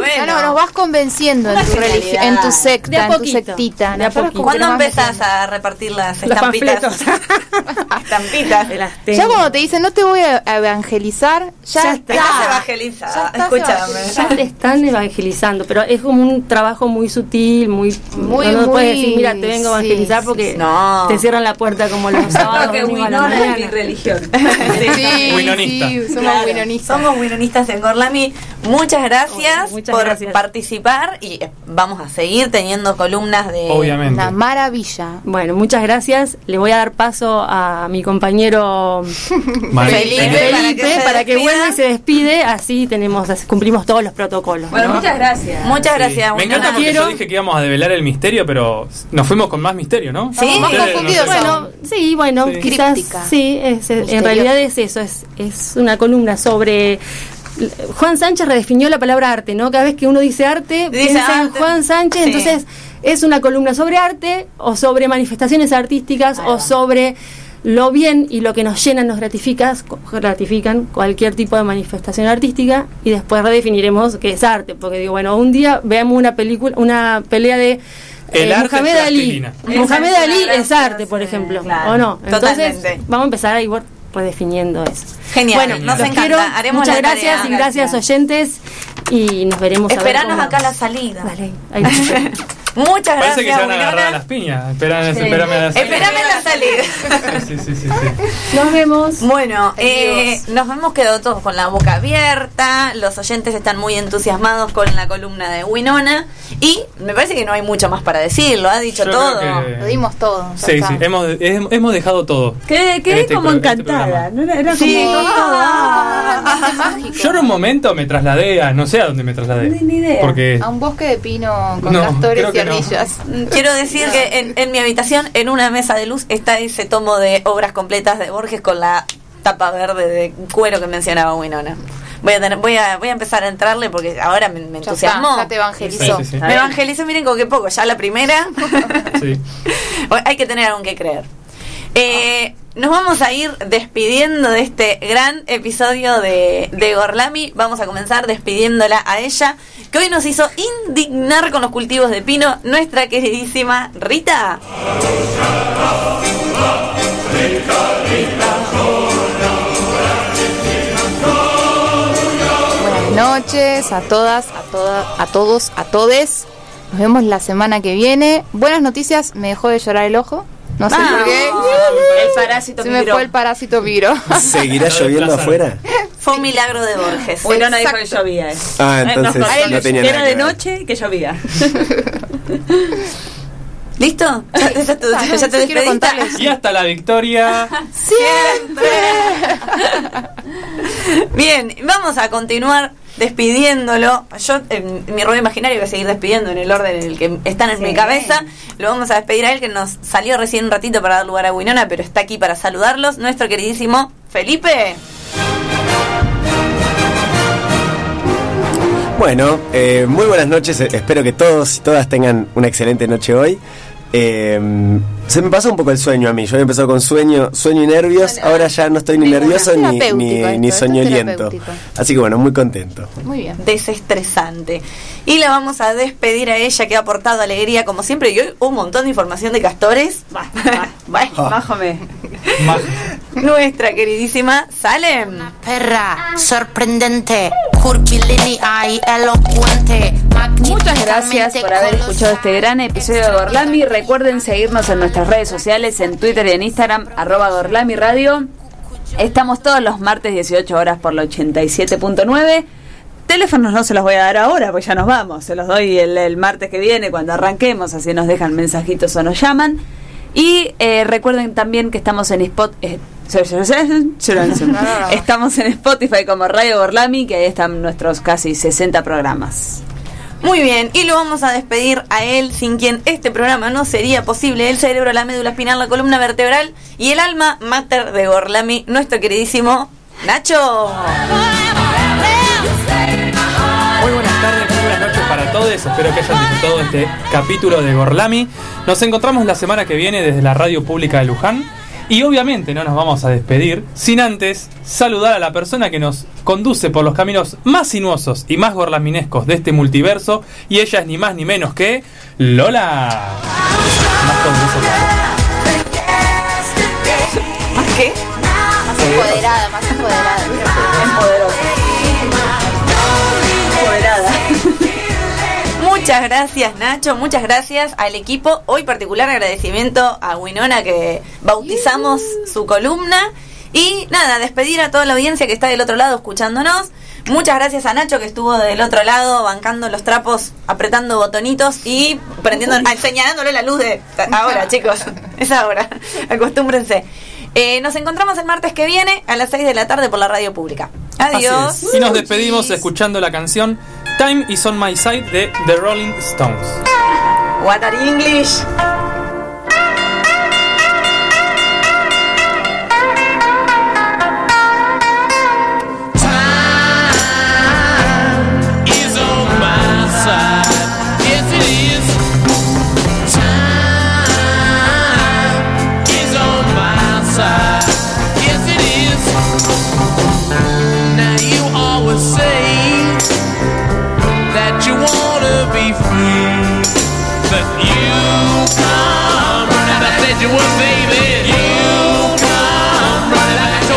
Correligionarios. No, no, nos vas convenciendo en tu, religi- genialidad. en tu De a secta, en tu poquito, sectita. de a Nosotros poquito. como que ¿Cuándo no más empezás a repartir las Los estampitas? panfletos. estampitas. De las Ya cuando te dicen no te voy a evangelizar, ya, Ya está. Estás evangelizada. Ya Escúchame. Ya te están evangelizando, pero es como un trabajo muy sutil, muy. Muy, no, no muy- puedes decir, mira, te vengo a evangelizar sí, porque sí. No. te cierran la puerta como los sábados. que a la Winona es mi religión. Sí, Winonista. sí, somos Claro, winonistas. Somos winonistas en Gorlami. Muchas gracias Muchas por gracias. participar y eh, vamos a seguir teniendo columnas de... Obviamente. Una maravilla. Bueno, muchas gracias. Le voy a dar paso a mi compañero Felipe. Felipe. para que para vuelva y se despide. Así tenemos, así cumplimos todos los protocolos. Bueno, ¿no? muchas gracias. Muchas Sí. gracias, Me encanta porque Quiero- yo dije que íbamos a develar el misterio, pero nos fuimos con más misterio, ¿no? Sí. Más confundidos no. Bueno, sí, bueno, Sí. quizás Críptica. sí, es- en realidad es eso, es, es una columna sobre... Juan Sánchez redefinió la palabra arte, ¿no? Cada vez que uno dice arte, Dice piensa en. Juan Sánchez, Sí. entonces es una columna sobre arte o sobre manifestaciones artísticas o sobre lo bien y lo que nos llenan, nos gratifica, gratifican cualquier tipo de manifestación artística y después redefiniremos qué es arte, porque digo, bueno, un día veamos una película, una pelea de El eh, arte Ali. Ali es arte, por ejemplo, claro. ¿o no? Entonces, Totalmente. vamos a empezar a redefiniendo eso. Genial, Bueno, nos encanta. quiero. Haremos Muchas la gracias tarea. y gracias oyentes y nos veremos a ver Esperanos acá a la salida. Ahí vemos. Muchas gracias, Parece que se van a Winona. agarrar a las piñas. Esperan, espérame a la salida. Espérame a la salida. Sí, sí, sí, sí. Nos vemos. Bueno, eh, nos hemos quedado todos con la boca abierta, los oyentes están muy entusiasmados con la columna de Winona y me parece que no hay mucho más para decir, lo ha dicho Yo todo. que- Lo dimos todo. Sí, sí, hemos, hem- hemos dejado todo. Quedé, quedé Este como este encantada. programa. ¿no? Era, era Sí. como Ah, realmente mágico. Yo en un momento me trasladé a, no sé a dónde me trasladé. Ni- ni idea. Porque A un bosque de pino con No, castores y no. ardillas. Quiero decir que en, en mi habitación, en una mesa de luz, está ese tomo de obras completas de Borges con la tapa verde de cuero que mencionaba Winona. Voy a, tener, voy a, voy a empezar a entrarle porque ahora me, entusiasmó. ya te evangelizó. Sí, sí, sí. Me evangelizó, miren con qué poco, ya la primera. Hay que tener algo que creer. Eh, nos vamos a ir despidiendo de este gran episodio de, Gorlami. Vamos a comenzar despidiéndola a ella, que hoy nos hizo indignar con los cultivos de pino, nuestra queridísima Rita. Buenas noches a todas, a todas, a todos, a todes. Nos vemos la semana que viene. Buenas noticias, me dejó de llorar el ojo. No sé Ah. por qué. el parásito Se me migró. fue el parásito viro. ¿Seguirá lloviendo afuera? Fue un milagro de Borges. Winona dijo que llovía. eh. Ah, Eh, nos entonces contó no tenía que nada Era de noche y que llovía. ¿Listo? ¿Ya, ya te, Ah, no, te despediste? contarles. Y hasta la victoria. Siempre. Bien, vamos a continuar despidiéndolo. Yo, en mi rol imaginario, voy a seguir despidiendo en el orden en el que están en Sí. mi cabeza. Lo vamos a despedir a él, que nos salió recién un ratito para dar lugar a Winona, pero está aquí para saludarlos. Nuestro queridísimo Felipe. Bueno, eh, muy buenas noches. Espero que todos y todas tengan una excelente noche hoy. Eh, se me pasó un poco el sueño a mí. Yo había empezado con sueño, sueño y nervios. Ahora ya no estoy ni nervioso ni, ni, esto, soñoliento. Así que bueno, muy contento. Muy bien. Desestresante. Y la vamos a despedir a ella que ha aportado alegría como siempre. Y hoy un montón de información de castores. Bueno, Bájame. Nuestra queridísima Salem. Perra, sorprendente, curvilínea y elocuente. Muchas gracias por haber escuchado este gran episodio de Gorlami. Recuerden seguirnos en nuestras redes sociales, en Twitter y en Instagram, arroba Gorlami Radio. Estamos todos los martes 18 horas por la 87.9. Teléfonos no se los voy a dar ahora, pues ya nos vamos. Se los doy el, el martes que viene cuando arranquemos, así nos dejan mensajitos o nos llaman. Y eh, recuerden también que estamos en Spot, eh, estamos en Spotify como Radio Gorlami, que ahí están nuestros casi 60 programas. Muy bien, y lo vamos a despedir a él, sin quien este programa no sería posible. El cerebro, la médula espinal, la columna vertebral y el alma mater de Gorlami, nuestro queridísimo Nacho. Todos. Espero que hayan disfrutado este capítulo de Gorlami. Nos encontramos la semana que viene desde la Radio Pública de Luján. Y obviamente no nos vamos a despedir sin antes saludar a la persona que nos conduce por los caminos más sinuosos y más gorlaminescos de este multiverso. Y ella es ni más ni menos que Lola. Más ¿Más qué? Más empoderada, más. Empoderada. Muchas gracias Nacho, muchas gracias al equipo. Hoy particular agradecimiento a Winona que bautizamos su columna. Y nada, despedir a toda la audiencia que está del otro lado escuchándonos. Muchas gracias a Nacho que estuvo del otro lado bancando los trapos, apretando botonitos y prendiendo, señalándole la luz de ahora, chicos. Es ahora. Acostúmbrense. Eh, nos encontramos el martes que viene a las 6 de la tarde por la radio pública. Adiós. Y nos despedimos escuchando la canción Time is on my side de The Rolling Stones. What are English?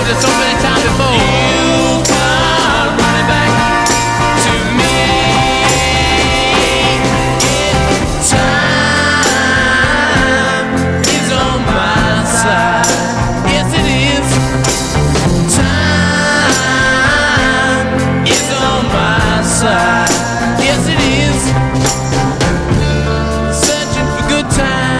Just so many